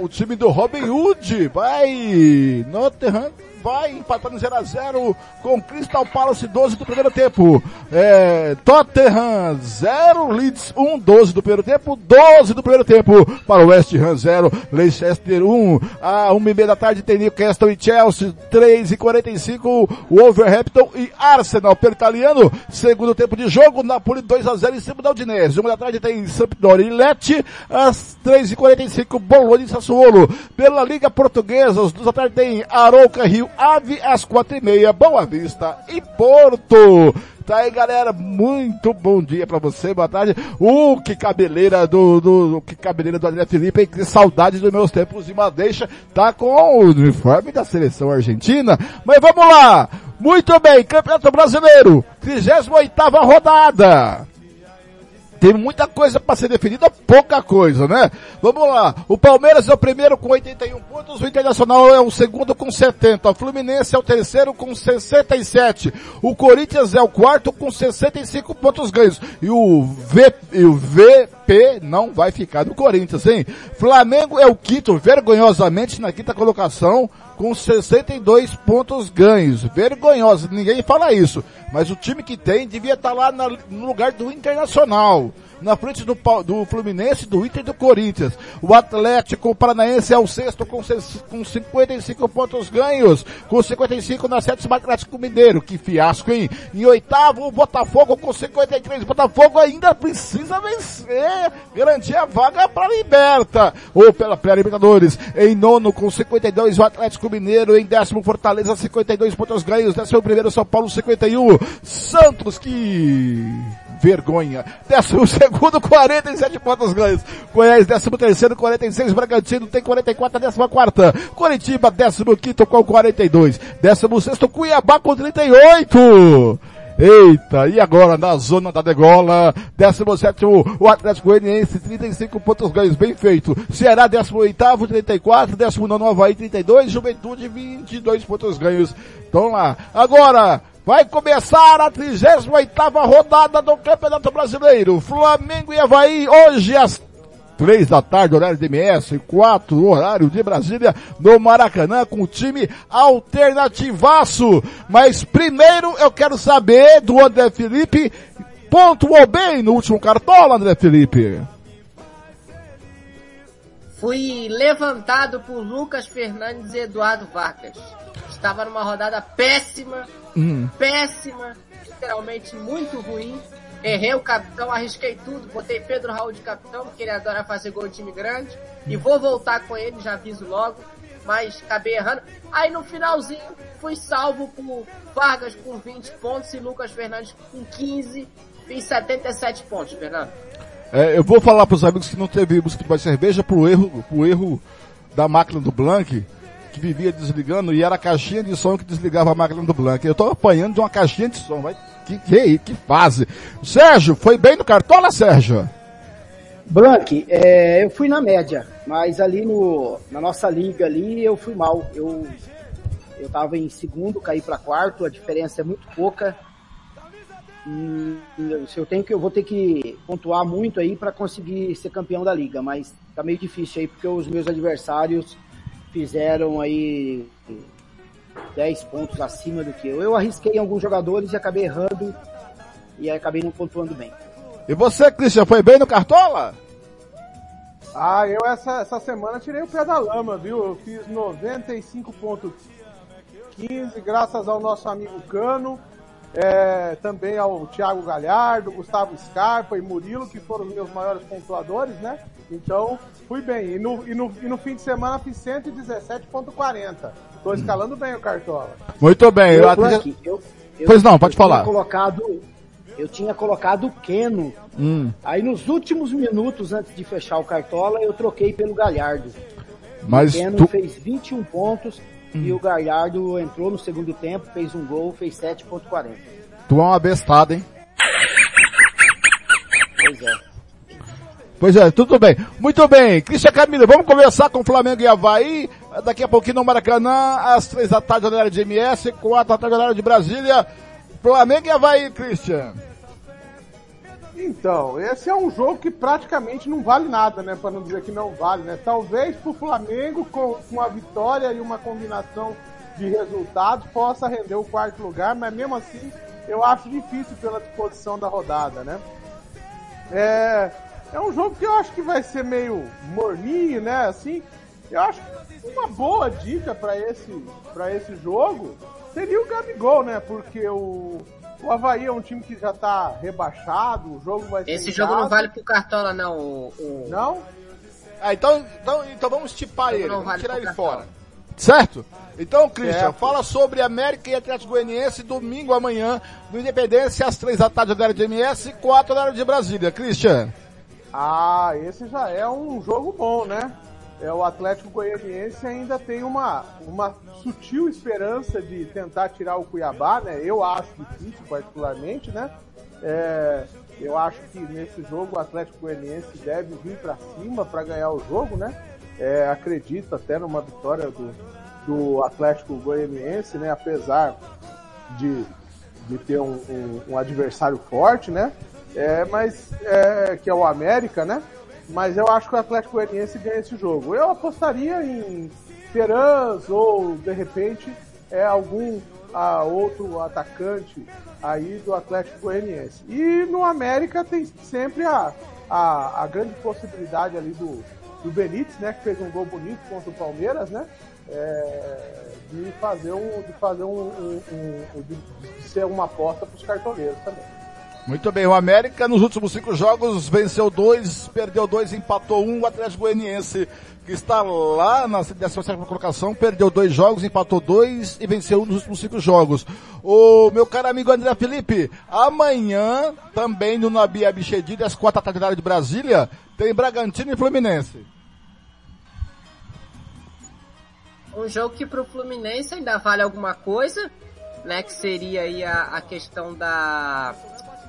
S1: o time do Robin Hood vai. Nottingham vai empatar no 0x0 com Crystal Palace 12 do primeiro tempo. É, Tottenham 0, Leeds 1, 12 do primeiro tempo, 12 do primeiro tempo para o West Ham 0, Leicester 1, a 1 e meia da tarde tem Newcastle e Chelsea 3 e 45, Wolverhampton e Arsenal. Pelo italiano, segundo tempo de jogo, Napoli 2 a 0 em cima da Udinese, 1 da tarde tem Sampdoria e Lecce, às 3 e 45 Bologna e Sassuolo, pela Liga Portuguesa, às 2 da tarde tem Arouca Rio Ave, às 4 e meia, Boa Vista e Porto. Tá aí, galera. Muito bom dia pra você. Boa tarde. Uh, que cabeleira do, do, que cabeleira do André Felipe. Que saudade dos meus tempos de Madeixa. Tá com o uniforme da seleção argentina. Mas vamos lá. Muito bem. Campeonato Brasileiro. 38ª rodada. Tem muita coisa para ser definida, pouca coisa, né? Vamos lá. O Palmeiras é o primeiro com 81 pontos, o Internacional é o segundo com 70, o Fluminense é o terceiro com 67, o Corinthians é o quarto com 65 pontos ganhos e o, v, e o VP não vai ficar do Corinthians, hein? Flamengo é o quinto, vergonhosamente na quinta colocação, com 62 pontos ganhos. Vergonhoso, ninguém fala isso. Mas o time que tem devia estar lá na- no lugar do Internacional. Na frente do, do Fluminense, do Inter e do Corinthians. O Atlético Paranaense é o sexto com, com 55 pontos ganhos. Com 55 na sétima Atlético Mineiro. Que fiasco, hein? Em oitavo, o Botafogo com 53. O Botafogo ainda precisa vencer. Garantir a vaga para a Liberta. Ou pela pré-Libertadores. Em nono com 52, o Atlético Mineiro. Em décimo, Fortaleza, 52 pontos ganhos. Décimo primeiro, São Paulo, 51. Santos, que vergonha. Décimo segundo, 47 pontos ganhos. Goiás, décimo terceiro, 46. Bragantino tem 44, décima quarta. Coritiba, décimo quinto com 42. Décimo sexto, Cuiabá com 38. Eita, e agora na zona da degola, 17 o Atlético Goianiense, 35 pontos ganhos, bem feito. Ceará, 18 34, 19 Havaí, 32, Juventude, 22 pontos ganhos. Então lá. Agora, vai começar a 38ª rodada do Campeonato Brasileiro. Flamengo e Havaí, hoje às Três da tarde, horário de MS, quatro, horário de Brasília, no Maracanã, com o time alternativaço. Mas primeiro eu quero saber do André Felipe, pontuou bem no último cartola, André Felipe.
S29: Fui levantado por Lucas Fernandes e Eduardo Vargas. Estava numa rodada péssima,
S1: Hum.
S29: péssima, literalmente muito ruim. Errei o capitão, arrisquei tudo, botei Pedro Raul de capitão, porque ele adora fazer gol de time grande. E vou voltar com ele, já aviso logo. Mas acabei errando. Aí no finalzinho, fui salvo por Vargas com 20 pontos e Lucas Fernandes com 15. Fiz 77 pontos, Fernando.
S1: É, eu vou falar para os amigos que não teve música de cerveja pro erro, pro erro da máquina do Blank. Que vivia desligando e era a caixinha de som que desligava a máquina do Blank. Eu tô apanhando de uma caixinha de som, vai. Que, que, que fase. Sérgio, foi bem no Cartola, Sérgio?
S30: Blank, é, eu fui na média, mas ali no, na nossa liga ali eu fui mal. Eu, eu tava em segundo, caí para quarto, a diferença é muito pouca. E, eu tenho que eu vou ter que pontuar muito aí para conseguir ser campeão da liga, mas tá meio difícil aí porque os meus adversários fizeram aí 10 pontos acima do que eu. Eu arrisquei em alguns jogadores e acabei errando e acabei não pontuando bem.
S1: E você, Cristian, foi bem no Cartola?
S31: Ah, eu essa, essa semana tirei o pé da lama, viu? Eu fiz 95.15 graças ao nosso amigo Cano, é, também ao Thiago Galhardo, Gustavo Scarpa e Murilo, que foram os meus maiores pontuadores, né? Então, fui bem. E no, e no, e no fim de semana fiz 117.40. Tô escalando bem o Cartola.
S1: Muito bem.
S30: Eu,
S1: Eu,
S30: eu, eu,
S1: Pois não, pode
S30: eu tinha
S1: falar.
S30: Colocado, eu tinha colocado o Keno.
S1: Hum.
S30: Aí nos últimos minutos antes de fechar o Cartola, eu troquei pelo Galhardo.
S1: Mas
S30: o Keno
S1: tu-
S30: fez 21 pontos e o Galhardo entrou no segundo tempo, fez um gol, fez 7.40.
S1: Tu é uma bestada, hein?
S30: Pois é.
S1: Pois é, tudo bem. Muito bem. Cristian Camilo, vamos conversar com o Flamengo e Havaí. Daqui a pouquinho no Maracanã, às três da tarde, horário de MS, quatro da tarde, horário de Brasília. Flamengo e Havaí, Cristian.
S31: Então, esse é um jogo que praticamente não vale nada, né? Para não dizer que não vale, né? Talvez pro Flamengo, com, com a vitória e uma combinação de resultados, possa render o quarto lugar, mas mesmo assim eu acho difícil pela disposição da rodada, né? É, é um jogo que eu acho que vai ser meio morninho, né? Assim, eu acho que uma boa dica para esse, pra esse jogo seria o Gabigol, né? Porque o, o Havaí é um time que já tá rebaixado, o jogo vai ser.
S29: Esse jogo não vale pro Cartola, não. O, o-
S31: Não?
S1: Ah, então, então, então vamos tipar ele, vamos
S29: vale
S1: tirar ele
S29: Cartola.
S1: fora. Certo? Então, Christian,
S31: Certo.
S1: fala sobre América e Atlético Goianiense domingo amanhã, no Independência, às três da tarde, horário de MS, quatro horário de Brasília. Christian.
S31: Ah, esse já é um jogo bom, né? É, o Atlético Goianiense ainda tem uma, uma sutil esperança de tentar tirar o Cuiabá, né? Eu acho difícil, particularmente, né? É, eu acho que nesse jogo o Atlético Goianiense deve vir para cima para ganhar o jogo, né? É, acredito até numa vitória do, do Atlético Goianiense, né? Apesar de, de ter um, um- um adversário forte, né? É, mas é, que é o América, né? Mas eu acho que o Atlético Goianiense ganha esse jogo. Eu apostaria em Terãs ou de repente é algum ah, outro atacante aí do Atlético Goianiense. E no América tem sempre a, a, a grande possibilidade ali do, do Benítez, né? Que fez um gol bonito contra o Palmeiras, né? É, de fazer um, de fazer um, um- um- de ser uma aposta para os cartoleiros também.
S1: Muito bem, o América nos últimos cinco jogos venceu dois, perdeu dois, empatou um. O Atlético Goianiense, que está lá na 17 colocação, perdeu dois jogos, empatou dois e venceu um nos últimos cinco jogos. O meu caro amigo André Felipe, amanhã, também no Nabi Abichedid, às quatro da tarde da área de Brasília, tem Bragantino e Fluminense.
S29: um jogo que pro Fluminense ainda vale alguma coisa, né? Que seria aí a, a questão da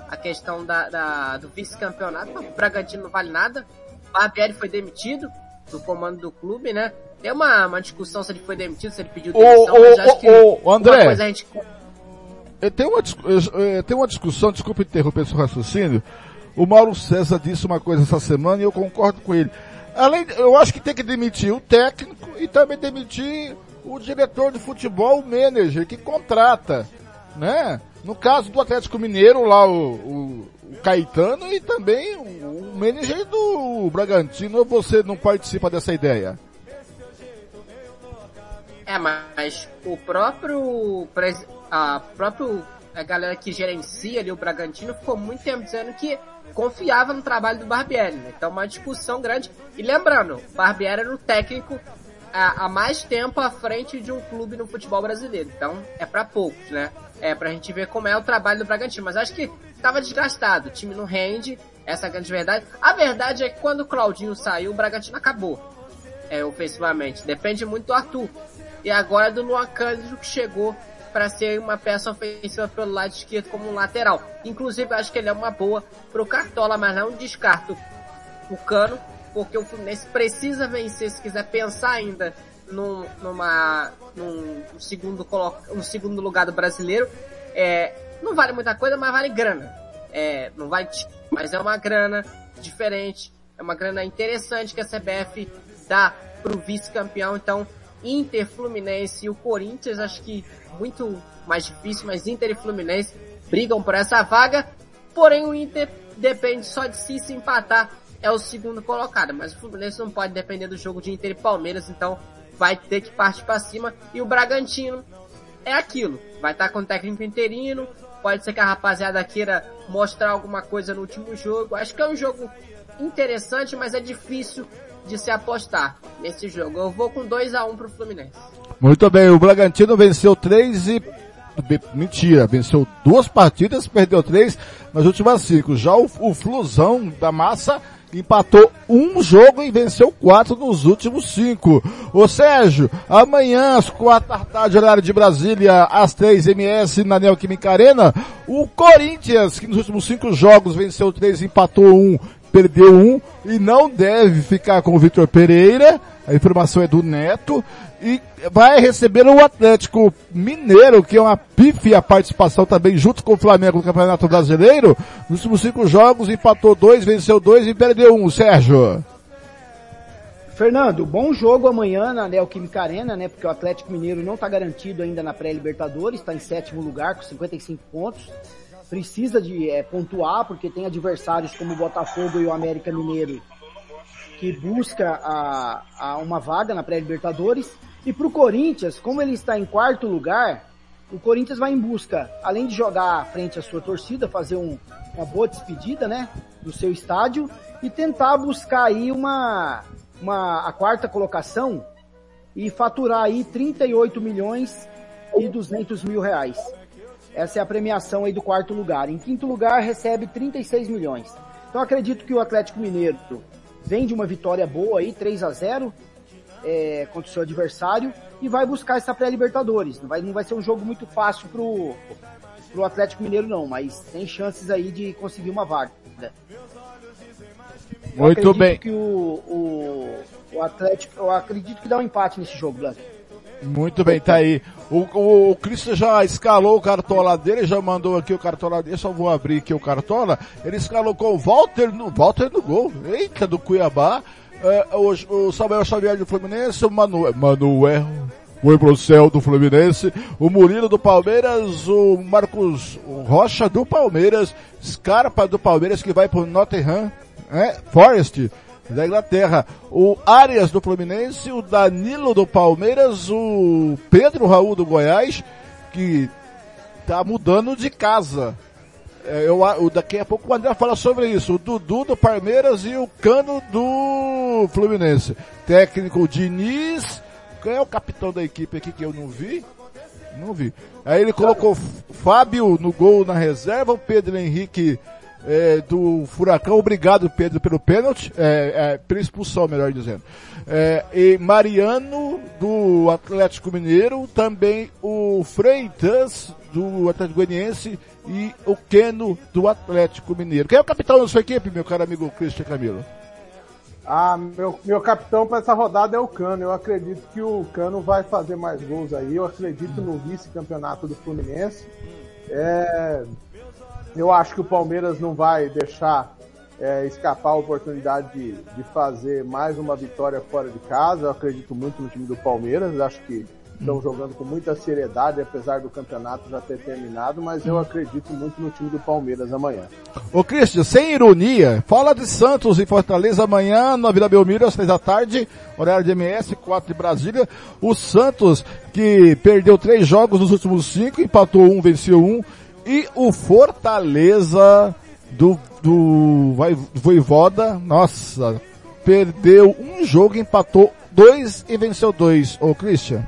S29: a questão da, da- do vice-campeonato. O Bragantino não vale nada. O Barbieri foi demitido do comando do clube, né? Tem uma, uma discussão se ele foi demitido, se ele pediu demissão,
S1: ô,
S29: mas acho
S1: ô,
S29: que
S1: ô, André.
S29: coisa a gente
S1: Eh, Tem uma, eh, eh, tem uma discussão, desculpa interromper seu raciocínio. O Mauro César disse uma coisa essa semana e eu concordo com ele. Além, eu acho que tem que demitir o técnico e também demitir o diretor de futebol, o manager, que contrata, né? No caso do Atlético Mineiro, lá o, o- o Caetano e também o, o manager do Bragantino, você não participa dessa ideia?
S29: É, mas o próprio, a próprio a galera que gerencia ali o Bragantino ficou muito tempo dizendo que confiava no trabalho do Barbieri, né? Então uma discussão grande. E lembrando, Barbieri era o técnico há, há mais tempo à frente de um clube no futebol brasileiro. Então é pra poucos, né? É pra gente ver como é o trabalho do Bragantino. Mas acho que tava desgastado, o time não rende, essa é a grande verdade. A verdade é que quando o Claudinho saiu, o Bragantino acabou é, ofensivamente. Depende muito do Arthur. e agora do Luan Cândido que chegou para ser uma peça ofensiva pelo lado esquerdo como um lateral. Inclusive, acho que ele é uma boa pro Cartola, mas não descarto o Cano, porque o Fluminense precisa vencer se quiser pensar ainda num, numa, num segundo, um segundo lugar do brasileiro. É, não vale muita coisa, mas vale grana. É, não vai, mas é uma grana diferente, é uma grana interessante que a CBF dá pro vice-campeão, então Inter, Fluminense e o Corinthians, acho que muito mais difícil, mas Inter e Fluminense brigam por essa vaga. Porém, o Inter depende só de si se empatar é o segundo colocado, mas o Fluminense não pode depender do jogo de Inter e Palmeiras, então vai ter que partir para cima. E o Bragantino é aquilo, vai estar tá com o técnico interino, pode ser que a rapaziada queira mostrar alguma coisa no último jogo. Acho que é um jogo interessante, mas é difícil de se apostar nesse jogo. Eu vou com 2 a 1 um pro Fluminense.
S1: Muito bem, o Bragantino venceu três e mentira, venceu duas partidas, perdeu três nas últimas cinco. Já o, o Flusão da Massa empatou um jogo e venceu quatro nos últimos cinco. Ô Sérgio, amanhã às quatro da tarde, horário de Brasília, às três MS na Neoquímica Arena, o Corinthians, que nos últimos cinco jogos venceu três, empatou um, perdeu um, e não deve ficar com o Vitor Pereira, a informação é do Neto, e vai receber o Atlético Mineiro, que é uma pífia participação também junto com o Flamengo no Campeonato Brasileiro. Nos últimos cinco jogos, empatou dois, venceu dois e perdeu um. Sérgio.
S30: Fernando, bom jogo amanhã na Neoquímica Arena, né? Porque o Atlético Mineiro não está garantido ainda na pré-Libertadores, está em sétimo lugar com 55 pontos. Precisa de é, pontuar, porque tem adversários como o Botafogo e o América Mineiro que busca a, a uma vaga na pré-Libertadores. E para o Corinthians, como ele está em quarto lugar, o Corinthians vai em busca, além de jogar frente à sua torcida, fazer um, uma boa despedida, né, do seu estádio e tentar buscar aí uma, uma a quarta colocação e faturar aí 38 milhões e 200 mil reais. Essa é a premiação aí do quarto lugar. Em quinto lugar recebe 36 milhões. Então acredito que o Atlético Mineiro vem de uma vitória boa aí, 3 a 0 é, contra o seu adversário e vai buscar essa pré-libertadores. Não vai, não vai ser um jogo muito fácil pro, pro Atlético Mineiro não, mas tem chances aí de conseguir uma vaga.
S1: Muito bem.
S30: que o, o, o, Atlético, eu acredito que dá um empate nesse jogo, Blanco.
S1: Muito bem, tá aí. O, o, o Cristo já escalou o cartola dele, já mandou aqui o cartola dele, só vou abrir aqui o cartola. Ele escalou com o Walter no, Walter no gol. Eita, do Cuiabá. É, o, o Samuel Xavier do Fluminense, o Manuel, Manuel foi pro do Fluminense, o Murilo do Palmeiras, o Marcos Rocha do Palmeiras, Scarpa do Palmeiras que vai pro Nottingham, é, Forest da Inglaterra, o Arias do Fluminense, o Danilo do Palmeiras, o Pedro Raul do Goiás, que tá mudando de casa. É, eu, eu, daqui a pouco o André fala sobre isso. O Dudu do Palmeiras e o Cano do Fluminense. Técnico Diniz. Quem é o capitão da equipe aqui que eu não vi? Não vi. Aí ele colocou Fábio no gol na reserva, o Pedro Henrique é, do Furacão. Obrigado, Pedro, pelo pênalti, é, é, pela expulsão, melhor dizendo. É, e Mariano, do Atlético Mineiro. Também o Freitas, do Atlético Goianiense. E o Keno, do Atlético Mineiro. Quem é o capitão da sua equipe, meu caro amigo Christian Camilo?
S31: Ah, meu, meu capitão para essa rodada é o Cano. Eu acredito que o Cano vai fazer mais gols aí. Eu acredito no vice-campeonato do Fluminense. É, eu acho que o Palmeiras não vai deixar é, escapar a oportunidade de, de fazer mais uma vitória fora de casa. Eu acredito muito no time do Palmeiras. Acho que estão jogando com muita seriedade, apesar do campeonato já ter terminado, mas eu acredito muito no time do Palmeiras amanhã.
S1: Ô Cristian, sem ironia, fala de Santos e Fortaleza amanhã na Vila Belmiro às seis da tarde, horário de MS, quatro de Brasília. O Santos, que perdeu três jogos nos últimos cinco, empatou um, venceu um, e o Fortaleza do, do Voivoda, nossa, perdeu um jogo, empatou dois e venceu dois. Ô Christian.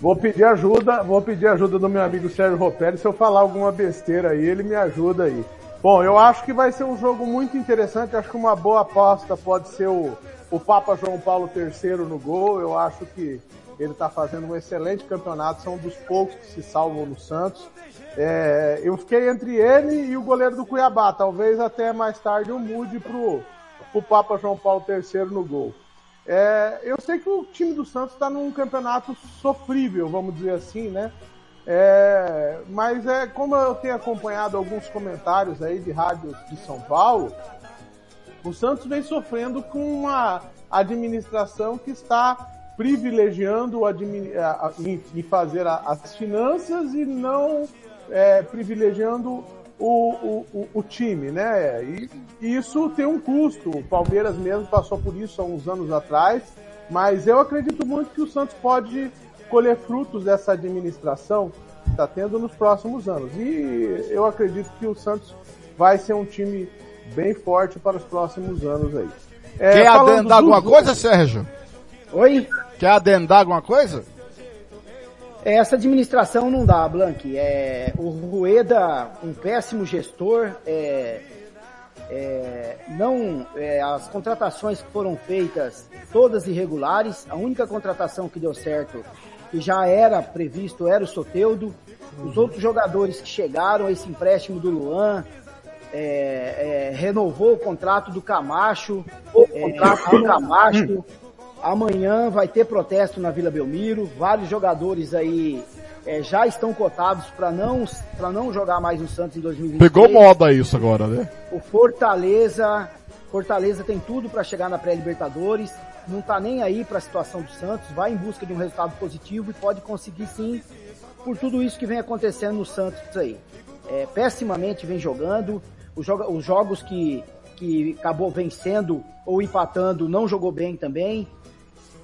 S31: Vou pedir ajuda, vou pedir ajuda do meu amigo Sérgio Ropelli. Se eu falar alguma besteira aí, ele me ajuda aí. Bom, eu acho que vai ser um jogo muito interessante. Acho que uma boa aposta pode ser o, o Papa João Paulo III no gol. Eu acho que Ele está fazendo um excelente campeonato, são um dos poucos que se salvam no Santos. É, eu fiquei entre ele e o goleiro do Cuiabá. Talvez até mais tarde eu mude pro, pro Papa João Paulo III no gol. É, eu sei que o time do Santos está num campeonato sofrível, vamos dizer assim, né? É, mas é como eu tenho acompanhado alguns comentários aí de rádios de São Paulo, o Santos vem sofrendo com uma administração que está privilegiando e fazer as finanças e não é, privilegiando o, o, o, time, né? E, e isso tem um custo. O Palmeiras mesmo passou por isso há uns anos atrás, mas eu acredito muito que o Santos pode colher frutos dessa administração que está tendo nos próximos anos. E eu acredito que o Santos vai ser um time bem forte para os próximos anos aí.
S1: É, Quer adendar alguma coisa, Sérgio?
S30: Oi?
S1: Quer adendar alguma coisa?
S30: Essa administração não dá, Blank. É, o Rueda, um péssimo gestor, é, é, não, é, as contratações que foram feitas, todas irregulares. A única contratação que deu certo, que já era previsto, era o Soteudo. Os uhum. outros jogadores que chegaram, esse empréstimo do Luan, é, é, renovou o contrato do Camacho, o contrato do Camacho. Amanhã vai ter protesto na Vila Belmiro. Vários jogadores aí é, já estão cotados para não para não jogar mais no Santos em 2020.
S1: Pegou moda isso agora, né?
S30: O Fortaleza, Fortaleza tem tudo para chegar na pré-Libertadores. Não tá nem aí para a situação do Santos. Vai em busca de um resultado positivo e pode conseguir sim por tudo isso que vem acontecendo no Santos aí. É, pessimamente vem jogando. Os, joga, os jogos que, que acabou vencendo ou empatando não jogou bem também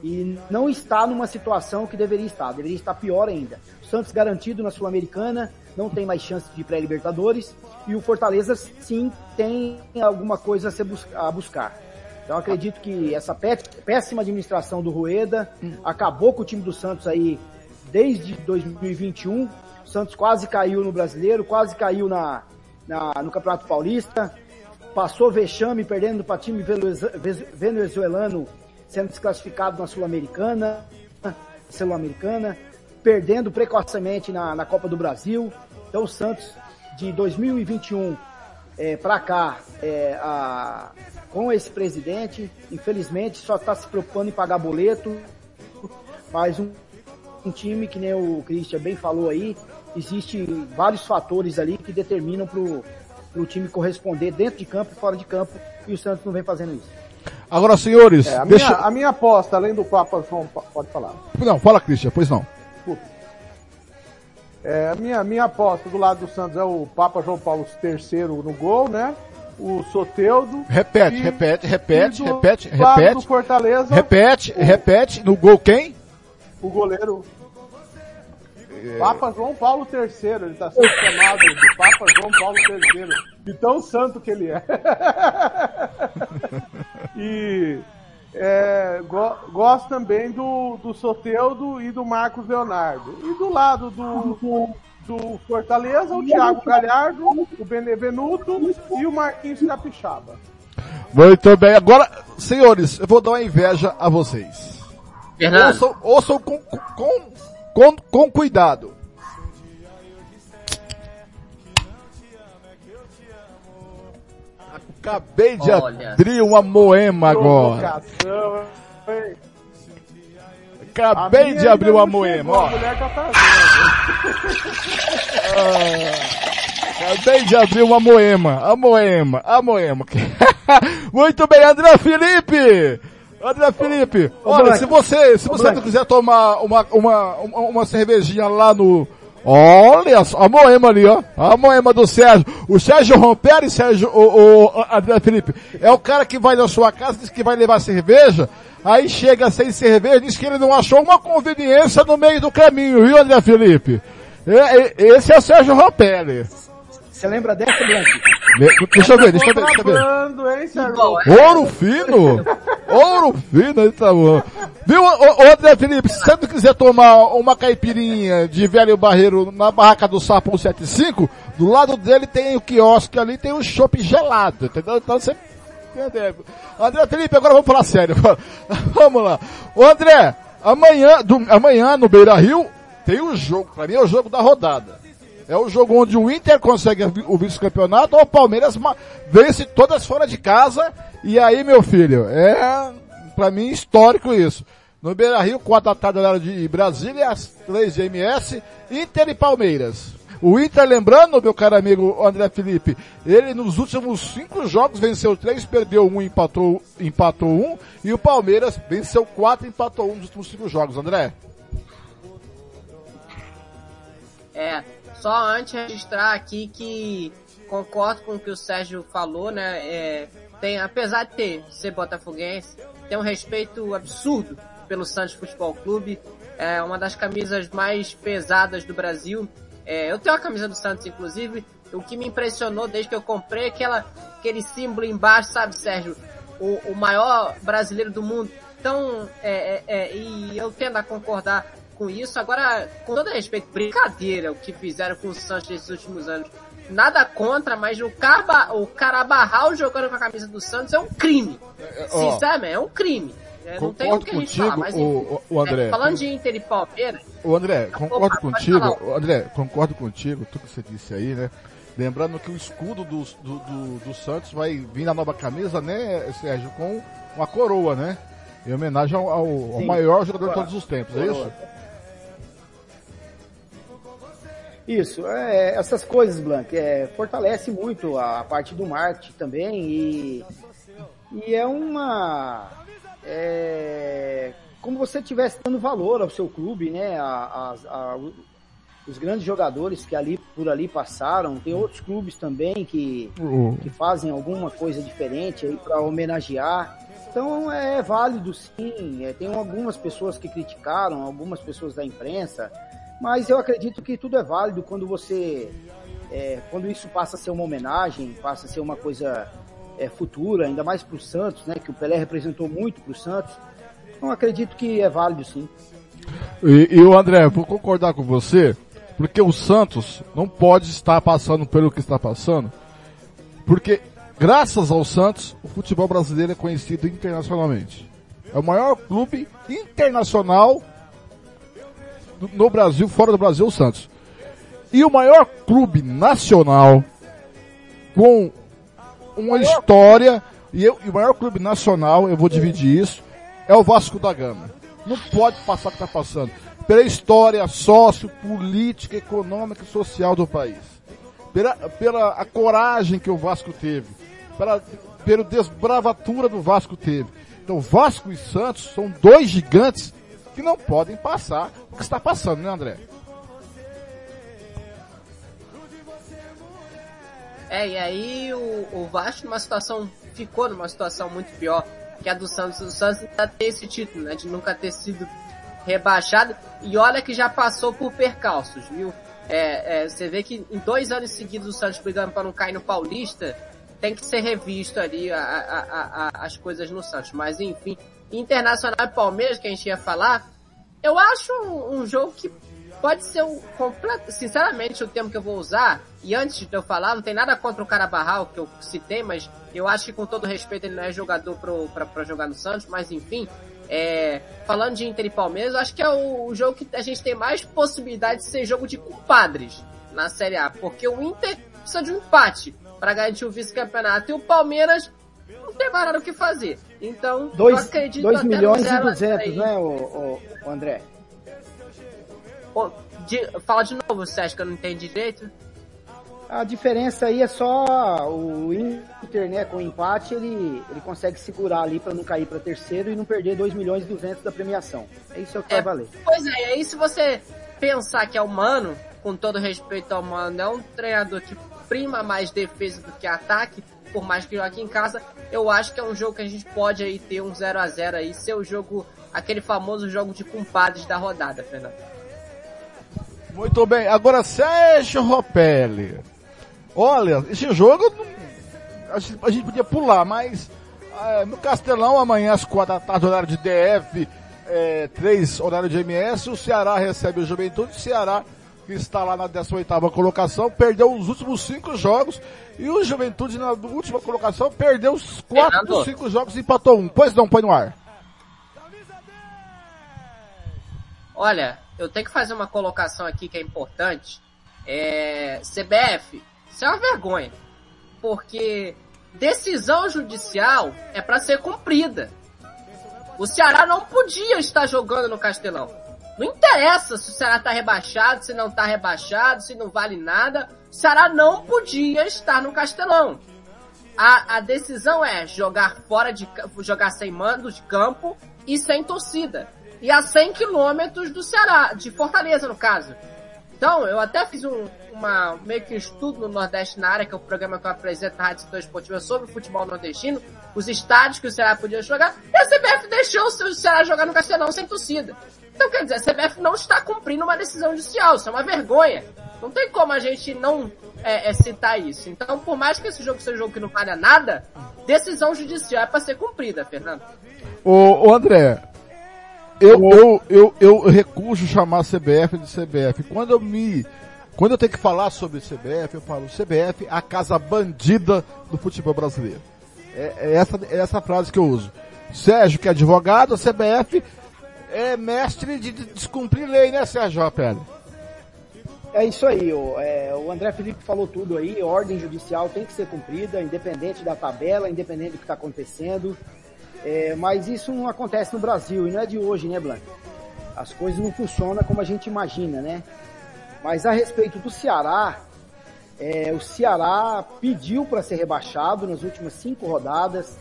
S30: e não está numa situação que deveria estar, deveria estar pior ainda. O Santos garantido na Sul-Americana, não tem mais chance de pré-Libertadores, e o Fortaleza sim tem alguma coisa a, se a buscar. Então acredito que essa péssima administração do Rueda acabou com o time do Santos aí desde 2021. O Santos quase caiu no Brasileiro, quase caiu na, na no Campeonato Paulista, passou vexame perdendo para time venezuelano sendo desclassificado na Sul-Americana, Sul-Americana, perdendo precocemente na, na Copa do Brasil. Então o Santos de 2021 é, para cá, é, a, com esse presidente, infelizmente só está se preocupando em pagar boleto, mas um, um time que nem o Christian bem falou aí, existe vários fatores ali que determinam para o time corresponder dentro de campo e fora de campo, e o Santos não vem fazendo isso.
S1: Agora, senhores,
S31: é, a,
S1: deixa...
S31: minha, a minha aposta, além do Papa João, pode falar.
S1: Não, fala, Cristian, pois não.
S31: É, a minha, minha aposta do lado do Santos é o Papa João Paulo III no gol, né? O Soteudo.
S1: Repete,
S31: e,
S1: repete, repete, repete, repete.
S31: Do Fortaleza.
S1: Repete,
S31: o,
S1: repete. No gol quem?
S31: O goleiro. É... Papa João Paulo III, ele está sendo chamado de Papa João Paulo III. De tão santo que ele é. *laughs* E é, go, gosto também do, do Soteudo e do Marcos Leonardo. E do lado do, do, do Fortaleza, o Thiago Galhardo, o Benevenuto e o Marquinhos Capixaba.
S1: Muito bem. Agora, senhores, eu vou dar uma inveja a vocês.
S29: Fernando.
S1: Ouçam, ouçam com, com, com, com cuidado. Acabei de Olha. abrir uma moema agora. Acabei de abrir uma moema, ó. Acabei de abrir uma moema, a moema, a moema. *laughs* Muito bem, André Felipe! André Felipe, olha, se você, se você não quiser tomar uma, uma, uma, uma cervejinha lá no, Olha só, a moema ali, ó. A moema do Sérgio. O Sérgio Romperi, Sérgio, o, o André Felipe, é o cara que vai na sua casa, diz que vai levar cerveja, aí chega sem cerveja, diz que ele não achou uma conveniência no meio do caminho, viu André Felipe? Esse é o Sérgio Romperi.
S30: Você lembra dessa, Blanco?
S1: Deixa eu ver, deixa eu ver, deixa eu ver. Ouro fino? Ouro fino, tá bom. Viu, ô, André Felipe, se você não quiser tomar uma caipirinha de velho barreiro na barraca do Sapo 175, do lado dele tem o quiosque ali, tem o chopp gelado, entendeu? Então você André Felipe, agora vamos falar sério. *laughs* vamos lá. Ô André, Amanhã, do, amanhã no Beira Rio, tem o um jogo, pra mim é o jogo da rodada. É o jogo onde o Inter consegue o vice-campeonato ou o Palmeiras vence todas fora de casa. E aí, meu filho, é, pra mim, histórico isso. No Beira Rio, 4 da tarde, horário de Brasília, às 3 de MS, Inter e Palmeiras. O Inter, lembrando, meu caro amigo André Felipe, ele nos últimos cinco jogos venceu três, perdeu um, empatou, empatou um, e o Palmeiras venceu quatro, empatou um nos últimos cinco jogos, André.
S29: É, só antes registrar aqui que concordo com o que o Sérgio falou, né? É, tem, apesar de ter ser botafoguense, tem um respeito absurdo pelo Santos Futebol Clube. É uma das camisas mais pesadas do Brasil. É, eu tenho a camisa do Santos, inclusive. O que me impressionou desde que eu comprei aquela, aquele símbolo embaixo, sabe, Sérgio? O, o maior brasileiro do mundo. Então, é, é, é, e eu tendo a concordar com isso. Agora, com todo respeito, brincadeira o que fizeram com o Santos nesses últimos anos. Nada contra, mas o cara, o cara barral jogando com a camisa do Santos é um crime. É, Sinceramente, é um crime. É, não tem o que a gente
S1: contigo, falar, mas o, o André.
S29: É, falando de Inter e Palmeiras.
S1: O André, concordo contigo, André, concordo contigo, tudo que você disse aí, né? Lembrando que o escudo do, do, do, do Santos vai vir na nova camisa, né, Sérgio, com uma coroa, né? Em homenagem ao, ao, ao maior jogador de todos os tempos, é isso?
S30: Isso, é, essas coisas, Blanc, é, fortalece muito a parte do marketing também e, e é uma. É, como você estivesse dando valor ao seu clube, né? A, a, a, os grandes jogadores que ali por ali passaram, tem outros clubes também que, uhum. que fazem alguma coisa diferente aí para homenagear. Então é válido sim. É, tem algumas pessoas que criticaram, algumas pessoas da imprensa, mas eu acredito que tudo é válido quando você. É, quando isso passa a ser uma homenagem, passa a ser uma coisa é, futura, ainda mais para o Santos, né? Que o Pelé representou muito para o Santos. Então acredito que é válido sim.
S1: E, e o André, vou concordar com você, porque o Santos não pode estar passando pelo que está passando, porque graças ao Santos, o futebol brasileiro é conhecido internacionalmente. É o maior clube internacional no Brasil, fora do Brasil, o Santos. E o maior clube nacional com uma história, e, eu, e o maior clube nacional, eu vou dividir isso, é o Vasco da Gama. Não pode passar o que está passando. Pela história sócio, política, econômica e social do país. Pela, pela a coragem que o Vasco teve. Pela, pela desbravatura do Vasco teve. Então Vasco e Santos são dois gigantes que não podem passar o que está passando, né, André?
S29: É, e aí o, o Vasco numa situação, ficou numa situação muito pior que a do Santos. O Santos ainda tem esse título, né, de nunca ter sido rebaixado. E olha que já passou por percalços, viu? É, é, você vê que em dois anos seguidos o Santos brigando para não cair no Paulista, tem que ser revisto ali a, a, a, as coisas no Santos. Mas enfim, Internacional e Palmeiras, que a gente ia falar, eu acho um, um jogo que pode ser um completo, sinceramente, o termo que eu vou usar, e antes de eu falar, não tem nada contra o cara Barral que eu citei, mas eu acho que com todo respeito ele não é jogador pra jogar no Santos, mas enfim, é, falando de Inter e Palmeiras, eu acho que é o, o, jogo que a gente tem mais possibilidade de ser jogo de compadres na Série A, porque o Inter precisa de um empate para garantir o vice-campeonato e o Palmeiras não tem mais nada o que fazer. Então,
S30: dois, eu acredito 2 milhões e 200, né, o, o, o André?
S29: Oh, de, fala de novo, você acha que eu não entendi direito?
S30: A diferença aí é só o Inter, né, com o empate, ele, ele consegue segurar ali para não cair para terceiro e não perder 2 milhões e 200 da premiação. É isso que é, vai valer.
S29: Pois é, aí se você pensar que é humano, com todo respeito ao Mano, é um treinador que prima mais defesa do que ataque, por mais que jogue em casa, eu acho que é um jogo que a gente pode aí ter um 0 a 0 aí, ser o jogo, aquele famoso jogo de compadres da rodada, Fernando.
S1: Muito bem, agora Sérgio Ropelli. Olha, esse jogo a gente, a gente podia pular, mas é, no Castelão amanhã às quatro da tarde, horário de DF, é, 3 horário de MS, o Ceará recebe o Juventude, o Ceará que está lá na 18ª colocação, perdeu os últimos cinco jogos e o Juventude na última colocação perdeu os quatro dos cinco jogos e empatou um. Pois não, põe no ar.
S29: Olha, eu tenho que fazer uma colocação aqui que é importante. É, CBF, isso é uma vergonha. Porque decisão judicial é para ser cumprida. O Ceará não podia estar jogando no Castelão. Não interessa se o Ceará tá rebaixado, se não tá rebaixado, se não vale nada. O Ceará não podia estar no Castelão. A, a decisão é jogar fora de jogar sem mando de campo e sem torcida. E a 100 quilômetros do Ceará, de Fortaleza no caso. Então, eu até fiz um, uma, meio que um estudo no Nordeste na área, que é o programa que eu apresento na Rádio Setor Esportiva sobre o futebol nordestino, os estádios que o Ceará podia jogar, e a CBF deixou o Ceará jogar no Castelão sem torcida. Então, quer dizer, a CBF não está cumprindo uma decisão judicial, isso é uma vergonha. Não tem como a gente não é, é, citar isso. Então, por mais que esse jogo seja um jogo que não valha nada, decisão judicial é para ser cumprida, Fernando.
S1: Ô, ô André, eu, eu, eu, eu recuso chamar a CBF de CBF. Quando eu me. Quando eu tenho que falar sobre CBF, eu falo CBF, a casa bandida do futebol brasileiro. É, é essa, é essa frase que eu uso. Sérgio, que é advogado, a CBF é mestre de descumprir lei, né, Sérgio?
S30: É isso aí, o, é, o André Felipe falou tudo aí, ordem judicial tem que ser cumprida, independente da tabela, independente do que está acontecendo. É, mas isso não acontece no Brasil e não é de hoje, né, Blanco? As coisas não funcionam como a gente imagina, né? Mas a respeito do Ceará, é, o Ceará pediu para ser rebaixado nas últimas cinco rodadas,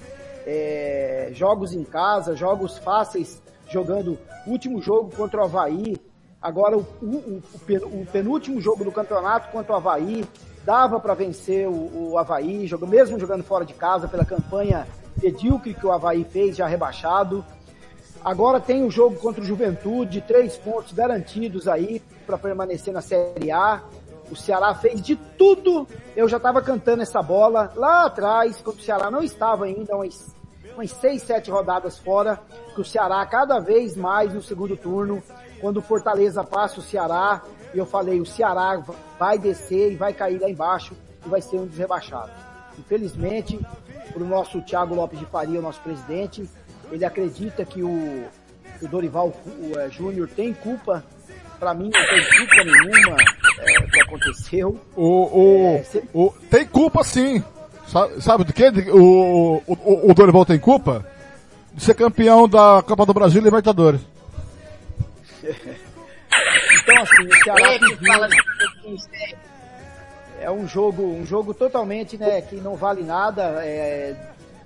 S30: é, jogos em casa, jogos fáceis, jogando o último jogo contra o Havaí, agora o, o, o penúltimo jogo do campeonato contra o Havaí, dava para vencer o, o Havaí, jogou, mesmo jogando fora de casa pela campanha medíocre que o Havaí fez, já rebaixado. Agora tem o jogo contra o Juventude, três pontos garantidos aí para permanecer na Série A. O Ceará fez de tudo. Eu já estava cantando essa bola lá atrás, quando o Ceará não estava ainda umas, umas seis, sete rodadas fora, que o Ceará cada vez mais no segundo turno, quando o Fortaleza passa o Ceará, e eu falei, o Ceará vai descer e vai cair lá embaixo e vai ser um dos rebaixados. Infelizmente, para o nosso Thiago Lopes de Faria, o nosso presidente. Ele acredita que o, o Dorival é, Júnior tem culpa. Para mim, não tem culpa nenhuma é, que aconteceu.
S1: O, o, é, se... o, tem culpa sim. Sabe, sabe do que? O, o, o Dorival tem culpa? De ser campeão da Copa do Brasil e Libertadores. *laughs*
S30: então assim, o Ceará pediu, é um jogo, um jogo totalmente, né, que não vale nada. É,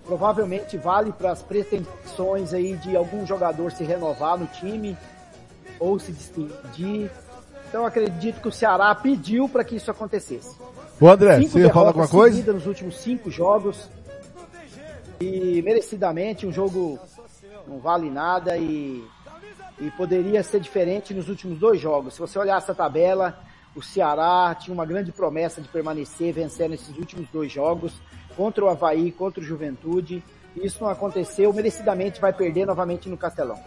S30: provavelmente vale para as pretensões aí de algum jogador se renovar no time ou se despedir. Então acredito que o Ceará pediu para que isso acontecesse.
S1: O André, cinco você ia falar alguma coisa?
S30: nos últimos cinco jogos e merecidamente um jogo não vale nada e, e poderia ser diferente nos últimos dois jogos. Se você olhar essa tabela, o Ceará tinha uma grande promessa de permanecer, vencendo esses últimos dois jogos contra o Havaí, contra o Juventude. Isso não aconteceu, merecidamente vai perder novamente no Castelão.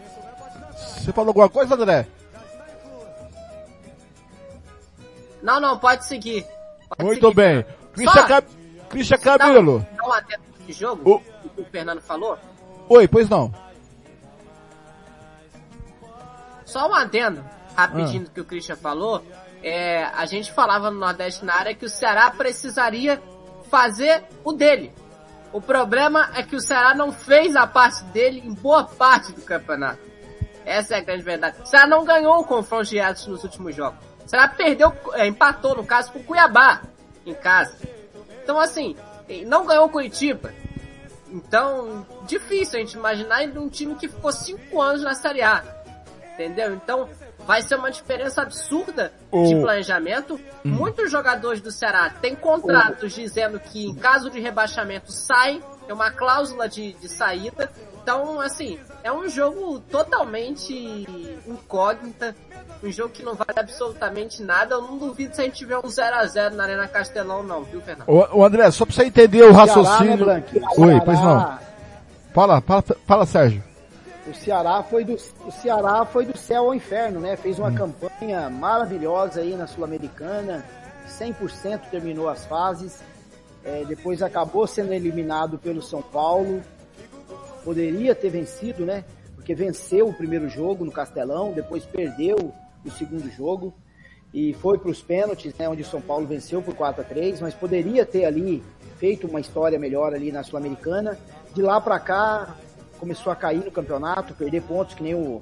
S1: Você falou alguma coisa, André?
S29: Não, não, pode seguir. Pode
S1: Muito
S29: seguir,
S1: bem. Christian, Cab... Christian Cabelo.
S29: Dá um atento de jogo, o... que o Fernando falou.
S1: Oi, pois não.
S29: Só um adendo, rapidinho ah. do que o Christian falou é, a gente falava no Nordeste na área que o Ceará precisaria fazer o dele. O problema é que o Ceará não fez a parte dele em boa parte do campeonato. Essa é a grande verdade. O Ceará não ganhou o confronto direto nos últimos jogos. O Ceará perdeu, é, empatou no caso com o Cuiabá em casa. Então assim, não ganhou o Curitiba. Então, difícil a gente imaginar um time que ficou cinco anos na Série A. Entendeu? Então, vai ser uma diferença absurda oh. de planejamento. Hum. Muitos jogadores do Ceará têm contratos oh. dizendo que em caso de rebaixamento saem, é uma cláusula de, de saída. Então, assim, é um jogo totalmente incógnita, um jogo que não vale absolutamente nada. Eu não duvido se a gente tiver um 0x0 na Arena Castelão, não, viu, Fernando?
S1: O, André, só pra você entender o raciocínio. Ceará, né, Oi, pois não. Fala, fala, fala, Sérgio
S30: o Ceará foi do o Ceará foi do céu ao inferno, né? Fez uma hum. campanha maravilhosa aí na Sul-Americana, 100% terminou as fases. É, depois acabou sendo eliminado pelo São Paulo. Poderia ter vencido, né? porque venceu o primeiro jogo no Castelão, depois perdeu o segundo jogo e foi para os pênaltis, né, onde o São Paulo venceu por 4 a 3 mas poderia ter ali feito uma história melhor ali na Sul-Americana. De lá para cá, começou a cair no campeonato, perder pontos, que nem o,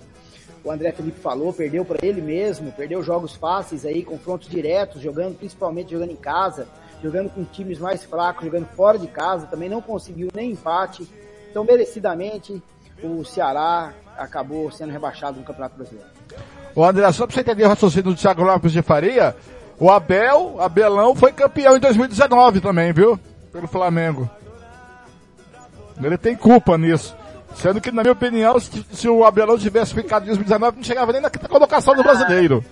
S30: o André Felipe falou, perdeu para ele mesmo, perdeu jogos fáceis aí, confrontos diretos, jogando principalmente jogando em casa, jogando com times mais fracos, jogando fora de casa, também não conseguiu nem empate. Então, merecidamente, o Ceará acabou sendo rebaixado no Campeonato Brasileiro.
S1: O André, só para você entender o raciocínio do Thiago Lopes de Faria, o Abel, Abelão, foi campeão em 2019 também, viu? Pelo Flamengo. Ele tem culpa nisso. Sendo que, na minha opinião, se, o Abelão tivesse ficado em 2019, não chegava nem na quinta colocação do brasileiro.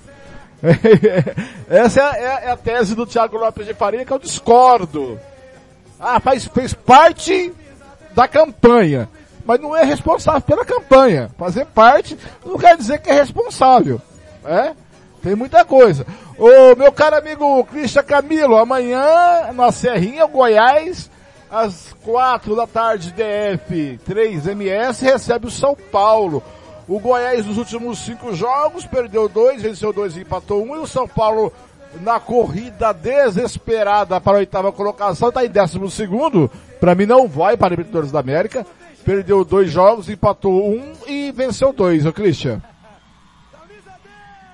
S1: *laughs* Essa é, é, é, a tese do Thiago Lopes de Faria que eu discordo. Ah, faz, fez parte da campanha mas não é responsável pela campanha. Fazer parte não quer dizer que é responsável. É? Tem muita coisa. Ô, meu caro amigo Cristian Camilo, amanhã na Serrinha, Goiás, às quatro da tarde, DF 3MS, recebe o São Paulo. O Goiás nos últimos cinco jogos perdeu dois, venceu dois e empatou um. E o São Paulo na corrida desesperada para a oitava colocação, está em décimo segundo. Para mim não vai para a Libertadores da América perdeu dois jogos, empatou um e venceu dois, ô Christian.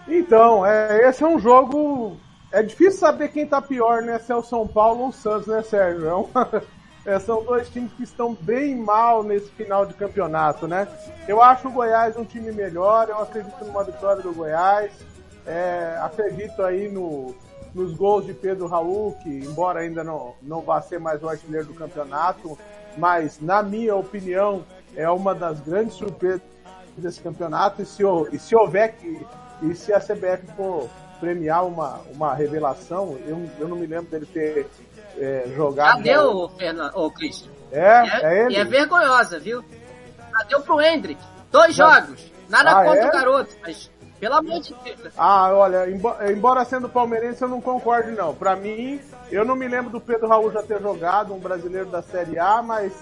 S31: Então, é, esse é um jogo. É difícil saber quem tá pior, né? Se é o São Paulo ou o Santos, né, Sérgio? É uma, *laughs* é, são dois times que estão bem mal nesse final de campeonato, né? Eu acho o Goiás um time melhor, eu acredito numa vitória do Goiás. É, acredito aí no, nos gols de Pedro Raul, que embora ainda não, não vá ser mais o artilheiro do campeonato, mas na minha opinião é uma das grandes surpresas desse campeonato e se, e se houver que e se a CBF for premiar uma, uma revelação, eu, eu não me lembro dele ter é, jogado.
S29: Já deu, Fernando, ô Cristian.
S31: É, é, é ele.
S29: E é vergonhosa, viu? Deu pro Hendrick. Dois Já... jogos. Nada ah, contra é? o garoto, mas pelo amor de Deus.
S31: Ah, olha, embora sendo palmeirense, eu não concordo não. Pra mim, eu não me lembro do Pedro Raul já ter jogado, um brasileiro da Série A, mas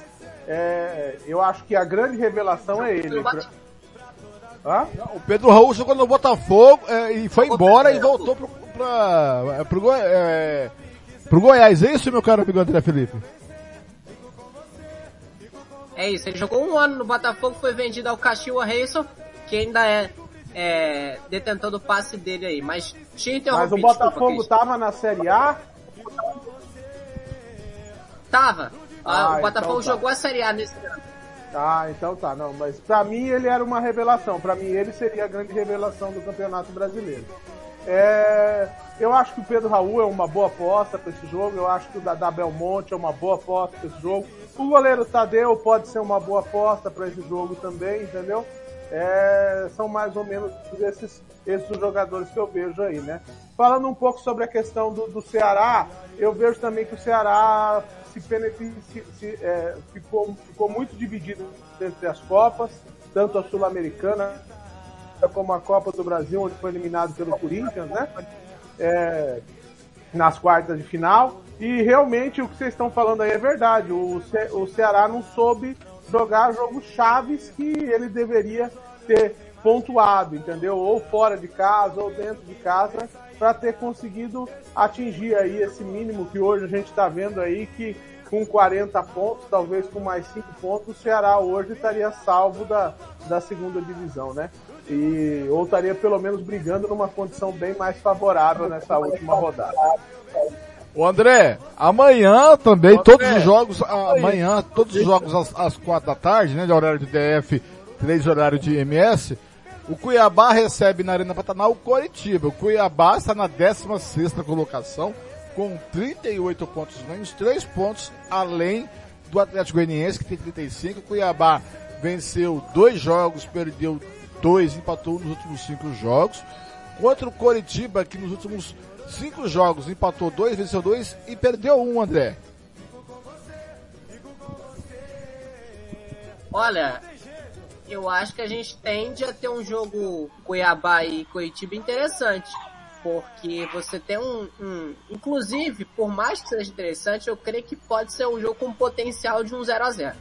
S31: é, eu acho que a grande revelação é ele.
S1: Hã? O Pedro Raul jogou no Botafogo é, e foi embora e voltou pro, pra, é, pro, Goi é, pro Goiás. É isso, meu caro amigo André Felipe?
S29: É isso, ele jogou um ano no Botafogo, foi vendido ao Caxiwa Reison, que ainda é é, detentor do passe dele aí. Mas tinha
S31: Mas o Botafogo desculpa, tava na Série A?
S29: Tava. Ah, o Botafogo então tá. jogou a Série A nesse ano.
S31: Ah, então tá. Não, mas pra mim ele era uma revelação. Pra mim ele seria a grande revelação do Campeonato Brasileiro. É, eu acho que o Pedro Raul é uma boa aposta para esse jogo. Eu acho que o Dadá Belmonte é uma boa aposta para esse jogo. O goleiro Tadeu pode ser uma boa aposta para esse jogo também, entendeu? É, são mais ou menos esses, esses jogadores que eu vejo aí, né? Falando um pouco sobre a questão do, do Ceará, eu vejo também que o Ceará se, se, se é, ficou, ficou muito dividido entre as Copas, tanto a Sul-Americana como a Copa do Brasil, onde foi eliminado pelo Corinthians, né? É, nas quartas de final. E realmente o que vocês estão falando aí é verdade. O, Ce o Ceará não soube jogar jogos chaves que ele deveria ter pontuado, entendeu? Ou fora de casa ou dentro de casa, para ter conseguido atingir aí esse mínimo que hoje a gente está vendo aí que com 40 pontos, talvez com mais 5 pontos, o Ceará hoje estaria salvo da, da segunda divisão, né? E, ou estaria pelo menos brigando numa condição bem mais favorável nessa última rodada.
S1: O André, amanhã também, André, todos os jogos, amanhã, todos os jogos às, às quatro da tarde, né, de horário de DF, três horário de MS, o Cuiabá recebe na Arena Pantanal o Coritiba. O Cuiabá está na 16 colocação, com 38 pontos ganhos, 3 pontos além do Atlético Goianiense, que tem 35. O Cuiabá venceu dois jogos, perdeu dois, empatou nos últimos cinco jogos. Contra o Coritiba, que nos últimos cinco jogos, empatou dois, venceu dois e perdeu um, André.
S29: Olha, eu acho que a gente tende a ter um jogo Cuiabá e Curitiba interessante. Porque você tem um, um, Inclusive, por mais que seja interessante, eu creio que pode ser um jogo com potencial de um 0 a 0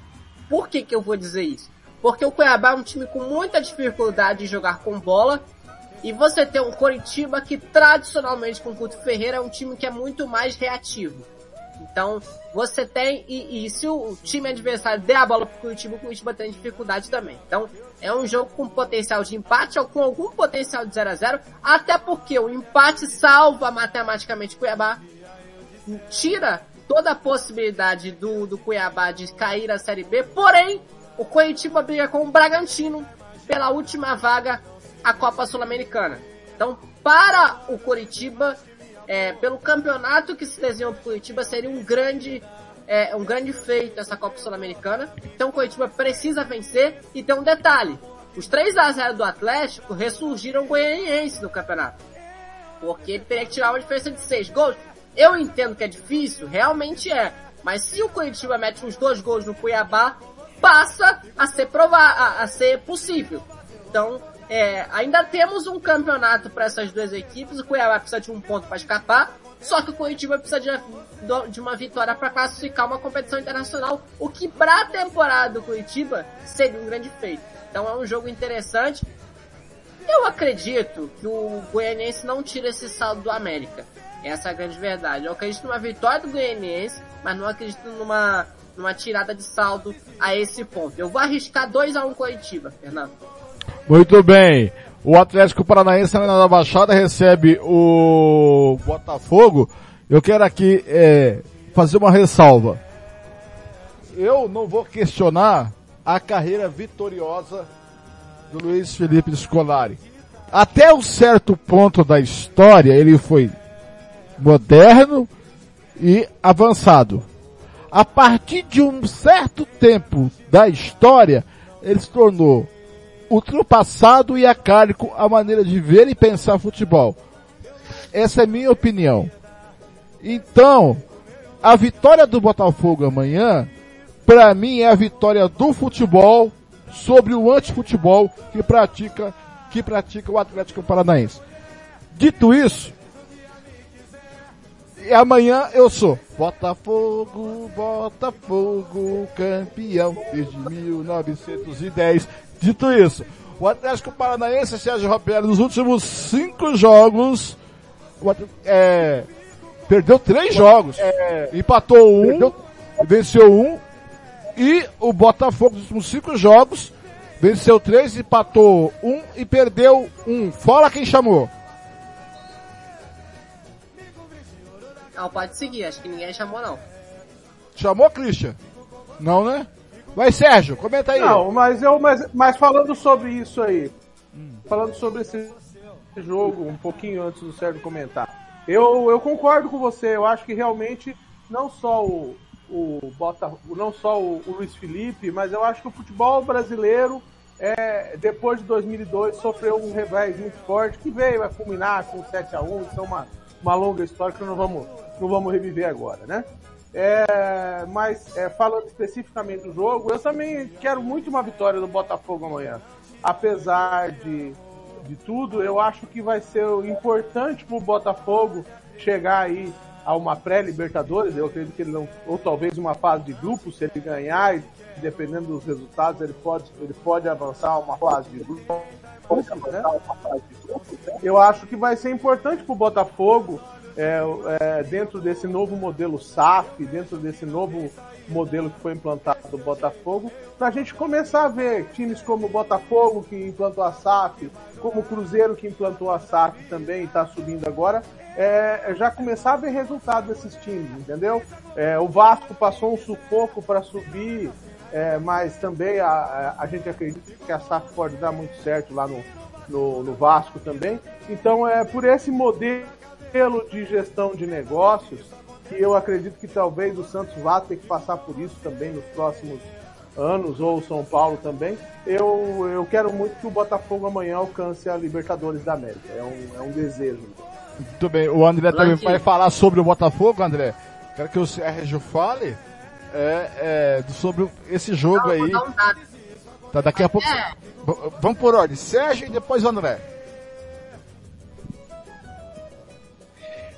S29: Por que, que eu vou dizer isso? porque o Cuiabá é um time com muita dificuldade de jogar com bola, e você tem um Coritiba que tradicionalmente com o Ferreira é um time que é muito mais reativo. Então, você tem, e, e se o time adversário der a bola pro Curitiba, o Curitiba tem dificuldade também. Então, é um jogo com potencial de empate ou com algum potencial de 0 a 0 até porque o empate salva matematicamente Cuiabá, tira toda a possibilidade do, do Cuiabá de cair a Série B, porém, o Curitiba briga com o Bragantino pela última vaga a Copa Sul-Americana. Então, para o Curitiba, é, pelo campeonato que se desenhou para o Curitiba, seria um grande, é, um grande feito essa Copa Sul-Americana. Então o Curitiba precisa vencer e tem um detalhe. Os 3 a 0 do Atlético ressurgiram goianiense no campeonato. Porque ele teria que tirar uma diferença de 6 gols. Eu entendo que é difícil, realmente é. Mas se o Curitiba mete uns dois gols no Cuiabá, passa a ser provar, a, a ser possível. Então, é, ainda temos um campeonato para essas duas equipes. O Cuiabá precisa de um ponto para escapar. Só que o Curitiba precisa de, de uma vitória para classificar uma competição internacional. O que para a temporada do Curitiba seria um grande feito. Então é um jogo interessante. Eu acredito que o Goianiense não tira esse saldo do América. Essa é a grande verdade. Eu acredito numa vitória do Goianiense, mas não acredito numa, numa tirada de saldo a esse ponto. Eu vou arriscar 2 a 1 um Curitiba, Fernando.
S1: Muito bem. O Atlético Paranaense na da Baixada recebe o Botafogo. Eu quero aqui é, fazer uma ressalva. Eu não vou questionar a carreira vitoriosa do Luiz Felipe Scolari. Até um certo ponto da história, ele foi moderno e avançado. A partir de um certo tempo da história, ele se tornou ultrapassado e acálico a maneira de ver e pensar futebol. Essa é minha opinião. Então, a vitória do Botafogo amanhã, para mim é a vitória do futebol sobre o antifutebol que pratica que pratica o Atlético Paranaense. Dito isso, e amanhã eu sou Botafogo, Botafogo, campeão desde 1910. Dito isso, o Atlético Paranaense, Sérgio Roberto, nos últimos cinco jogos, é, perdeu três jogos, é, empatou um, perdeu, venceu um, e o Botafogo nos últimos cinco jogos, venceu três, empatou um e perdeu um. Fora quem chamou.
S29: Não, pode seguir, acho que ninguém chamou não.
S1: Chamou, Christian? Não, né? Vai, Sérgio, comenta aí.
S31: Não, mas eu, mas, mas falando sobre isso aí, falando sobre esse jogo, um pouquinho antes do Sérgio comentar, eu, eu concordo com você, eu acho que realmente não só o, o Bota, não só o, o Luiz Felipe, mas eu acho que o futebol brasileiro é, depois de 2002 sofreu um revés muito forte que veio a culminar com 7 a 1 então uma, uma longa história que não vamos, não vamos reviver agora, né? É, mas é, falando especificamente do jogo, eu também quero muito uma vitória do Botafogo amanhã. Apesar de, de tudo, eu acho que vai ser importante para o Botafogo chegar aí a uma pré-Libertadores. Eu acredito que ele não, ou talvez uma fase de grupo, se ele ganhar, e dependendo dos resultados, ele pode, ele pode avançar uma fase de grupo. Né? Eu acho que vai ser importante para o Botafogo é, é, dentro desse novo modelo SAF, dentro desse novo modelo que foi implantado do Botafogo, para a gente começar a ver times como o Botafogo, que implantou a SAF, como o Cruzeiro, que implantou a SAF também e está subindo agora, é, já começar a ver resultado desses times, entendeu? É, o Vasco passou um sufoco para subir, é, mas também a, a, gente acredita que a SAF pode dar muito certo lá no, no, no Vasco também. Então, é por esse modelo modelo de gestão de negócios que eu acredito que talvez o Santos vá ter que passar por isso também nos próximos anos, ou o São Paulo também. Eu, eu quero muito que o Botafogo amanhã alcance a Libertadores da América. É um, é um desejo.
S1: Muito bem. O André também vai falar sobre o Botafogo, André. Quero que o Sérgio fale é, é, sobre esse jogo Não, aí. Tá, daqui a pouco. É. Vamos por ordem. Sérgio e depois André.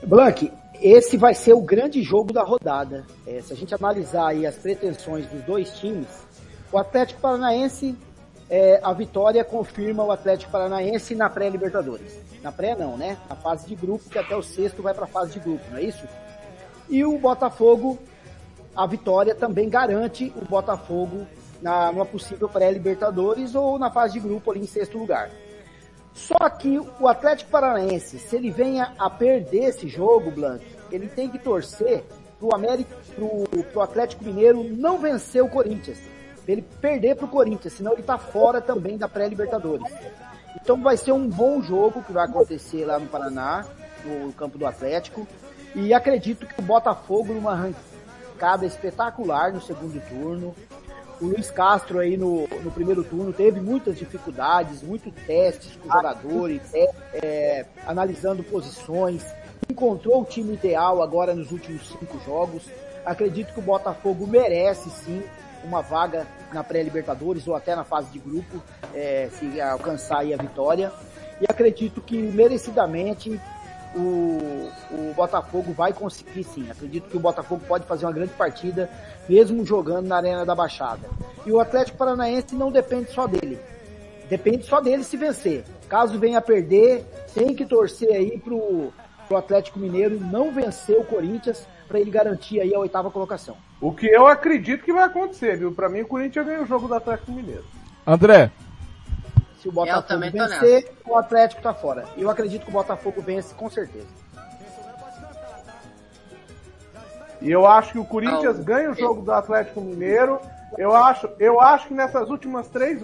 S30: Blank, esse vai ser o grande jogo da rodada. É, se a gente analisar aí as pretensões dos dois times, o Atlético Paranaense é, a vitória confirma o Atlético Paranaense na pré-Libertadores. Na pré não, né? Na fase de grupo, que até o sexto vai para a fase de grupo, não é isso? E o Botafogo, a vitória também garante o Botafogo na, numa possível pré-Libertadores ou na fase de grupo ali em sexto lugar. Só que o Atlético Paranaense, se ele venha a perder esse jogo, Blanc, ele tem que torcer pro América, pro, pro Atlético Mineiro não vencer o Corinthians. Ele perder pro Corinthians, senão ele tá fora também da pré-Libertadores. Então vai ser um bom jogo que vai acontecer lá no Paraná, no campo do Atlético. E acredito que o Botafogo numa arrancada espetacular no segundo turno. O Luiz Castro aí no, no primeiro turno teve muitas dificuldades, muitos testes com jogadores, é, é, analisando posições, encontrou o time ideal agora nos últimos cinco jogos. Acredito que o Botafogo merece sim uma vaga na pré-Libertadores ou até na fase de grupo, é, se alcançar aí a vitória. E acredito que merecidamente o, o Botafogo vai conseguir sim. Acredito que o Botafogo pode fazer uma grande partida, mesmo jogando na Arena da Baixada. E o Atlético Paranaense não depende só dele. Depende só dele se vencer. Caso venha a perder, tem que torcer aí pro, pro Atlético Mineiro não vencer o Corinthians para ele garantir aí a oitava colocação.
S31: O que eu acredito que vai acontecer, viu? Para mim o Corinthians ganha o jogo do Atlético Mineiro.
S1: André,
S30: se o Botafogo vencer, o Atlético tá fora. Eu acredito que o Botafogo vence com certeza.
S31: E eu acho que o Corinthians oh. ganha o jogo do Atlético Mineiro. Eu acho, eu acho que nessas últimas três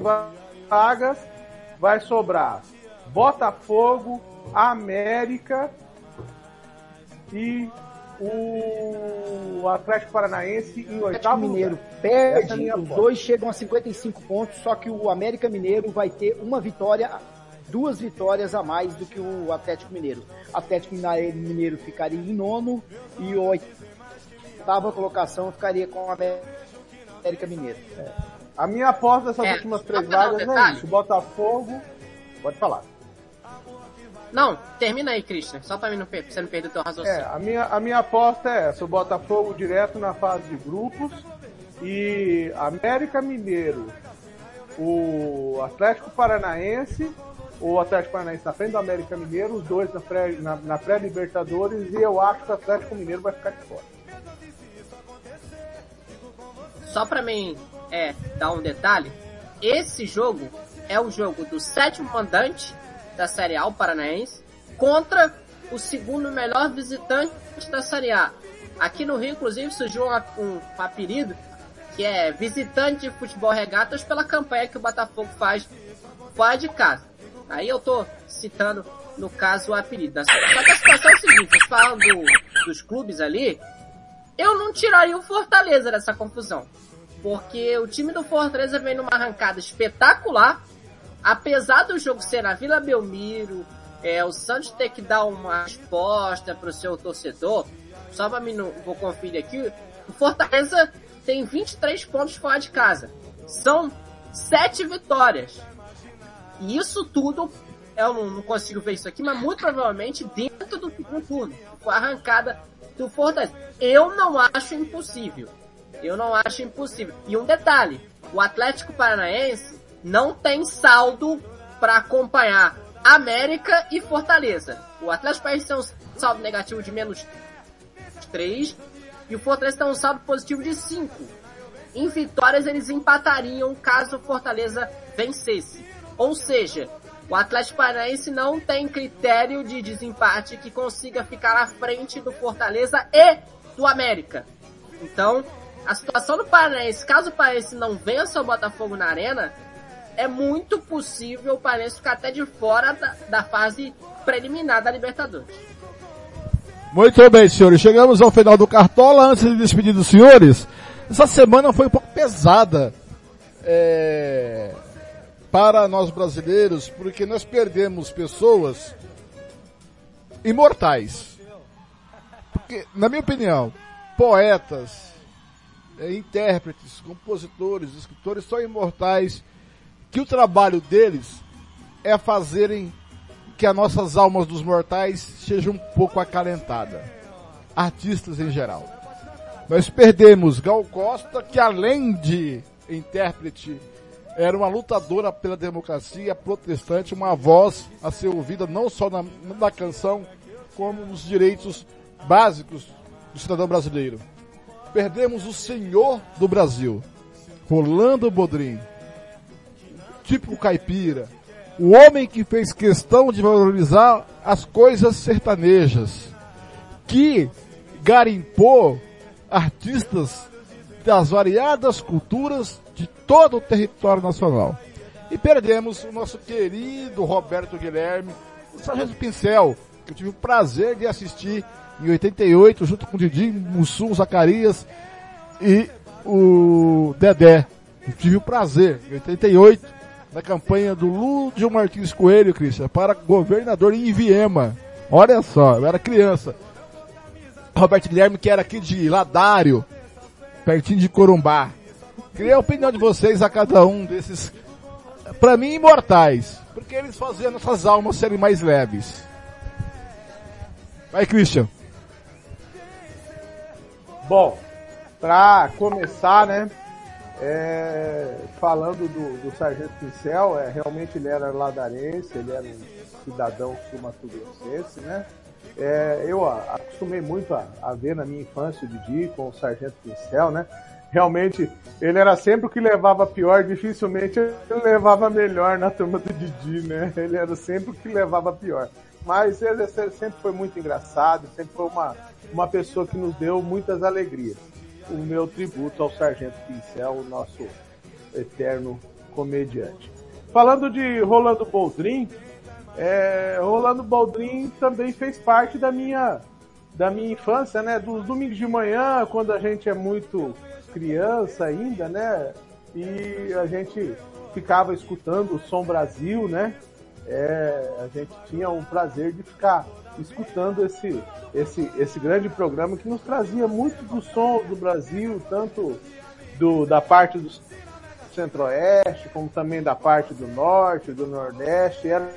S31: vagas vai sobrar Botafogo, América e o Atlético Paranaense em oitavo
S30: Mineiro lugar. perde, é os dois chegam a 55 pontos, só que o América Mineiro vai ter uma vitória, duas vitórias a mais do que o Atlético Mineiro. O Atlético Mineiro ficaria em nono e o oitava colocação ficaria com o América Mineiro.
S31: É. A minha aposta dessas é, últimas três vagas é isso. Botafogo, pode falar.
S29: Não, termina aí, Christian, só pra, mim não, você não perder o teu raciocínio.
S31: É, a minha, a minha aposta é essa, o Botafogo direto na fase de grupos e América Mineiro, o Atlético Paranaense, o Atlético Paranaense na frente do América Mineiro, os dois na pré-Libertadores na, pré e eu acho que o Atlético Mineiro vai ficar de fora.
S29: Só pra mim é, dar um detalhe, esse jogo é o jogo do sétimo mandante da Série A, o Paranaense, contra o segundo melhor visitante da Série A. Aqui no Rio, inclusive, surgiu um, um, apelido que é visitante de futebol regatas pela campanha que o Botafogo faz fora de casa. Aí eu tô citando, no caso, o apelido. Só que a situação é a seguinte, falando do, dos clubes ali, eu não tiraria o Fortaleza dessa confusão. Porque o time do Fortaleza vem numa arrancada espetacular, apesar do jogo ser na Vila Belmiro, é, o Santos ter que dar uma resposta para o seu torcedor, só para mim não vou conferir aqui, o Fortaleza tem 23 pontos fora de casa. São 7 vitórias. E isso tudo, eu não, não consigo ver isso aqui, mas muito provavelmente dentro do segundo turno. Com a arrancada do Fortaleza. Eu não acho impossível. Eu não acho impossível. E um detalhe, o Atlético Paranaense não tem saldo para acompanhar América e Fortaleza. O Atlético Paranaense tem um saldo negativo de menos 3 e o Fortaleza tem um saldo positivo de 5. Em vitórias eles empatariam caso o Fortaleza vencesse. Ou seja, o Atlético Paranaense não tem critério de desempate que consiga ficar à frente do Fortaleza e do América. Então, a situação do Paranaense, caso o Paranaense não vença o Botafogo na arena, é muito possível o Palmeiras ficar até de fora da, da fase preliminar da Libertadores.
S1: Muito bem, senhores. Chegamos ao final do Cartola. Antes de despedir dos senhores, essa semana foi um pouco pesada é, para nós brasileiros, porque nós perdemos pessoas imortais. Porque, na minha opinião, poetas, é, intérpretes, compositores, escritores são imortais que o trabalho deles é fazerem que as nossas almas dos mortais sejam um pouco acalentadas. Artistas em geral. Nós perdemos Gal Costa, que além de intérprete era uma lutadora pela democracia protestante, uma voz a ser ouvida não só na, na canção, como nos direitos básicos do cidadão brasileiro. Perdemos o senhor do Brasil, Rolando Bodrim, típico caipira, o homem que fez questão de valorizar as coisas sertanejas, que garimpou artistas das variadas culturas de todo o território nacional. E perdemos o nosso querido Roberto Guilherme, o Sargento Pincel, que eu tive o prazer de assistir em 88, junto com o Didi, Mussum, Zacarias e o Dedé. Eu tive o prazer, em 88, na campanha do Lúdio Martins Coelho, Cristian, para governador em Viema. Olha só, eu era criança. Roberto Guilherme, que era aqui de Ladário, pertinho de Corumbá. Queria a opinião de vocês a cada um desses, para mim, imortais. Porque eles faziam nossas almas serem mais leves. Vai, Christian.
S31: Bom, para começar, né, é, falando do, do Sargento Pincel, é, realmente ele era ladarense, ele era um cidadão sul-mato-grossense, né? É, eu acostumei muito a, a, ver na minha infância o Didi com o Sargento Pincel, né? Realmente, ele era sempre o que levava pior, dificilmente ele levava melhor na turma do Didi, né? Ele era sempre o que levava pior. Mas ele sempre foi muito engraçado, sempre foi uma, uma pessoa que nos deu muitas alegrias o meu tributo ao Sargento Pincel, o nosso eterno comediante. Falando de Rolando Boldrin, é, Rolando Boldrin também fez parte da minha da minha infância, né? Dos domingos de manhã, quando a gente é muito criança ainda, né? E a gente ficava escutando o Som Brasil, né? É, a gente tinha o prazer de ficar escutando esse, esse, esse grande programa que nos trazia muito do som do Brasil, tanto do, da parte do centro-oeste, como também da parte do norte, do nordeste. Era,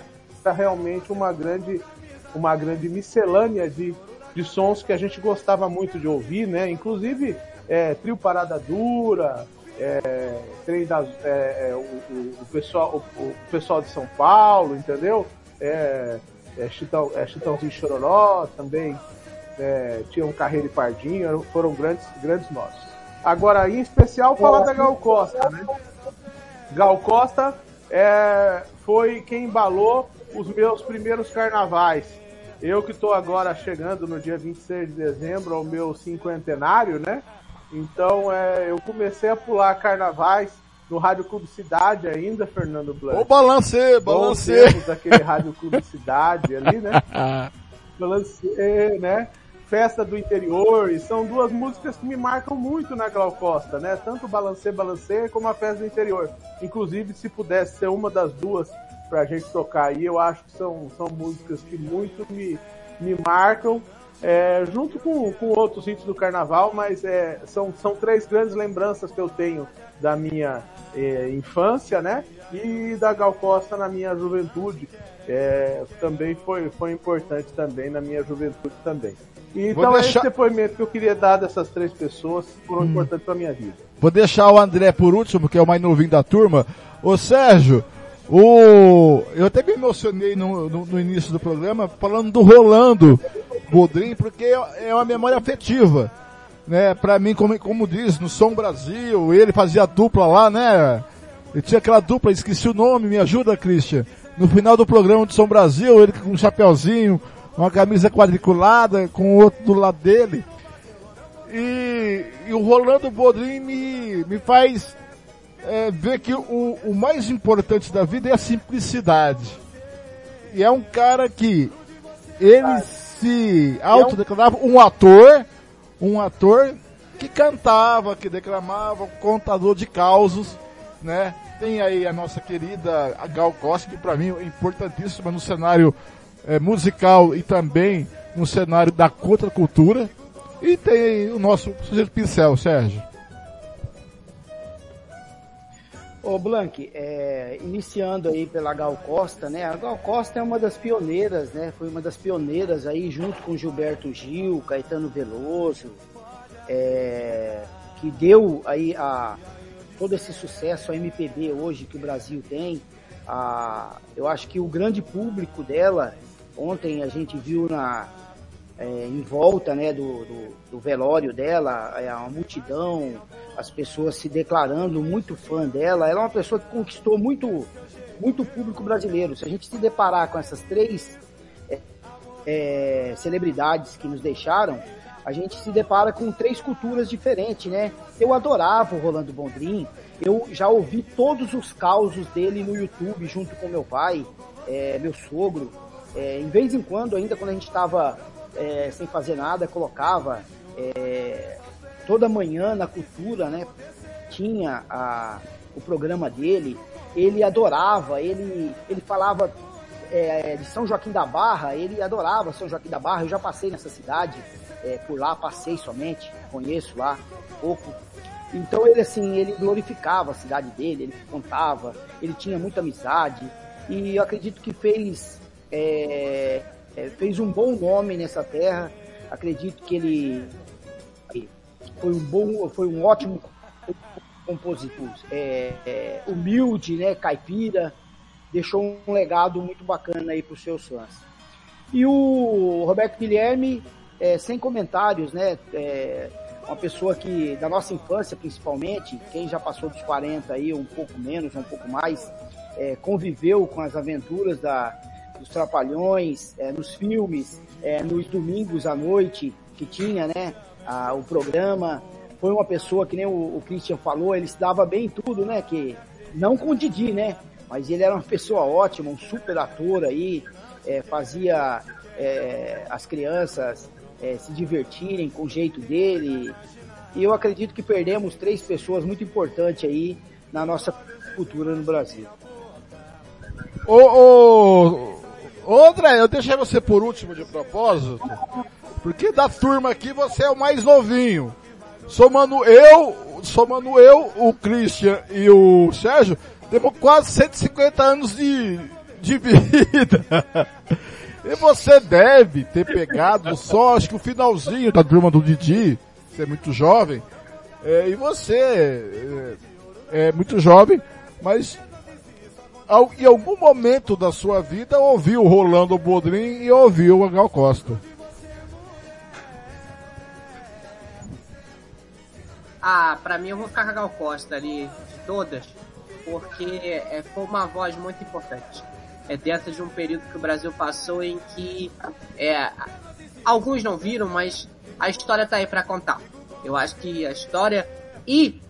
S31: realmente uma grande, uma grande miscelânea de, de sons que a gente gostava muito de ouvir, né? Inclusive, é, Trio Parada Dura, é, trem das, é, é, o, o, o, pessoal, o, o, pessoal de São Paulo, entendeu? É, é, Chitão, é, Chitãozinho Chororó também é, tinha um Carreiro e Pardinho, foram grandes, grandes nomes. Agora, em especial, falar da Gal Costa, né? Gal Costa é, foi quem embalou os meus primeiros carnavais. Eu que estou agora chegando no dia 26 de dezembro ao meu cinquentenário, né? Então é, eu comecei a pular carnavais no Rádio Clube Cidade ainda, Fernando Blanc.
S1: Ô, balancê, balancê.
S31: daquele Rádio Clube Cidade ali, né? *laughs* balancê, né? Festa do Interior, e são duas músicas que me marcam muito na Glau Costa, né? Tanto Balancê, Balancê, como a Festa do Interior. Inclusive, se pudesse ser uma das duas pra gente tocar aí, eu acho que são, são músicas que muito me, me marcam é, junto com, com outros hits do carnaval, mas é, são, são três grandes lembranças que eu tenho da minha é, infância, né? E da Gal Costa na minha juventude. É, também foi, foi importante também na minha juventude também. E, então deixar... esse depoimento que eu queria dar dessas três pessoas foram hum. importantes para minha vida.
S1: Vou deixar o André por último, que é o mais novinho da turma. Ô Sérgio, o... eu até me emocionei no, no, no início do programa falando do Rolando Bodrim, porque é uma memória afetiva. Né, pra mim, como, como diz, no Som Brasil, ele fazia dupla lá, né? Ele tinha aquela dupla, esqueci o nome, me ajuda, Christian. No final do programa de Som Brasil, ele com um chapéuzinho, uma camisa quadriculada, com o outro do lado dele. E, e o Rolando Bodrim me, me faz é, ver que o, o mais importante da vida é a simplicidade. E é um cara que ele se autodeclarava um ator, um ator que cantava, que declamava, contador de causos, né? Tem aí a nossa querida Gal Costa, que para mim é importantíssima no cenário é, musical e também no cenário da contracultura. E tem o nosso sujeito pincel, Sérgio.
S30: Ô Blank, é, iniciando aí pela Gal Costa, né? A Gal Costa é uma das pioneiras, né? Foi uma das pioneiras aí junto com Gilberto Gil, Caetano Veloso, é, que deu aí a todo esse sucesso a MPB hoje que o Brasil tem. Ah, eu acho que o grande público dela, ontem a gente viu na, é, em volta né, do, do, do velório dela, é, uma multidão, as pessoas se declarando muito fã dela. Ela é uma pessoa que conquistou muito, muito público brasileiro. Se a gente se deparar com essas três é, é, celebridades que nos deixaram, a gente se depara com três culturas diferentes, né? Eu adorava o Rolando Bondrin, eu já ouvi todos os causos dele no YouTube junto com meu pai, é, meu sogro. É, em vez em quando, ainda quando a gente estava é, sem fazer nada, colocava é, toda manhã na cultura, né? Tinha a, o programa dele, ele adorava, ele, ele falava é, de São Joaquim da Barra, ele adorava São Joaquim da Barra, eu já passei nessa cidade, é, por lá, passei somente, conheço lá pouco. Então ele assim, ele glorificava a cidade dele, ele contava, ele tinha muita amizade e eu acredito que fez é, é, fez um bom nome nessa terra. Acredito que ele foi um bom, foi um ótimo compositor, é, é, humilde, né, caipira, deixou um legado muito bacana aí para os seus fãs. E o Roberto Guilherme, é, sem comentários, né, é, uma pessoa que, da nossa infância principalmente, quem já passou dos 40 aí, um pouco menos, um pouco mais, é, conviveu com as aventuras da, dos Trapalhões, é, nos filmes, é, nos domingos à noite que tinha, né, a, o programa. Foi uma pessoa que nem o, o Christian falou, ele se dava bem em tudo, né, que não com o Didi, né, mas ele era uma pessoa ótima, um super ator aí, é, fazia é, as crianças é, se divertirem com o jeito dele. E eu acredito que perdemos três pessoas muito importantes aí na nossa cultura no Brasil.
S1: Ô, ô, André, eu deixei você por último de propósito, porque da turma aqui você é o mais novinho. Somando eu, somando eu, o Christian e o Sérgio, temos quase 150 anos de, de vida. *laughs* E você deve ter pegado só, acho que o finalzinho da turma do Didi, você é muito jovem, é, e você é, é, muito jovem, mas em algum momento da sua vida ouviu Rolando Bodrin e ouviu a Gal Costa.
S29: Ah, pra mim eu vou ficar com a Gal Costa ali, todas, porque é, foi uma voz muito importante é, dentro de um período que o Brasil passou em que é, alguns não viram, mas a história está aí para contar. Eu acho que a história e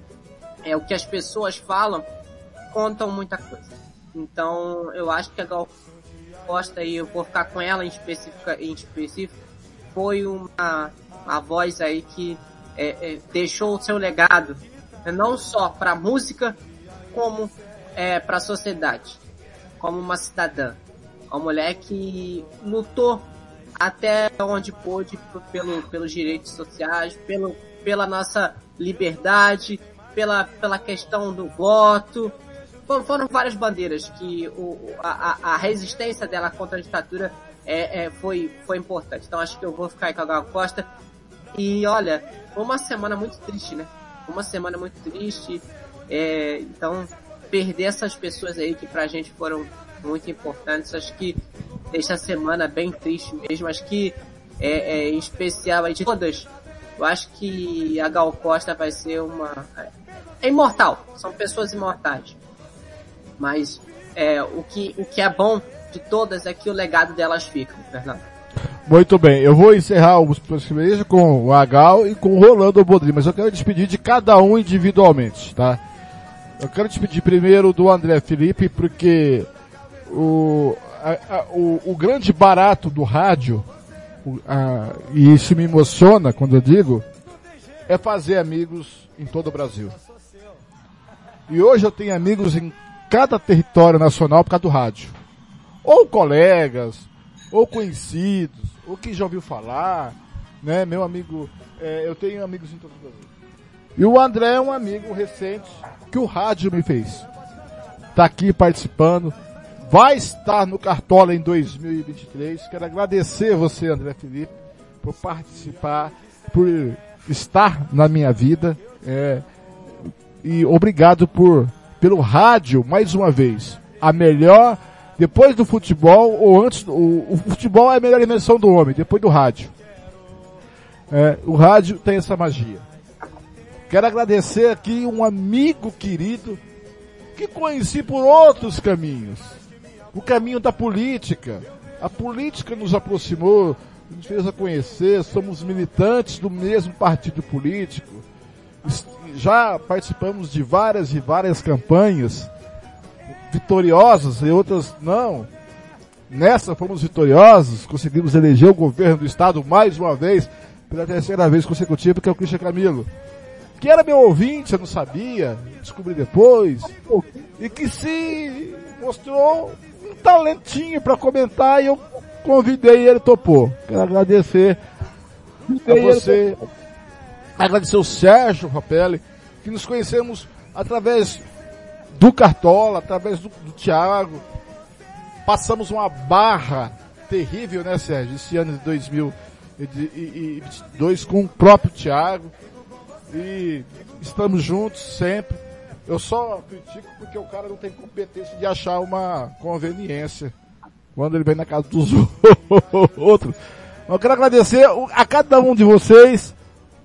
S29: é, o que as pessoas falam contam muita coisa. Então eu acho que a Gal Costa e eu vou ficar com ela em específico, em específico foi uma, uma voz aí que é, é, deixou o seu legado não só para a música como é, para a sociedade como uma cidadã. Uma mulher que lutou até onde pôde pelo, pelos direitos sociais, pelo, pela nossa liberdade, pela, pela questão do voto. Foram várias bandeiras que o, a, a resistência dela contra a ditadura é, é, foi, foi importante. Então acho que eu vou ficar com a Gal Costa. E olha, foi uma semana muito triste, né? Uma semana muito triste. É, então perder essas pessoas aí que pra gente foram muito importantes. Acho que deixa a semana bem triste mesmo. Acho que é, é em especial aí de todas. Eu acho que a Gal Costa vai ser uma. É imortal. São pessoas imortais. Mas é, o, que, o que é bom de todas é que o legado delas fica, Fernando.
S1: Muito bem, eu vou encerrar os primeiros com o Agal e com o Rolando Bodri, mas eu quero despedir de cada um individualmente, tá? Eu quero te pedir primeiro do André Felipe, porque o, a, a, o, o, grande barato do rádio, a, e isso me emociona quando eu digo, é fazer amigos em todo o Brasil. E hoje eu tenho amigos em cada território nacional por causa do rádio. Ou colegas, ou conhecidos, ou que já ouviu falar, né? Meu amigo, é, eu tenho amigos em todo o Brasil. E o André é um amigo recente que o rádio me fez. Tá aqui participando. Vai estar no Cartola em 2023. Quero agradecer você, André Felipe, por participar, por estar na minha vida. É, e obrigado por, pelo rádio, mais uma vez. A melhor, depois do futebol, ou antes, o, o futebol é a melhor invenção do homem, depois do rádio. É, o rádio tem essa magia. Quero agradecer aqui um amigo querido que conheci por outros caminhos. O caminho da política. A política nos aproximou, nos fez a conhecer, somos militantes do mesmo partido político. Já participamos de várias e várias campanhas vitoriosas e outras não. Nessa fomos vitoriosos, conseguimos eleger o governo do estado mais uma vez, pela terceira vez consecutiva, que é o Cristian Camilo. Que era meu ouvinte, eu não sabia, descobri depois, e que se mostrou um talentinho para comentar e eu convidei e ele topou. Quero agradecer a você, agradecer o Sérgio Rapelli, que nos conhecemos através do Cartola, através do, do Thiago. Passamos uma barra terrível, né, Sérgio? Esse ano de 2022 com o próprio Thiago. E estamos juntos sempre. Eu só critico porque o cara não tem competência de achar uma conveniência quando ele vem na casa dos *laughs* outros. Eu quero agradecer a cada um de vocês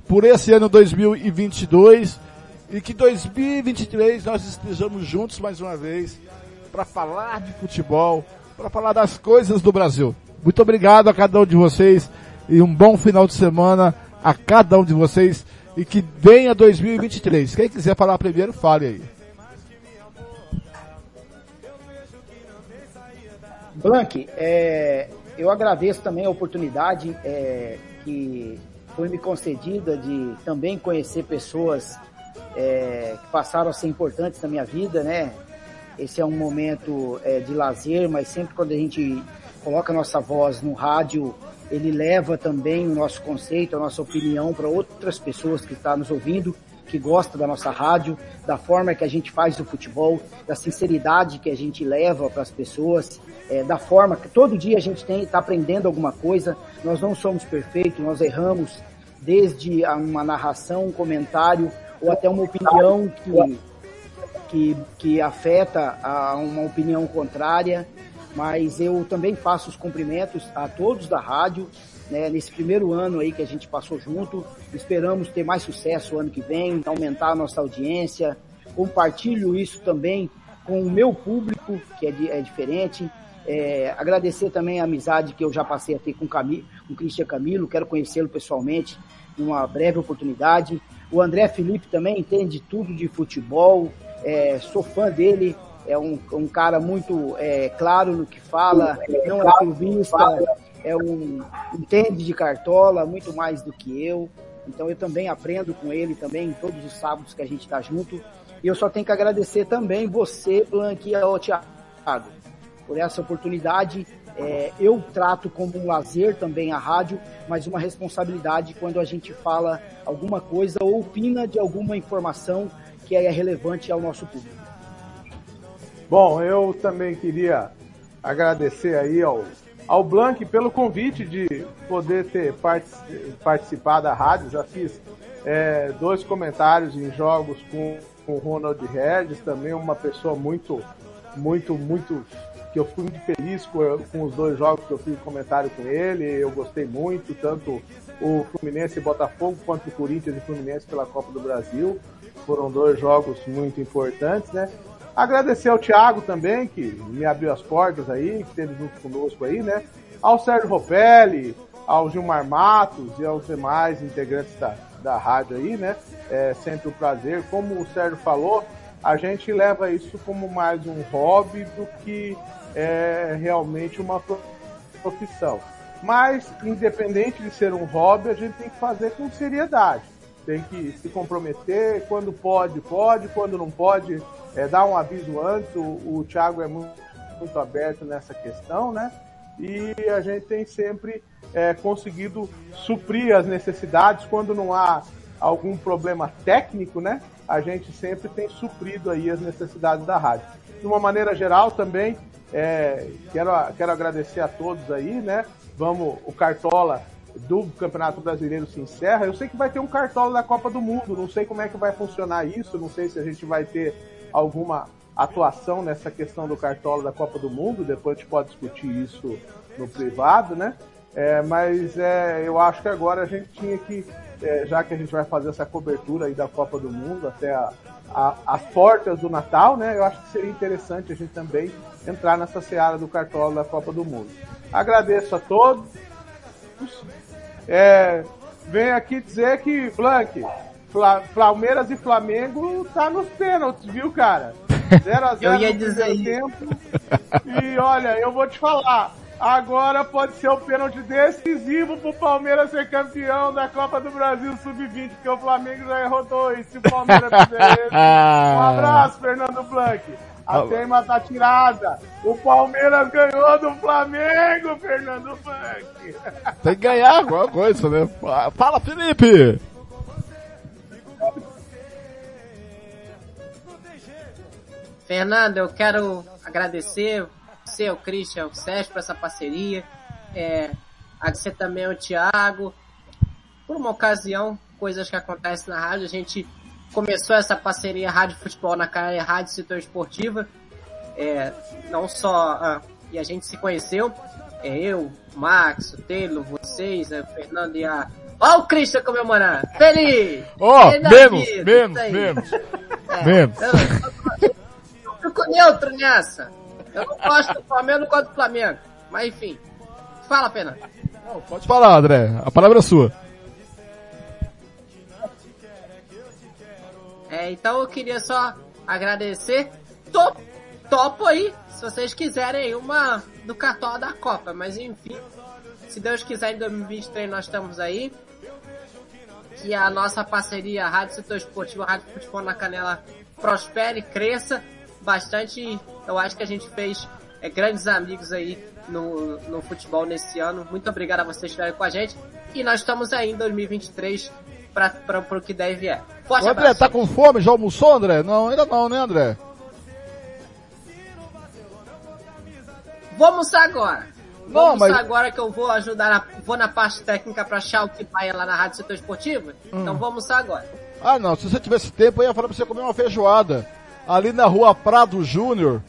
S1: por esse ano 2022 e que 2023 nós estejamos juntos mais uma vez para falar de futebol, para falar das coisas do Brasil. Muito obrigado a cada um de vocês e um bom final de semana a cada um de vocês e que venha 2023. Quem quiser falar primeiro, fale aí.
S30: Blank, é, eu agradeço também a oportunidade é, que foi me concedida de também conhecer pessoas é, que passaram a ser importantes na minha vida, né? Esse é um momento é, de lazer, mas sempre quando a gente coloca a nossa voz no rádio, ele leva também o nosso conceito, a nossa opinião para outras pessoas que estão nos ouvindo, que gostam da nossa rádio, da forma que a gente faz o futebol, da sinceridade que a gente leva para as pessoas, é, da forma que todo dia a gente tem está aprendendo alguma coisa. Nós não somos perfeitos, nós erramos desde uma narração, um comentário ou até uma opinião que, que, que afeta a uma opinião contrária. Mas eu também faço os cumprimentos a todos da rádio, né, nesse primeiro ano aí que a gente passou junto. Esperamos ter mais sucesso ano que vem, aumentar a nossa audiência. Compartilho isso também com o meu público, que é, é diferente. É, agradecer também a amizade que eu já passei a ter com, Camilo, com o Cristian Camilo, quero conhecê-lo pessoalmente numa breve oportunidade. O André Felipe também entende tudo de futebol, é, sou fã dele, é um, um cara muito é, claro no que fala, não é clubista, é um entende de cartola muito mais do que eu. Então eu também aprendo com ele também todos os sábados que a gente está junto. E eu só tenho que agradecer também você, Blank, e ao Thiago por essa oportunidade. É, eu trato como um lazer também a rádio, mas uma responsabilidade quando a gente fala alguma coisa ou opina de alguma informação que é relevante ao nosso público.
S31: Bom, eu também queria agradecer aí ao, ao Blank pelo convite de poder ter participado da rádio. Já fiz é, dois comentários em jogos com, com o Ronald Regis, também uma pessoa muito, muito, muito que eu fui muito feliz com, com, os dois jogos que eu fiz comentário com ele, eu gostei muito, tanto o Fluminense e Botafogo quanto o Corinthians e Fluminense pela Copa do Brasil. Foram dois jogos muito importantes, né? Agradecer ao Thiago também, que me abriu as portas aí, que esteve junto conosco aí, né? Ao Sérgio Ropelli, ao Gilmar Matos e aos demais integrantes da, da rádio aí, né? É sempre um prazer. Como o Sérgio falou, a gente leva isso como mais um hobby do que é realmente uma profissão. Mas, independente de ser um hobby, a gente tem que fazer com seriedade. Tem que se comprometer, quando pode, pode, quando não pode, é, dar um aviso antes. O, o Thiago é muito, muito aberto nessa questão, né? E a gente tem sempre é, conseguido suprir as necessidades quando não há algum problema técnico, né? A gente sempre tem suprido aí as necessidades da rádio. De uma maneira geral também, é, quero, quero agradecer a todos aí, né? Vamos, o Cartola do Campeonato Brasileiro se encerra, eu sei que vai ter um cartola da Copa do Mundo, não sei como é que vai funcionar isso, não sei se a gente vai ter alguma atuação nessa questão do cartola da Copa do Mundo, depois a gente pode discutir isso no privado, né? É, mas é, eu acho que agora a gente tinha que, é, já que a gente vai fazer essa cobertura aí da Copa do Mundo até a, a, as portas do Natal, né? Eu acho que seria interessante a gente também entrar nessa seara do cartola da Copa do Mundo. Agradeço a todos. É, venho aqui dizer que, Blank, Fla, Palmeiras e Flamengo tá nos pênaltis, viu, cara? 0x0 *laughs*
S29: Eu ia
S31: no
S29: dizer
S31: primeiro tempo. E olha, eu vou te falar. Agora pode ser o pênalti decisivo pro Palmeiras ser campeão da Copa do Brasil Sub-20, porque o Flamengo já errou dois. Se o Palmeiras fizer esse. *laughs* Um abraço, Fernando Blanc. A teima tá tirada. O Palmeiras ganhou do Flamengo, Fernando Blanc.
S1: Tem que ganhar alguma coisa, né? Fala, Felipe!
S29: Fernando, eu quero agradecer você, o Christian, o Sérgio por essa parceria. É, agradecer também ao Thiago. Por uma ocasião, coisas que acontecem na rádio, a gente começou essa parceria Rádio Futebol na cara Rádio Setor Esportiva. É, não só, ah, e a gente se conheceu, é, eu, o Max, o Taylor, vocês, é, o Fernando e a... Ó o Christian comemorando! Feliz!
S1: Ó,
S29: da
S1: menos,
S29: vida,
S1: menos,
S29: aí.
S1: menos.
S29: É,
S1: Menos.
S29: Eu fico neutro nessa. Eu não gosto do Flamengo, não gosto do Flamengo. Mas enfim. Fala, Fernando.
S1: Pode falar, André. A palavra é sua.
S29: É, então eu queria só agradecer. Top, topo aí, se vocês quiserem uma do cartola da Copa. Mas enfim, se Deus quiser em 2023 nós estamos aí. Que a nossa parceria Rádio Setor Esportivo, Rádio Futebol na Canela prospere, cresça bastante. Eu acho que a gente fez é, grandes amigos aí no, no futebol nesse ano. Muito obrigado a vocês que estiverem com a gente. E nós estamos aí em 2023 para o que deve é. Forte
S1: Ô, André,
S29: abraço.
S1: tá com fome? Já almoçou, André? Não, ainda não, né, André?
S29: Vou almoçar agora. Vou
S1: Não,
S29: almoçar
S1: mas-
S29: agora que eu vou ajudar, na, vou na parte técnica para achar o que vai lá na Rádio Setor Esportivo.
S1: Hum.
S29: Então vou almoçar agora.
S1: Ah, não. Se você tivesse tempo, eu ia falar pra você comer uma feijoada. Ali na rua Prado Júnior,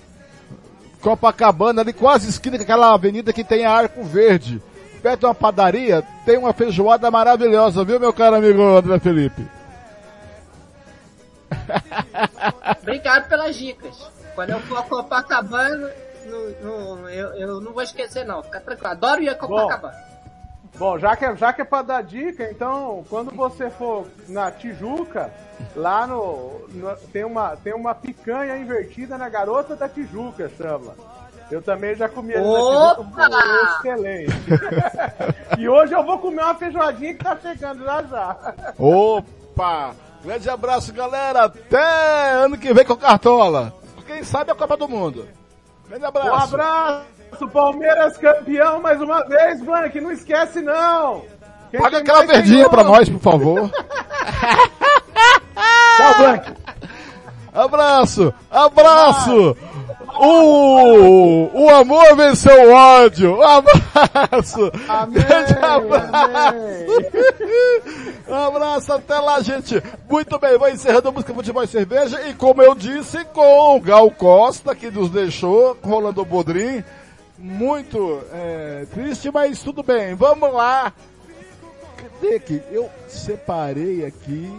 S1: Copacabana, ali quase esquina com aquela avenida que tem a Arco Verde. Perto de uma padaria, tem uma feijoada maravilhosa, viu, meu caro amigo André Felipe? *laughs*
S29: Obrigado pelas dicas. Quando eu for a Copacabana, não, não, eu, eu não vou esquecer não. Fica tranquilo. Adoro ir a Copacabana.
S31: Bom, já que, é- já que é pra dar dica, então, quando você for na Tijuca, lá no, no- tem, uma, tem uma picanha invertida na garota da Tijuca, chama. Eu também já comi ali na Tijuca,
S29: Opa!
S31: excelente. *laughs* e hoje eu vou comer uma feijoadinha que tá chegando já já.
S1: Opa! Grande abraço, galera. Até ano que vem com Cartola. Quem sabe a Copa do Mundo. Grande abraço.
S31: Um abraço, Palmeiras campeão mais uma vez, Blank, não esquece não. Quem
S1: Paga aquela verdinha pra nós, por favor. *laughs*
S31: Tchau, Blank.
S1: Abraço! Abraço! O, o amor venceu o ódio! Um abraço! Grande abraço! Um abraço, até lá, gente! Muito bem, vai encerrando a música Futebol e Cerveja e como eu disse, com o Gal Costa, que nos deixou, Rolando Bodrim, muito é, triste, mas tudo bem, vamos lá! Cadê que eu separei aqui?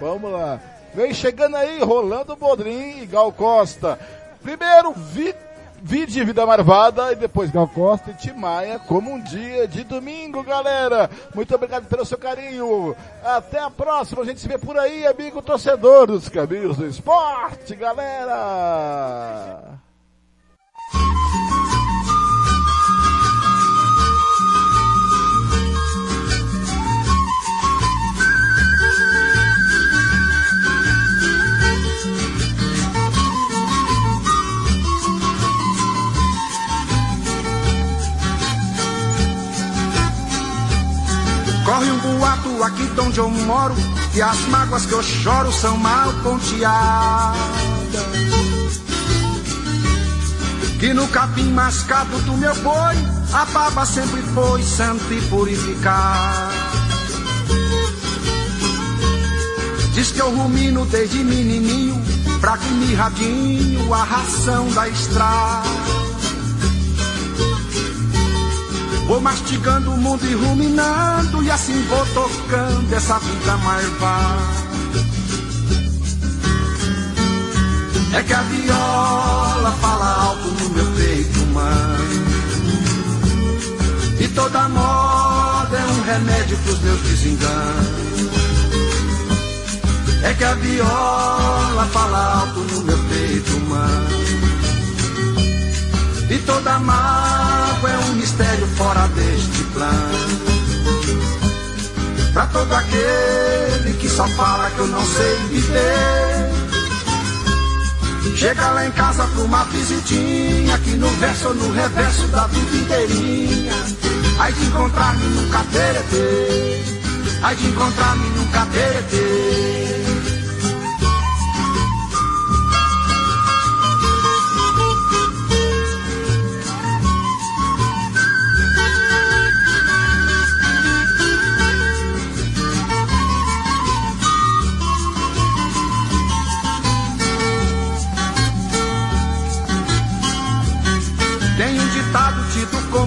S1: Vamos lá. Vem chegando aí, Rolando Bodrim e Gal Costa. Primeiro, vi, vi de Vida Marvada e depois Gal Costa e Timaya como um dia de domingo, galera. Muito obrigado pelo seu carinho. Até a próxima. A gente se vê por aí, amigo torcedor dos caminhos do esporte, galera.
S2: Corre um boato aqui de onde eu moro E as mágoas que eu choro são mal ponteadas
S4: E no capim mascado do meu boi, a baba sempre foi santa e purificar. Diz que eu rumino desde menininho, fraco e mirradinho, a ração da estrada. Vou mastigando o mundo e ruminando, e assim vou tocando essa vida marvada. É que a viola fala alto no meu peito humano. E toda moda é um remédio pros meus desenganos. É que a viola fala alto no meu peito humano. E toda um mistério fora deste plano. Pra todo aquele que só fala que eu não sei viver. Chega lá em casa pra uma visitinha, aqui no verso ou no reverso da vida inteirinha. Aí de encontrar-me num cateretê, aí de encontrar-me num cateretê.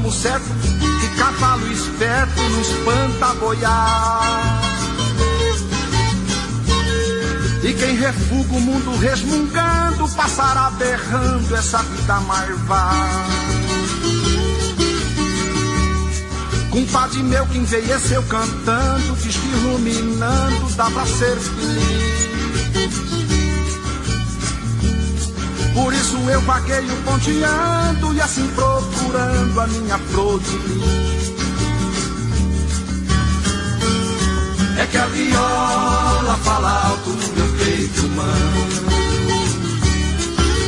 S4: Como certo que cavalo esperto não espanta boiar. E quem refuga o mundo resmungando passará berrando essa vida marvada. Compadre meu que envelheceu cantando, diz que iluminando dá pra ser feliz. Por isso eu vagueio ponteando e assim procurando a minha flor de. É que a viola fala alto no meu peito humano.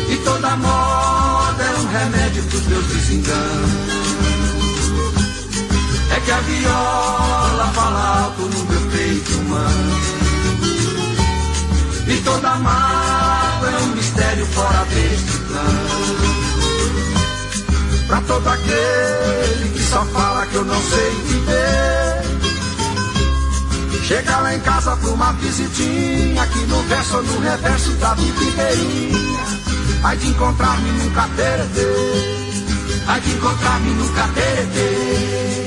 S4: E toda moda é um remédio pros meus desenganos. É que a viola fala alto no meu peito humano. E toda é um mistério fora deste plano. Pra todo aquele que só fala que eu não sei viver. Chega lá em casa pra uma visitinha, aqui no verso ou no reverso da vida inteirinha. Ai de encontrar-me num cateretê, ai de encontrar-me num cateretê.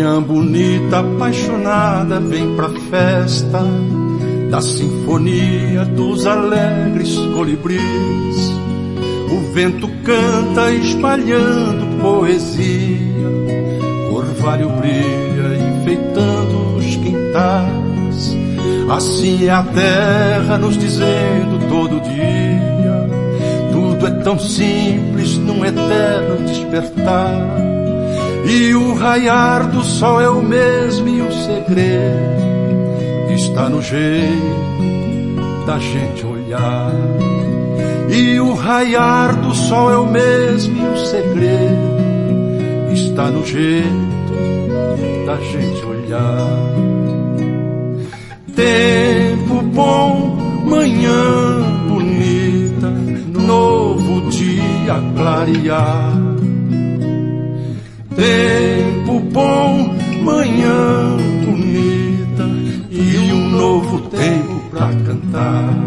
S32: Manhã bonita, apaixonada, vem pra festa da sinfonia dos alegres colibris. O vento canta espalhando poesia, O orvalho brilha enfeitando os quintais. Assim é a terra nos dizendo todo dia: tudo é tão simples num eterno despertar e o raiar do sol é o mesmo e o segredo está no jeito da gente olhar. E o raiar do sol é o mesmo e o segredo está no jeito da gente olhar. Tempo bom, manhã bonita, novo dia clarear. Tempo bom, manhã bonita e um novo tempo pra cantar.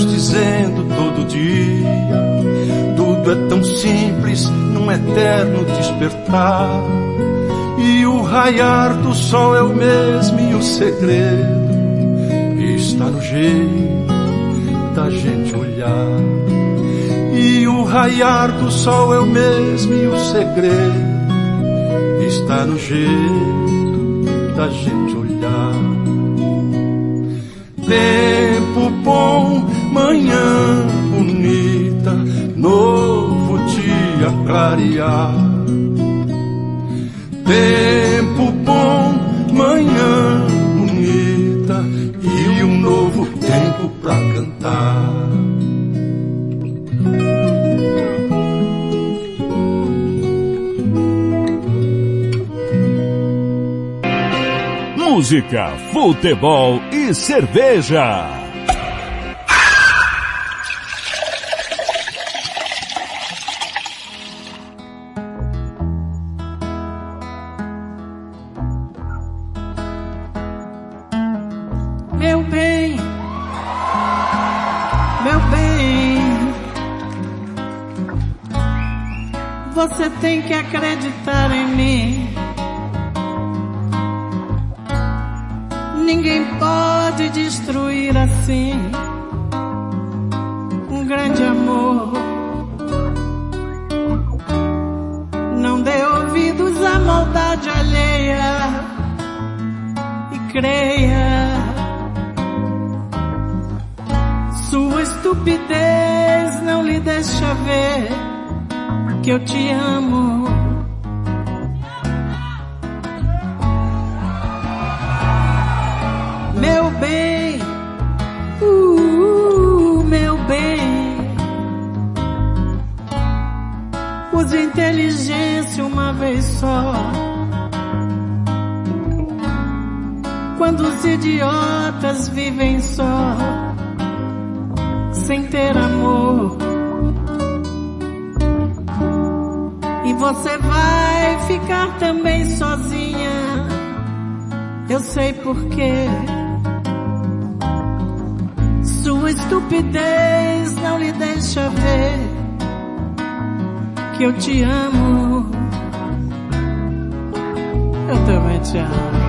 S32: Nos dizendo todo dia. Tudo é tão simples num eterno despertar. E o raiar do sol é o mesmo e o segredo está no jeito da gente olhar. E o raiar do sol é o mesmo e o segredo está no jeito da gente olhar Tempo bom, manhã bonita e um novo tempo pra cantar.
S6: Música, futebol e cerveja.
S5: Meu bem, meu bem, você tem que acreditar em mim. Ninguém pode destruir assim um grande amor. Não dê ouvidos à maldade alheia e creia. Estupidez não lhe deixa ver que eu te amo. Meu bem, uh, meu bem, use inteligência uma vez só. Quando os idiotas vivem só, sem ter amor. E você vai ficar também sozinha. Eu sei porquê. Sua estupidez não lhe deixa ver que eu te amo. Eu também te amo.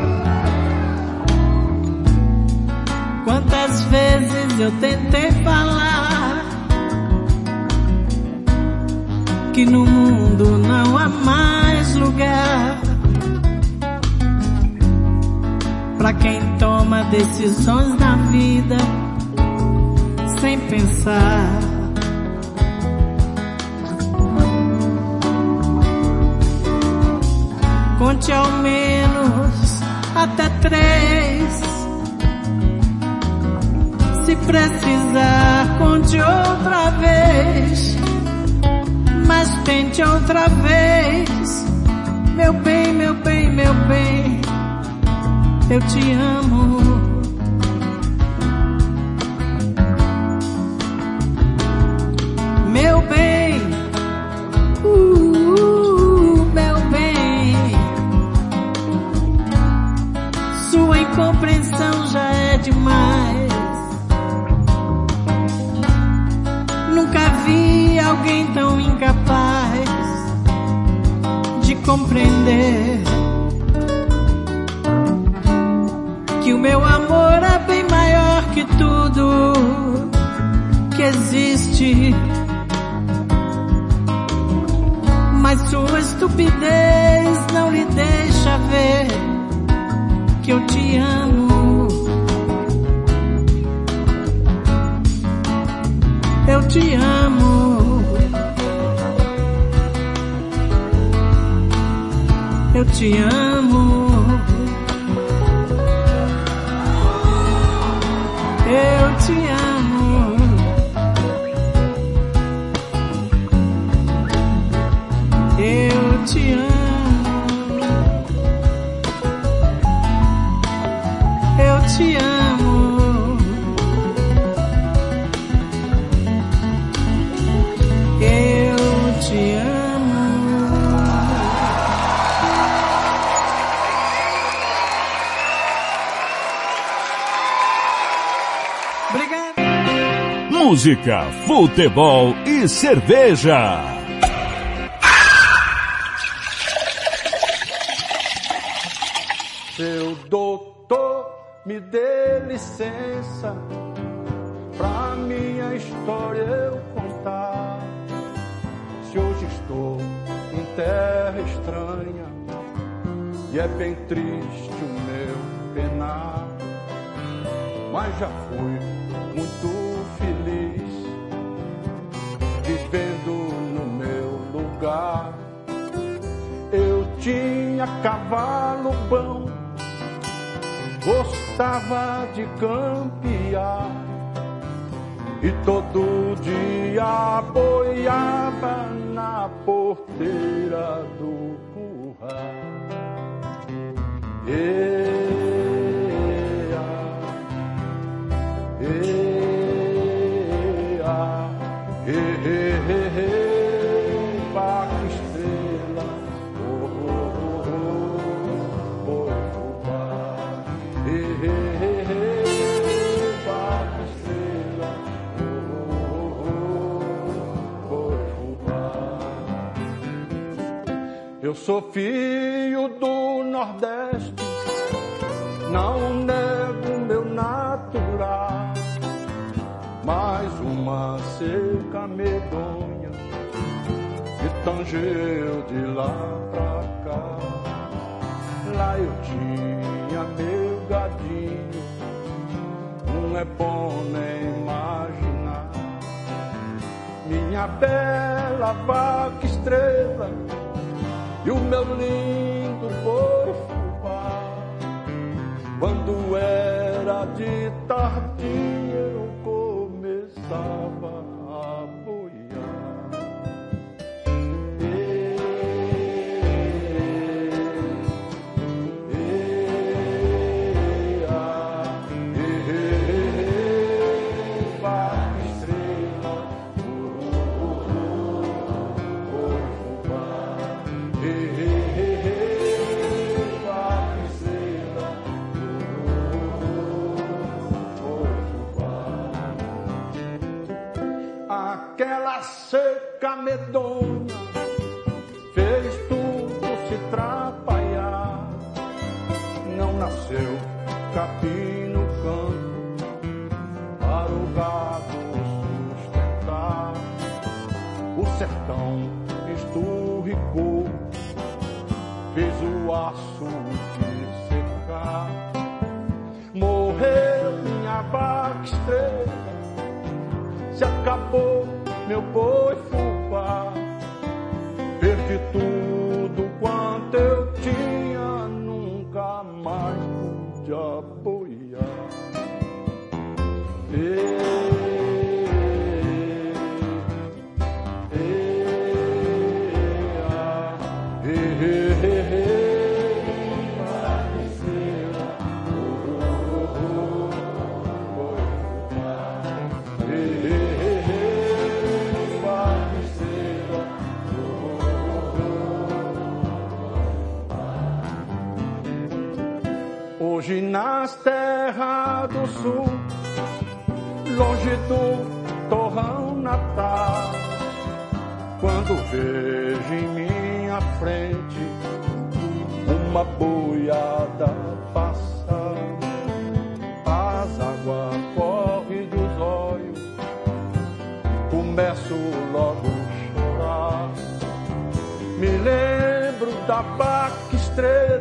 S5: Quantas vezes eu tentei falar que no mundo não há mais lugar para quem toma decisões na vida sem pensar. Conte ao menos até três. Se precisar, conte outra vez. Mas tente outra vez. Meu bem, meu bem, meu bem. Eu te amo. Tão incapaz compreender que o meu amor é bem maior que tudo que existe. Mas sua estupidez não lhe deixa ver que eu te amo. Eu te amo.
S6: Música, futebol e cerveja.
S32: Seu doutor, me dê licença pra minha história eu contar. Se hoje estou em terra estranha e é bem triste o meu penar, mas já fui muito de campear e todo dia boiava na porteira sou filho do Nordeste, não nego meu natural mais uma seca medonha me tangeu de lá pra cá. Lá eu tinha meu gadinho, não é bom nem imaginar. Minha bela vaca estrela e o meu lindo boi fubá. Quando era de tardinha eu começava acabou meu boi fubá. Perdi tudo do torrão natal. Quando vejo em minha frente uma boiada passar, as águas correm dos olhos, começo logo a chorar. Me lembro da vaca estrela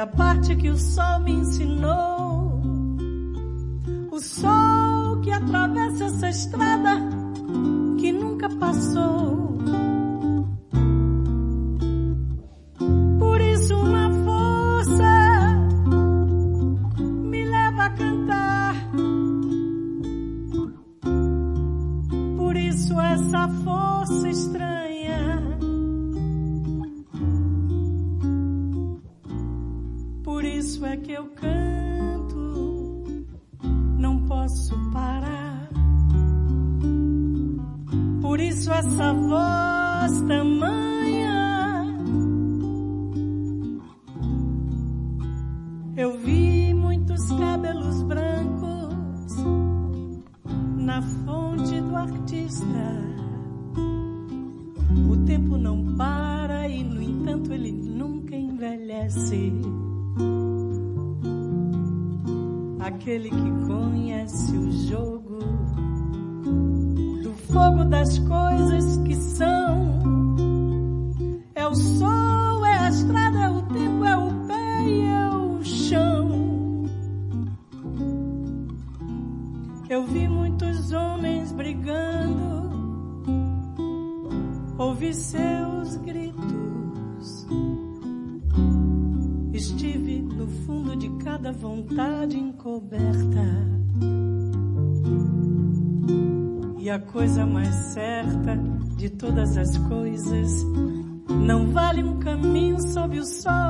S5: a parte que o sol me ensinou. O sol que atravessa essa estrada todas as coisas. Não vale um caminho sob o sol.